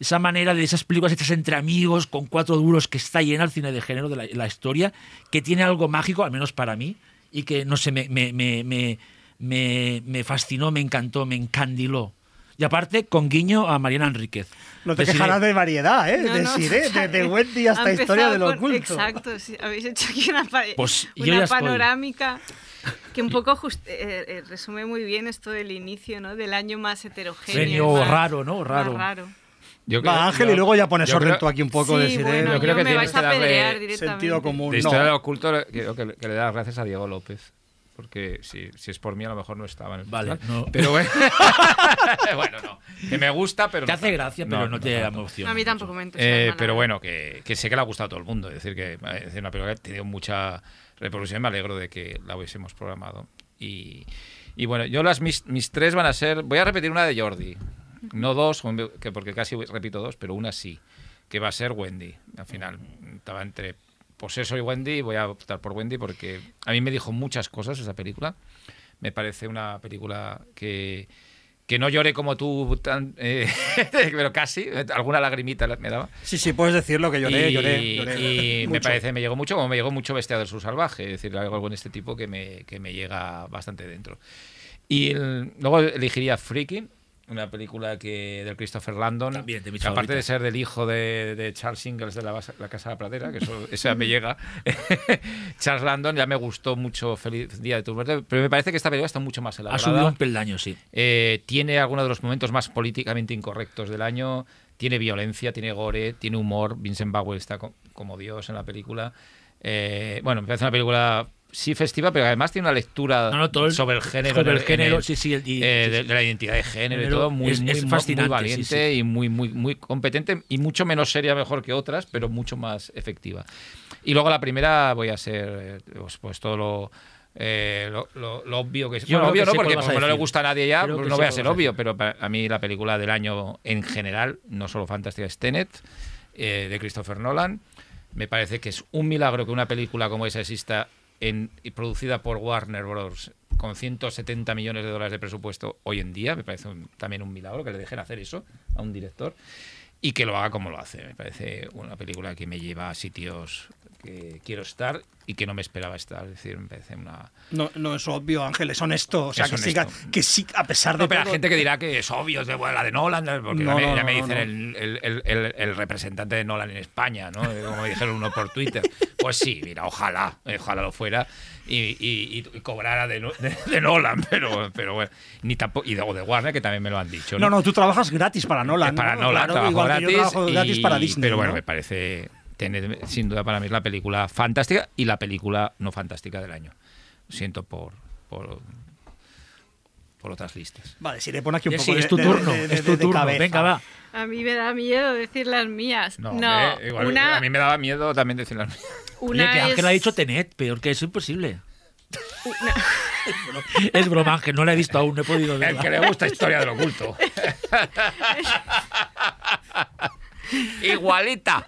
esa manera de esas películas hechas entre amigos, con cuatro duros, que está llena el cine de género de la, la historia, que tiene algo mágico, al menos para mí, y que, no sé, me, me, me, me, me- me fascinó, me encantó, me encandiló. Y aparte, con guiño a Mariana Enríquez. No te Desiree- quejarás de variedad, ¿eh? No, de no, Siré, total. de, de Wendy hasta Ha historia de lo con- oculto. Exacto, sí, habéis hecho aquí una, pa- Pues una ya estoy. Que un poco just- eh, eh, resume muy bien esto del inicio, ¿no? Del año más heterogéneo. Genio más- raro, ¿no? más Raro. raro. Yo Va, Ángel, y luego ya pones yo orden creo- tú aquí un poco Sí, de bueno, yo creo yo que tienes que darle. Sentido común. De no. historia del oculto creo que, que le da gracias a Diego López. Porque si, si es por mí, a lo mejor no estaba en el Vale, no. Pero bueno, bueno, no. Que me gusta, pero. Te no hace tanto. gracia, pero no, te tanto. emociona. A mí mucho. tampoco me entusiasma Eh, pero bueno, que, que sé que le ha gustado a todo el mundo. Es decir, que es decir, una película que ha tenido mucha reproducción. Me alegro de que la hubiésemos programado. Y, y bueno, yo las mis, mis tres van a ser. Voy a repetir una de Jordi. No dos, que porque casi repito dos, pero una sí. Que va a ser Wendy. Al final, estaba entre Poseso y Wendy. Voy a optar por Wendy porque a mí me dijo muchas cosas esa película. Me parece una película que que no lloré como tú, tan, eh, pero casi, alguna lagrimita me daba. Sí, sí, puedes decirlo que lloré, y, lloré, lloré. y me parece, me llegó mucho, como me llegó mucho Bestia del Sur Salvaje, es decir, algo en este tipo que me, que me llega bastante dentro. Y el- luego elegiría Freaky, una película que del Christopher Landon, También, de aparte de ser del hijo de, de Charles Ingalls de la, Casa de la Pradera, que eso, esa me llega, Charles Landon ya me gustó mucho Feliz Día de tu muerte, pero me parece que esta película está mucho más Ha elaborada. subido un peldaño, sí. Eh, tiene algunos de los momentos más políticamente incorrectos del año. Tiene violencia, tiene gore, tiene humor. Vincent Bauer está co- como Dios en la película. Eh, bueno, me parece una película sí festiva, pero además tiene una lectura No, no, todo el- sobre el género, sobre el género, sí, sí, el- y- eh, sí, de, la identidad de género y todo, muy, es- muy, es muy- fascinante, muy sí, valiente sí. y muy, muy, muy competente y mucho menos seria mejor que otras, pero mucho más efectiva. Y luego la primera voy a ser eh, pues, pues todo lo, eh, lo, lo- lo obvio que es. Yo Bueno, obvio no, porque como no le gusta a nadie ya, pues no voy a ser obvio, pero para a mí la película del año en general, no solo fantástica, es Tenet, eh, de Christopher Nolan. Me parece que es un milagro que una película como esa exista en, y producida por Warner Bros. con 170 millones de dólares de presupuesto hoy en día. Me parece un- también un milagro que le dejen hacer eso a un director y que lo haga como lo hace. Me parece una película que me lleva a sitios que quiero estar y que no me esperaba estar. Es decir, me parece una... No, no es obvio, Ángel, es honesto. O sea, Es que, siga- honesto. que sí, a pesar de No, pero hay gente que dirá que es obvio, es de bueno, la de Nolan, porque No, ya me, dicen. El, el- el- el- el representante de Nolan en España, ¿no? Como me dijeron uno por Twitter. Pues sí, mira, ojalá, ojalá lo fuera y, y- y cobrara de, de- de Nolan, pero, pero bueno, ni tampoco, y de, o de Warner, que también me lo han dicho. No, no, tú trabajas gratis para Nolan. para ¿no? Nolan, Claro, trabajo igual gratis, que yo trabajo gratis y- para Disney. Pero bueno, ¿no? me parece, Tenet, sin duda para mí es la película fantástica y la película no fantástica del año. Siento por, por, por otras listas. Vale, si le pone aquí un poco de, es tu turno, de- de- es tu turno. Venga, va. A mí me da miedo decir las mías. No, No, hombre, igual, una, a mí me daba miedo también decir las mías. una Oye, que Ángel es- ha dicho Tenet, peor que eso imposible. una- Es broma, Ángel, no la he visto aún, no he podido El verla. que le gusta historia del oculto. Igualita.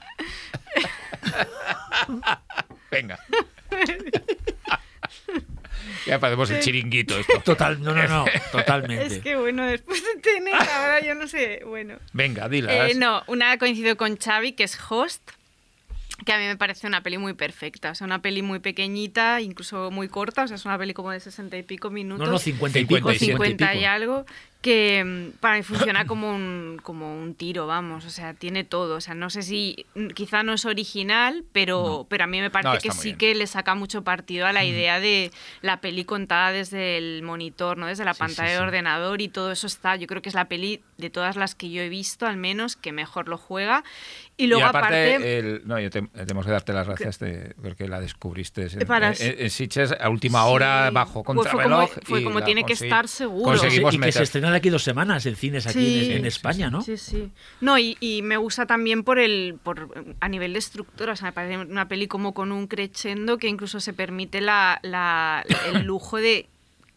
Venga. Ya podemos el chiringuito esto. Total, no, no, no, totalmente. Es que bueno, después de tener, ahora yo no sé, bueno. Venga, dilas. Eh, no, una coincido con Xavi, que es Host, que a mí me parece una peli muy perfecta. O sea, una peli muy pequeñita, incluso muy corta. O sea, es una peli como de sesenta y pico minutos. No, no, 50 y pico. o 57 50 y, algo, que mm, para mí funciona como un, como un tiro, vamos, o sea, tiene todo. O sea, no sé si mm, quizá no es original, pero, pero a mí me parece No, que sí bien. que le saca mucho partido a la idea de la peli contada desde el monitor, ¿no? Desde la Sí, pantalla sí, de sí. ordenador y todo eso está. Yo creo que es la peli de todas las que yo he visto, al menos, que mejor lo juega. Y luego, y aparte, aparte el- no, yo te- tenemos que darte las gracias de, porque la descubriste en, Para- en- en Sitges a última hora, Sí, bajo pues fue contrarreloj. como- fue y como la tiene que estar seguro. Conseguimos y que se meter. estrena de aquí dos semanas en cines aquí Sí, en, en sí, España, ¿no? Sí, sí. No, y, y me gusta también por el por a nivel de estructura, o sea, me parece una peli como con un crescendo que incluso se permite la, la- el lujo de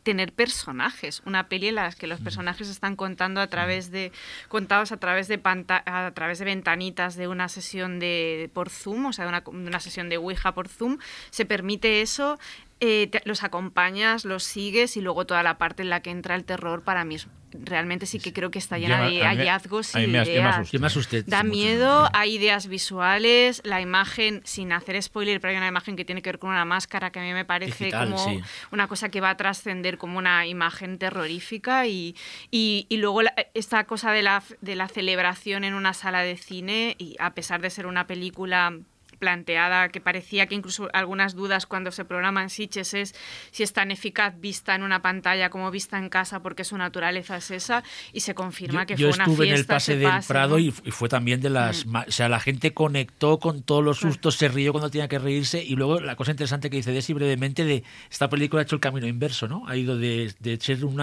tener personajes, una peli en la que los personajes están contando a través de contados a través de panta- a través de ventanitas de una sesión de por Zoom, o sea, de una, de una sesión de Ouija por Zoom, se permite eso. Eh, te- los acompañas, los sigues y luego toda la parte en la que entra el terror para mí es- realmente sí que creo que está llena de hallazgos a y yo me ideas. asusté. Yo me asusté. Da mucho. miedo, hay ideas visuales, la imagen, sin hacer spoiler, pero hay una imagen que tiene que ver con una máscara que a mí me parece Digital, como sí. una cosa que va a trascender como una imagen terrorífica y, y, y luego la- esta cosa de la, de la celebración en una sala de cine y a pesar de ser una película planteada que parecía que incluso algunas dudas cuando se programan Sitges es si es tan eficaz vista en una pantalla como vista en casa porque su naturaleza es esa y se confirma Yo, que yo fue una estuve en el fiesta pase del pase, Prado ¿no? y, fu- y fue también de las... ma- O sea, la gente conectó con todos los sustos, se rió cuando tenía que reírse y luego la cosa interesante que dice Desi brevemente de esta película ha hecho el camino inverso, ¿no? Ha ido de, de ser un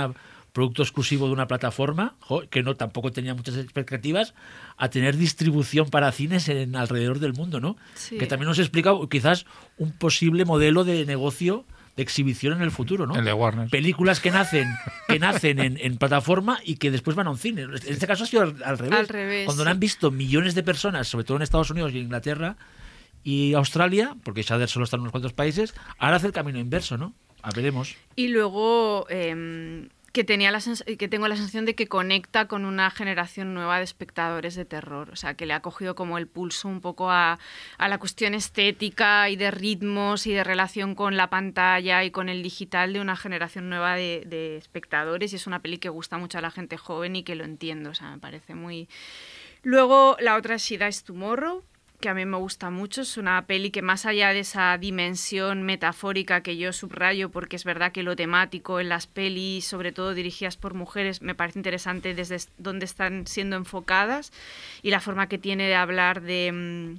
producto exclusivo de una plataforma, jo, que no tampoco tenía muchas expectativas, a tener distribución para cines en alrededor del mundo, ¿no? Sí. Que también nos explica quizás un posible modelo de negocio de exhibición en el futuro, ¿no? El de Warner. películas que nacen que nacen en, en plataforma y que después van a un cine. En este caso ha sido al, al revés. Al revés, Cuando sí. lo han visto millones de personas, sobre todo en Estados Unidos y Inglaterra y Australia, porque Shader solo está en unos cuantos países, ahora hace el camino inverso, ¿no? A veremos. Y luego em, que, tenía la que tengo la sensación de que conecta con una generación nueva de espectadores de terror. O sea, que le ha cogido como el pulso un poco a, la cuestión estética y de ritmos y de relación con la pantalla y con el digital de una generación nueva de, de espectadores. Y es una peli que gusta mucho a la gente joven y que lo entiendo. O sea, me parece muy... Luego la otra es She Dies Tomorrow, que a mí me gusta mucho. Es una peli que más allá de esa dimensión metafórica que yo subrayo, porque es verdad que lo temático en las pelis, sobre todo dirigidas por mujeres, me parece interesante desde es- dónde están siendo enfocadas y la forma que tiene de hablar de...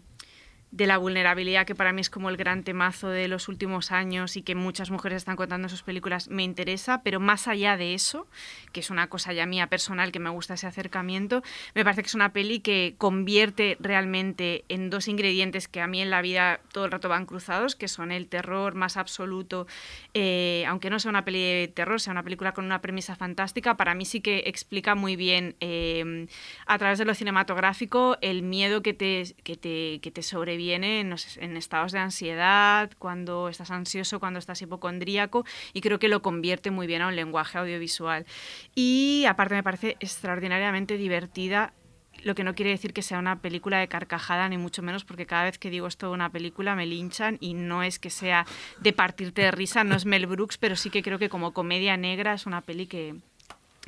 de la vulnerabilidad, que para mí es como el gran temazo de los últimos años y que muchas mujeres están contando en sus películas, me interesa, pero más allá de eso, que es una cosa ya mía personal que me gusta ese acercamiento, me parece que es una peli que convierte realmente en dos ingredientes que a mí en la vida todo el rato van cruzados, que son el terror más absoluto, eh, aunque no sea una peli de terror, sea una película con una premisa fantástica, para mí sí que explica muy bien eh, a través de lo cinematográfico el miedo que te, que te, que te sobreviene en, en estados de ansiedad, cuando estás ansioso, cuando estás hipocondríaco, y creo que lo convierte muy bien a un lenguaje audiovisual. Y aparte me parece extraordinariamente divertida lo que no quiere decir que sea una película de carcajada, ni mucho menos, porque cada vez que digo esto de una película me linchan y no es que sea de partirte de risa, no es Mel Brooks, pero sí que creo que como comedia negra es una peli que,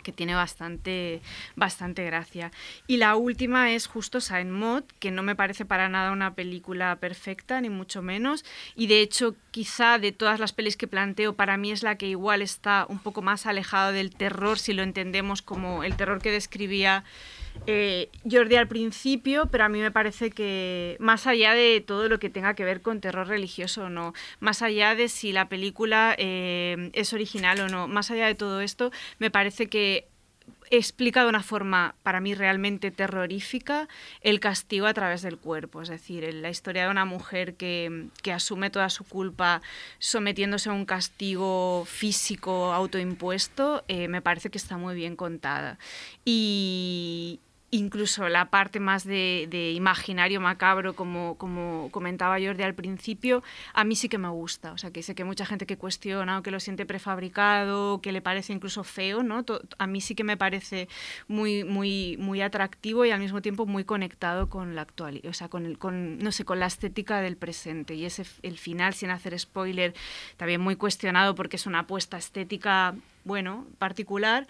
que tiene bastante, bastante gracia. Y la última es justo Saint Maud, que no me parece para nada una película perfecta, ni mucho menos. Y de hecho, quizá de todas las pelis que planteo, para mí es la que igual está un poco más alejado del terror, si lo entendemos como el terror que describía eh, Jordi al principio, pero a mí me parece que más allá de todo lo que tenga que ver con terror religioso o no, más allá de si la película eh, es original o no, más allá de todo esto, me parece que explica de una forma para mí realmente terrorífica el castigo a través del cuerpo, es decir, la historia de una mujer que, que asume toda su culpa sometiéndose a un castigo físico autoimpuesto, eh, me parece que está muy bien contada. Y incluso la parte más de, de imaginario macabro, como, como comentaba Jordi al principio, a mí sí que me gusta. O sea, que sé que mucha gente que cuestiona o que lo siente prefabricado, que le parece incluso feo, ¿no? A mí sí que me parece muy, muy, muy atractivo y al mismo tiempo muy conectado con la actualidad, o sea, con, el, con, no sé, con la estética del presente. Y ese, el final, sin hacer spoiler, también muy cuestionado porque es una apuesta estética, bueno, particular,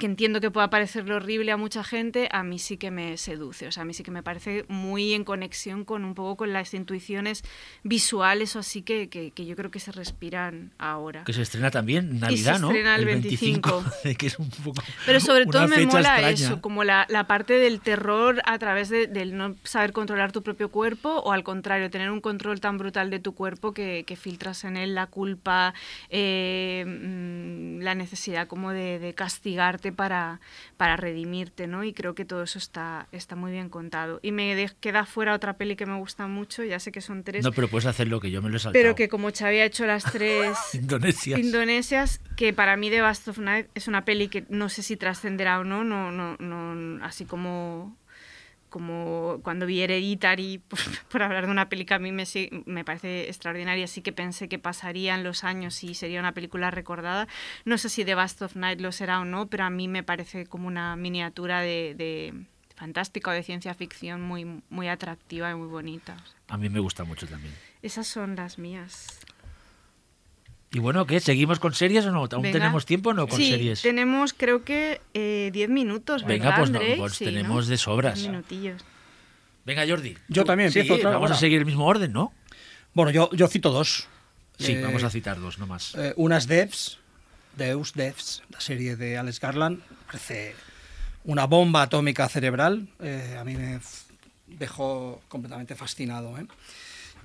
que entiendo que pueda parecerle horrible a mucha gente, a mí sí que me seduce. O sea, a mí sí que me parece muy en conexión con un poco con las intuiciones visuales o así que, que, que yo creo que se respiran ahora. Que se estrena también Navidad, Y se ¿no? estrena el 25. que es un poco Pero sobre todo me mola extraña. eso, como la, la parte del terror a través de, del no saber controlar tu propio cuerpo o al contrario, tener un control tan brutal de tu cuerpo que, que filtras en él la culpa, eh, mm, la necesidad como de, de castigarte para, para redimirte, ¿no? Y creo que todo eso está, está muy bien contado. Y me de- queda fuera otra peli que me gusta mucho, ya sé que son tres, No, pero puedes hacer lo que yo me lo he saltado. pero que como Xavi ha hecho las tres Indonesias. indonesias, que para mí The Bast of Night es una peli que no sé si trascenderá o no, no, no, no así como como cuando vi Hereditary, por, por hablar de una peli que a mí me, me parece extraordinaria, sí que pensé que pasarían los años y sería una película recordada. No sé si The Bast of Night lo será o no, pero a mí me parece como una miniatura de, de fantástica o de ciencia ficción muy, muy atractiva y muy bonita. A mí me gusta mucho también. Esas son las mías. Y bueno, ¿qué? ¿Seguimos con series o no? ¿Aún Venga. tenemos tiempo o no con sí, series? tenemos creo que eh, 10 minutos, Venga, ¿verdad, pues no, pues Sí, tenemos de sobras. Minutillos. Venga, Jordi. Yo también sí, empiezo otra Vamos a hora. seguir el mismo orden, ¿no? Bueno, yo, yo cito dos. Sí, Eh, vamos a citar dos nomás. Eh, una es Devs, Deus Devs, la serie de Alex Garland. Parece una bomba atómica cerebral. Eh, a mí me dejó completamente fascinado. ¿eh?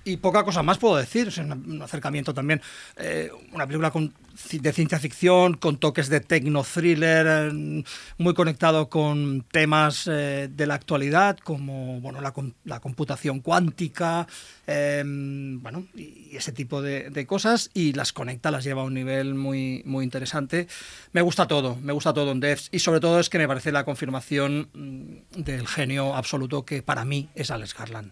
Y poca cosa más puedo decir, es un, acercamiento también. eh, una película con, de ciencia ficción, con toques de techno-thriller, eh, muy conectado con temas eh, de la actualidad, como bueno, la, la computación cuántica, eh, bueno, y ese tipo de, de cosas, y las conecta, las lleva a un nivel muy, muy interesante. Me gusta todo, me gusta todo en Devs, y sobre todo es que me parece la confirmación mm, del genio absoluto que para mí es Alex Garland.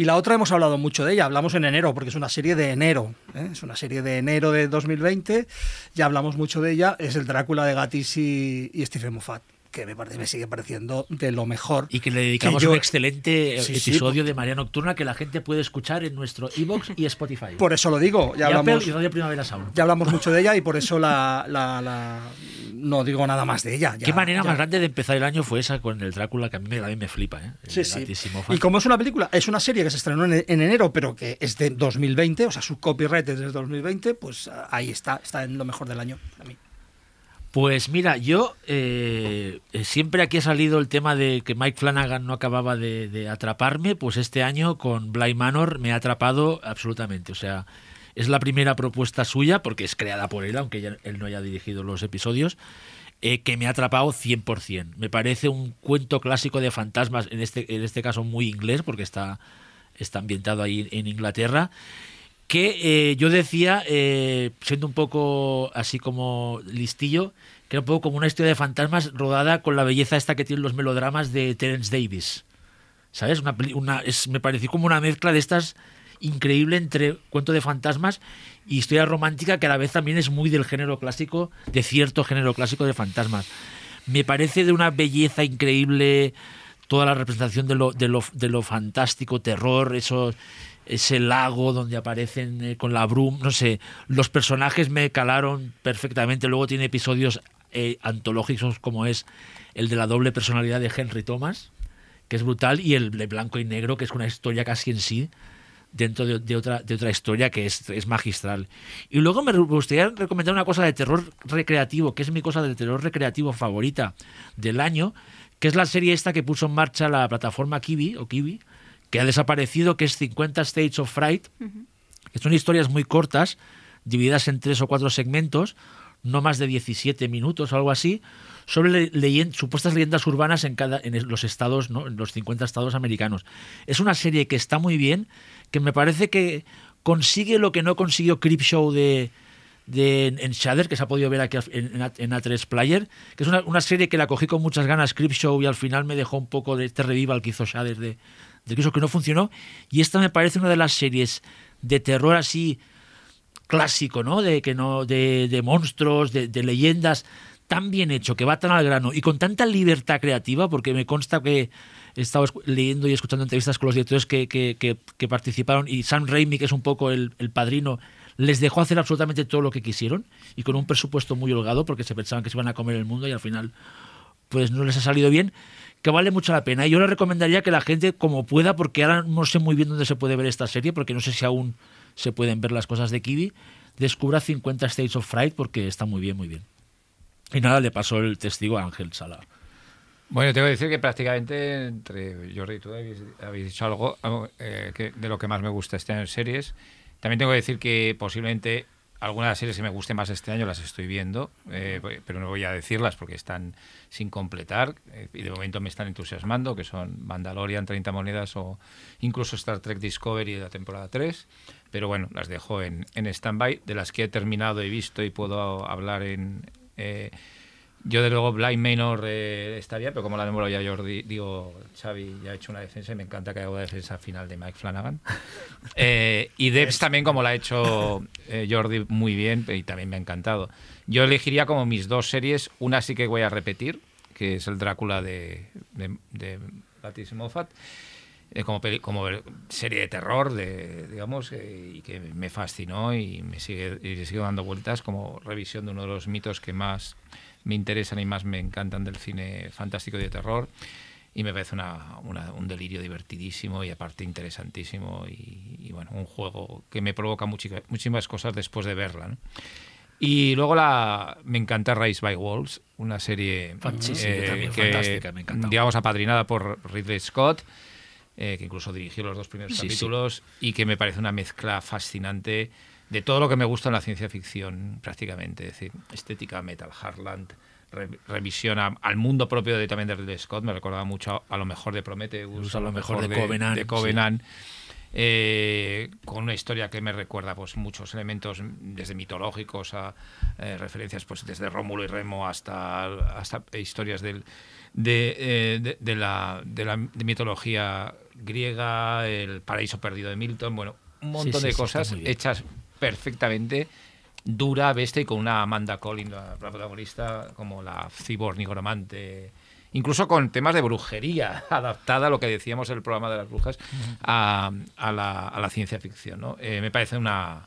Y la otra hemos hablado mucho de ella, hablamos en enero, porque es una serie de enero, ¿eh? es una serie de enero de 2020, ya hablamos mucho de ella, es el Drácula de Gatis y, y Stephen Moffat, que me, parece, me sigue pareciendo de lo mejor. Y que le dedicamos yo- un excelente sí, episodio de María Nocturna que la gente puede escuchar en nuestro iBox y Spotify. Por eso lo digo, ya y hablamos, Apple y Radio Primavera Sound. ya hablamos mucho de ella y por eso la, la- la- no digo nada más de ella. ya- Qué manera ya- más grande de empezar el año fue esa con el Drácula que a mí me, a mí me flipa, ¿eh? Sí, sí. Y como es una película, es una serie que se estrenó en, en enero, pero que es de 2020, o sea, su copyright es de 2020, pues ah, ahí está, está en lo mejor del año para mí. Pues mira, yo eh, eh, siempre aquí ha salido el tema de que Mike Flanagan no acababa de, atraparme, pues este año con Bly Manor me ha atrapado absolutamente. O sea, es la primera propuesta suya, porque es creada por él, aunque ya- él no haya dirigido los episodios, eh, que me ha atrapado 100%. Me parece un cuento clásico de fantasmas, en este, en este caso muy inglés, porque está, está ambientado ahí en Inglaterra que eh, yo decía, eh, siendo un poco así como listillo, que era un poco como una historia de fantasmas rodada con la belleza esta que tienen los melodramas de Terence Davis. ¿Sabes? Una, me pareció como una mezcla de estas increíble entre cuento de fantasmas y historia romántica que a la vez también es muy del género clásico, de cierto género clásico de fantasmas. Me parece de una belleza increíble toda la representación de lo, de lo, de lo fantástico, terror, eso, ese lago donde aparecen eh, con la bruma, no sé, los personajes me calaron perfectamente. Luego tiene episodios eh, antológicos como es el de la doble personalidad de Henry Thomas, que es brutal, y el de blanco y negro, que es una historia casi en sí, dentro de, de otra, de otra historia que es, es magistral. Y luego me gustaría recomendar una cosa de terror recreativo, que es mi cosa de terror recreativo favorita del año, que es la serie esta que puso en marcha la plataforma Kiwi, o Kiwi, que ha desaparecido, que es 50 States of Fright, que son historias muy cortas, divididas en tres o cuatro segmentos, no más de 17 minutos o algo así, sobre le- supuestas leyendas urbanas en, cada, en los estados, ¿no? en los 50 estados americanos. Es una serie que está muy bien, que me parece que consigue lo que no consiguió Creepshow de, de en Shudder, que se ha podido ver aquí en, en A- en A3 Player, que es una, una serie que la cogí con muchas ganas Creepshow y al final me dejó un poco de este revival que hizo Shudder de, de Creepshow que no funcionó. Y esta me parece una de las series de terror así clásico, ¿no? De que no, de, de monstruos, de, de leyendas, tan bien hecho, que va tan al grano y con tanta libertad creativa, porque me consta que he estado leyendo y escuchando entrevistas con los directores que, que- que- que participaron y Sam Raimi, que es un poco el, el padrino, les dejó hacer absolutamente todo lo que quisieron y con un presupuesto muy holgado porque se pensaban que se iban a comer el mundo y al final pues no les ha salido bien, que vale mucho la pena. Y yo le recomendaría que la gente, como pueda, porque ahora no sé muy bien dónde se puede ver esta serie, porque no sé si aún se pueden ver las cosas de Kiwi, descubra 50 States of Fright porque está muy bien, muy bien. Y nada, le pasó el testigo a Ángel Sala. Bueno, tengo que decir que prácticamente entre Jordi y tú habéis, habéis dicho algo eh, de lo que más me gusta este año en series. También tengo que decir que posiblemente algunas de las series que me gusten más este año las estoy viendo, eh, pero no voy a decirlas porque están sin completar eh, y de momento me están entusiasmando, que son Mandalorian, 30 monedas o incluso Star Trek Discovery de la temporada 3. Pero bueno, las dejo en, en stand-by, de las que he terminado, he visto y puedo hablar en... eh, yo, de luego, Blind Manor eh, estaría, pero como la memoria ya Jordi, digo, Xavi ya ha hecho una defensa y me encanta que haga una defensa final de Mike Flanagan. Eh, y Debs también, como la ha hecho eh, Jordi muy bien, y también me ha encantado. Yo elegiría como mis dos series, una sí que voy a repetir, que es el Drácula de, de, de Moffat, eh, como, peli- como serie de terror, de, digamos, eh, y que me fascinó y me sigue, y sigo dando vueltas como revisión de uno de los mitos que más me interesan y más me encantan del cine fantástico y de terror. Y me parece una, una- un delirio divertidísimo y aparte interesantísimo y, y, bueno, un juego que me provoca muchi- muchísimas cosas después de verla. ¿no? Y luego la, me encanta Rise by Wolves, una serie Fan- sí, sí, eh, también, que, fantástica, me digamos, apadrinada por Ridley Scott, eh, que incluso dirigió los dos primeros Sí, sí. capítulos y que me parece una mezcla fascinante de todo lo que me gusta en la ciencia ficción, prácticamente. Es decir, estética, metal, Heartland, re- revisión a- al mundo propio de, también de Ridley Scott, me recordaba mucho a, lo mejor de Prometheus, Incluso a lo mejor de Covenant, de Covenant, eh, con una historia que me recuerda pues muchos elementos desde mitológicos a eh, referencias pues desde Rómulo y Remo hasta, hasta historias del, de, eh, de, de la, de la mitología griega, el paraíso perdido de Milton, bueno, un montón Sí, sí, de cosas hechas perfectamente dura, bestia y con una Amanda Collins, la, la protagonista, como la cyborg nigromante. Incluso con temas de brujería, adaptada a lo que decíamos en el programa de las brujas, a, a la, a la ciencia ficción. ¿no? Eh, me parece una,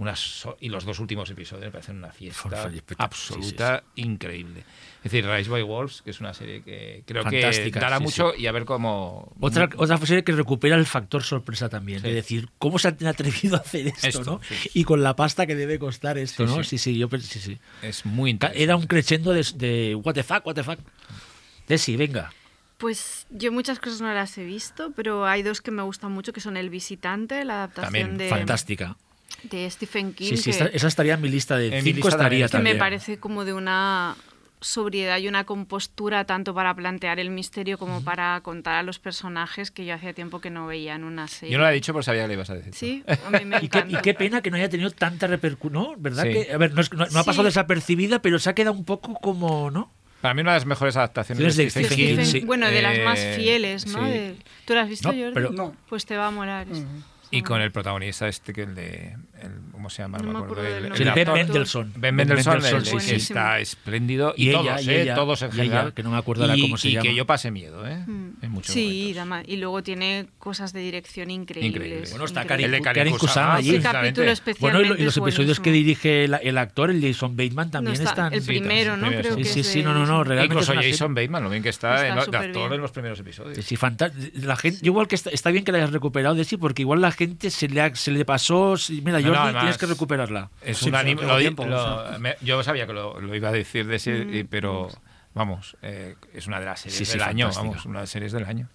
una so- y los dos últimos episodios me parecen una fiesta absoluta increíble. Es decir, Rise by Wolves, que es una serie que creo Fantástica, que dará sí, mucho sí. y a ver cómo... Otra, otra serie que recupera el factor sorpresa también. Sí. Es decir, ¿cómo se han atrevido a hacer esto, Esto, no? sí, sí. Y con la pasta que debe costar esto, Sí, ¿no? sí. Sí, sí, yo pens- sí, sí. Es muy interesante. Era un crescendo de, de what the fuck, what the fuck. Desi, venga. Pues yo muchas cosas no las he visto, pero hay dos que me gustan mucho, que son El Visitante, la adaptación También de, fantástica. De Stephen King, Sí, sí, que, esa, esa estaría en mi lista de En cinco lista estaría que me también. parece como de una sobriedad y una compostura tanto para plantear el misterio como para contar a los personajes que yo hacía tiempo que no veía en una serie. Yo no la he dicho, pero sabía que le ibas a decir. Sí, a mí me Y qué, y qué pena que no haya tenido tanta repercusión, ¿no? ¿Verdad? Sí. Que, a ver, no, es- no- no ha pasado Sí. desapercibida, pero se ha quedado un poco como, ¿no? Para mí una de las mejores adaptaciones de de Stephen King. Bueno, de las más Eh, fieles, ¿no? sí. De- ¿Tú la has visto, No, Jordi? pero- No. Pues te va a molar. es- Y con el protagonista este que el de... el- ¿Cómo se llama? No me acuerdo del El-. Sí, el Ben. Mendelssohn. Ben Mendelssohn, el- Mendelssohn, sí, sí, sí, sí. está espléndido. Y, Y ella, todos, y ¿eh? ella, todos en y ella, general. que no me acuerdo ahora y, cómo se y llama. que yo pase miedo, ¿eh? Mm. En muchos Sí, momentos. además- y luego tiene cosas de dirección increíbles. Increíble. Bueno, está increíbles. Karin Karin Kusama Kusama, allí. Capítulo Bueno, y, lo- y los episodios que dirige el, el actor, el Jason Bateman, también No está- están. el primero, ¿no? Creo sí. que Sí, sí, no, no, no, Incluso Jason Bateman, lo bien que está, de actor en los primeros episodios. Sí, la gente, igual que está, está bien que la hayas recuperado de sí, porque igual la gente se le, ha- se le pasó. Mira, No, Jordi, no, tienes que recuperarla. Es Sí, un anime. lo tiempo, lo- o sea. me- yo sabía que lo, lo iba a decir de ese, Mm. pero vamos, eh, es una de las series Sí, sí, del año, fantástica. vamos, una de las series del año.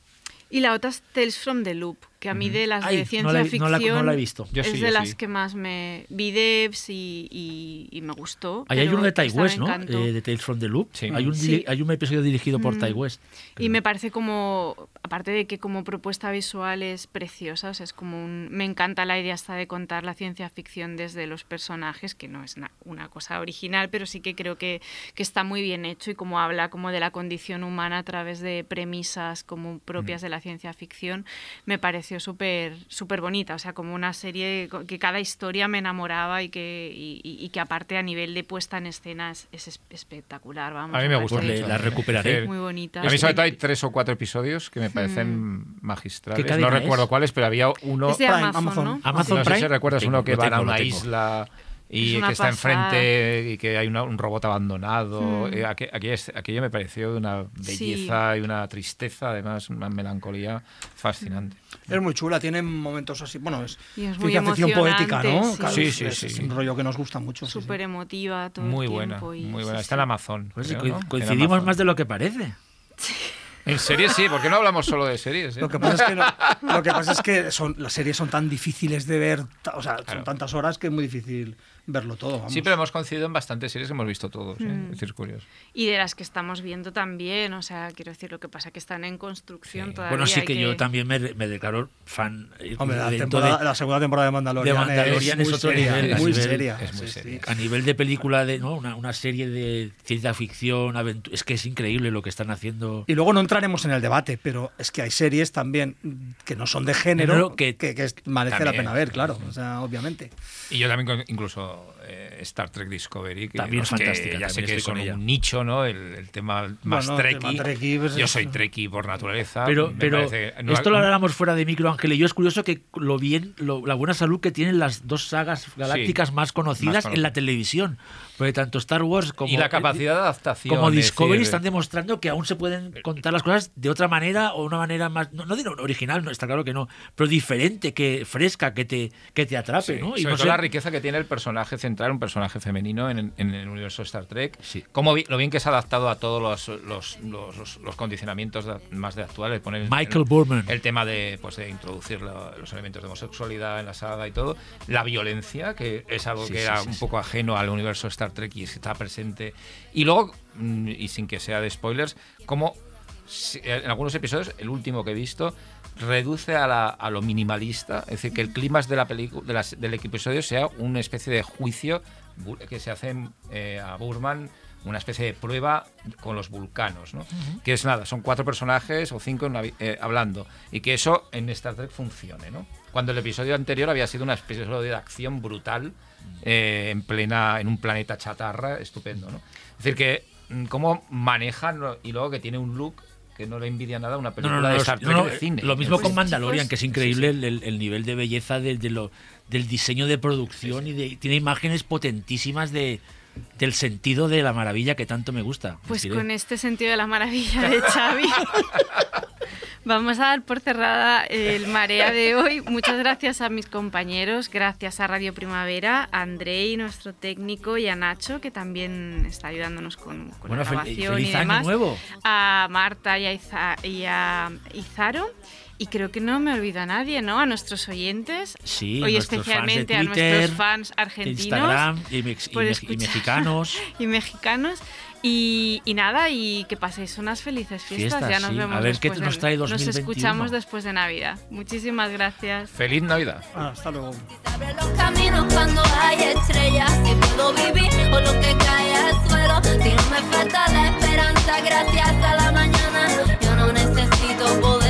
Y la otra es Tales from the Loop, que a mí de las Ay, de no ciencia la he- no ficción la- no la he visto. Yo es sí, de las sí. que más me vi devs y, y- y me gustó. Ahí hay uno de Ty West, ¿no? Eh, de Tales from the Loop. Sí. Hay, un, hay un episodio dirigido por Mm. Ty West. Y me parece como, aparte de que como propuesta visual es preciosa, o sea, es como un, me encanta la idea hasta de contar la ciencia ficción desde los personajes, que no es na- una cosa original, pero sí que creo que, que está muy bien hecho y como habla como de la condición humana a través de premisas como propias de la ciencia ficción, me pareció súper súper bonita, o sea, como una serie que cada historia me enamoraba y que, y, que aparte a nivel de puesta en escena es, es es- espectacular, vamos. A mí me gusta parece Pues mucho. la recuperaré. Sí. Muy bonita. A mí sobre todo hay tres o cuatro episodios que me parecen Mm. magistrales. ¿Qué cadena No recuerdo es? cuáles, pero había uno... Es de Prime, Amazon, Amazon. ¿no? Amazon no sé Prime. si recuerdas Tengo, uno que van a una isla y Es que está pasada. enfrente y que hay una- un robot abandonado. Mm. Eh, aqu- aquello, aquello me pareció de una belleza y una tristeza, además una melancolía fascinante. Es muy chula, tiene momentos así. Bueno, es, Y es muy ficción poética, ¿no? emocionante, Claro, sí. es- Sí, es, sí, es sí. un rollo que nos gusta mucho. sí, sí. Súper emotiva todo Muy el buena, tiempo. y- muy sí, buena. sí. Está en Amazon. Pues sí, coincidimos Amazon. más de lo que parece. En series sí, porque no hablamos solo de series. eh? Lo que pasa es que, no- lo que, pasa es que son, las series son tan difíciles de ver, o sea, Claro. son tantas horas que es muy difícil verlo todo. Vamos. Sí, pero hemos coincidido en bastantes series que hemos visto todos. ¿eh? Mm. Es decir, curioso. Y de las que estamos viendo también, o sea, quiero decir, lo que pasa que están en construcción todavía. Bueno, sí que, yo también me, me declaro fan. eh, Hombre, la, dentro temporada- de- la segunda temporada de Mandalorian, de Mandalorian es, es, muy otro seria, nivel. a muy nivel- seria. es muy sí, seria. sí. A nivel de película, de, ¿no? una, una serie de ciencia ficción, aventu- es que es increíble lo que están haciendo. Y luego no entraremos en el debate, pero es que hay series también que no son de género que, que- merece la pena ver, claro. O sea, obviamente. Y yo también, incluso uh, eh, Star Trek Discovery, que, También es sé, que fantástica, ya sé que es con como un nicho, ¿no? El, el tema más Bueno, trekkie, pues, yo soy trekkie por naturaleza. Pero, me pero parece- no- esto lo hablamos fuera de micro, Ángel. Y yo es curioso que lo bien, lo- la buena salud que tienen las dos sagas galácticas más conocidas más en la televisión. Porque tanto Star Wars como, y la capacidad de adaptación. como Discovery decir, están demostrando que aún se pueden contar las cosas de otra manera o una manera más, no, no digo original, no, está claro que no, pero diferente, que fresca, que te, que te atrape. Sí, ¿no? sobre no todo sé- la riqueza que tiene el personaje central, un personaje femenino en, en el universo de Star Trek. Cómo vi- lo bien que se ha adaptado a todos los, los, los- los- condicionamientos de- más de actuales. Poner el- Michael el, Burman. El tema de, pues, de introducir la- los elementos de homosexualidad en la saga y todo. La violencia, que es algo Sí, que sí, era sí, un sí. poco ajeno al universo de Star Trek y está presente. Y luego, mm, y sin que sea de spoilers, cómo si- en algunos episodios, el último que he visto, reduce a, la- a lo minimalista, es decir, que el clima de la de las- del episodio sea una especie de juicio que se hace eh, a Burman, una especie de prueba con los vulcanos, ¿no? Que es nada, son cuatro personajes o cinco una eh, hablando, y que eso en Star Trek funcione, ¿no? Cuando el episodio anterior había sido una especie de acción brutal eh, en plena en un planeta chatarra estupendo, ¿no? Es decir que mm, cómo manejan y luego que tiene un look que no le envidia nada a una película no, no, de Star Trek no, de cine. Lo mismo con Mandalorian, que es increíble el, el- el nivel de belleza de, de lo, del diseño de producción y de, tiene imágenes potentísimas de, del sentido de la maravilla que tanto me gusta. Pues con este sentido de la maravilla de Xavi, vamos a dar por cerrada el marea de hoy. Muchas gracias a mis compañeros, gracias a Radio Primavera, a Andrei, nuestro técnico, y a Nacho, que también está ayudándonos con, con Bueno, la grabación y demás. nuevo. A Marta y a, Iza- y a Izaro. Y creo que no me olvido a nadie, ¿no? A nuestros oyentes. Sí, Hoy especialmente a nuestros fans argentinos. Instagram y, mex- mexicanos. y mexicanos. Y, y nada, y que paséis unas felices fiestas. Fiestas, ya nos sí. vemos A ver qué nos trae Nos 2021. escuchamos después de Navidad. Muchísimas gracias. Feliz Navidad. Hasta luego. Abre los caminos cuando hay estrellas. Si puedo vivir o lo que cae al suelo. Si no me falta la esperanza, gracias a la mañana. Yo no necesito volar.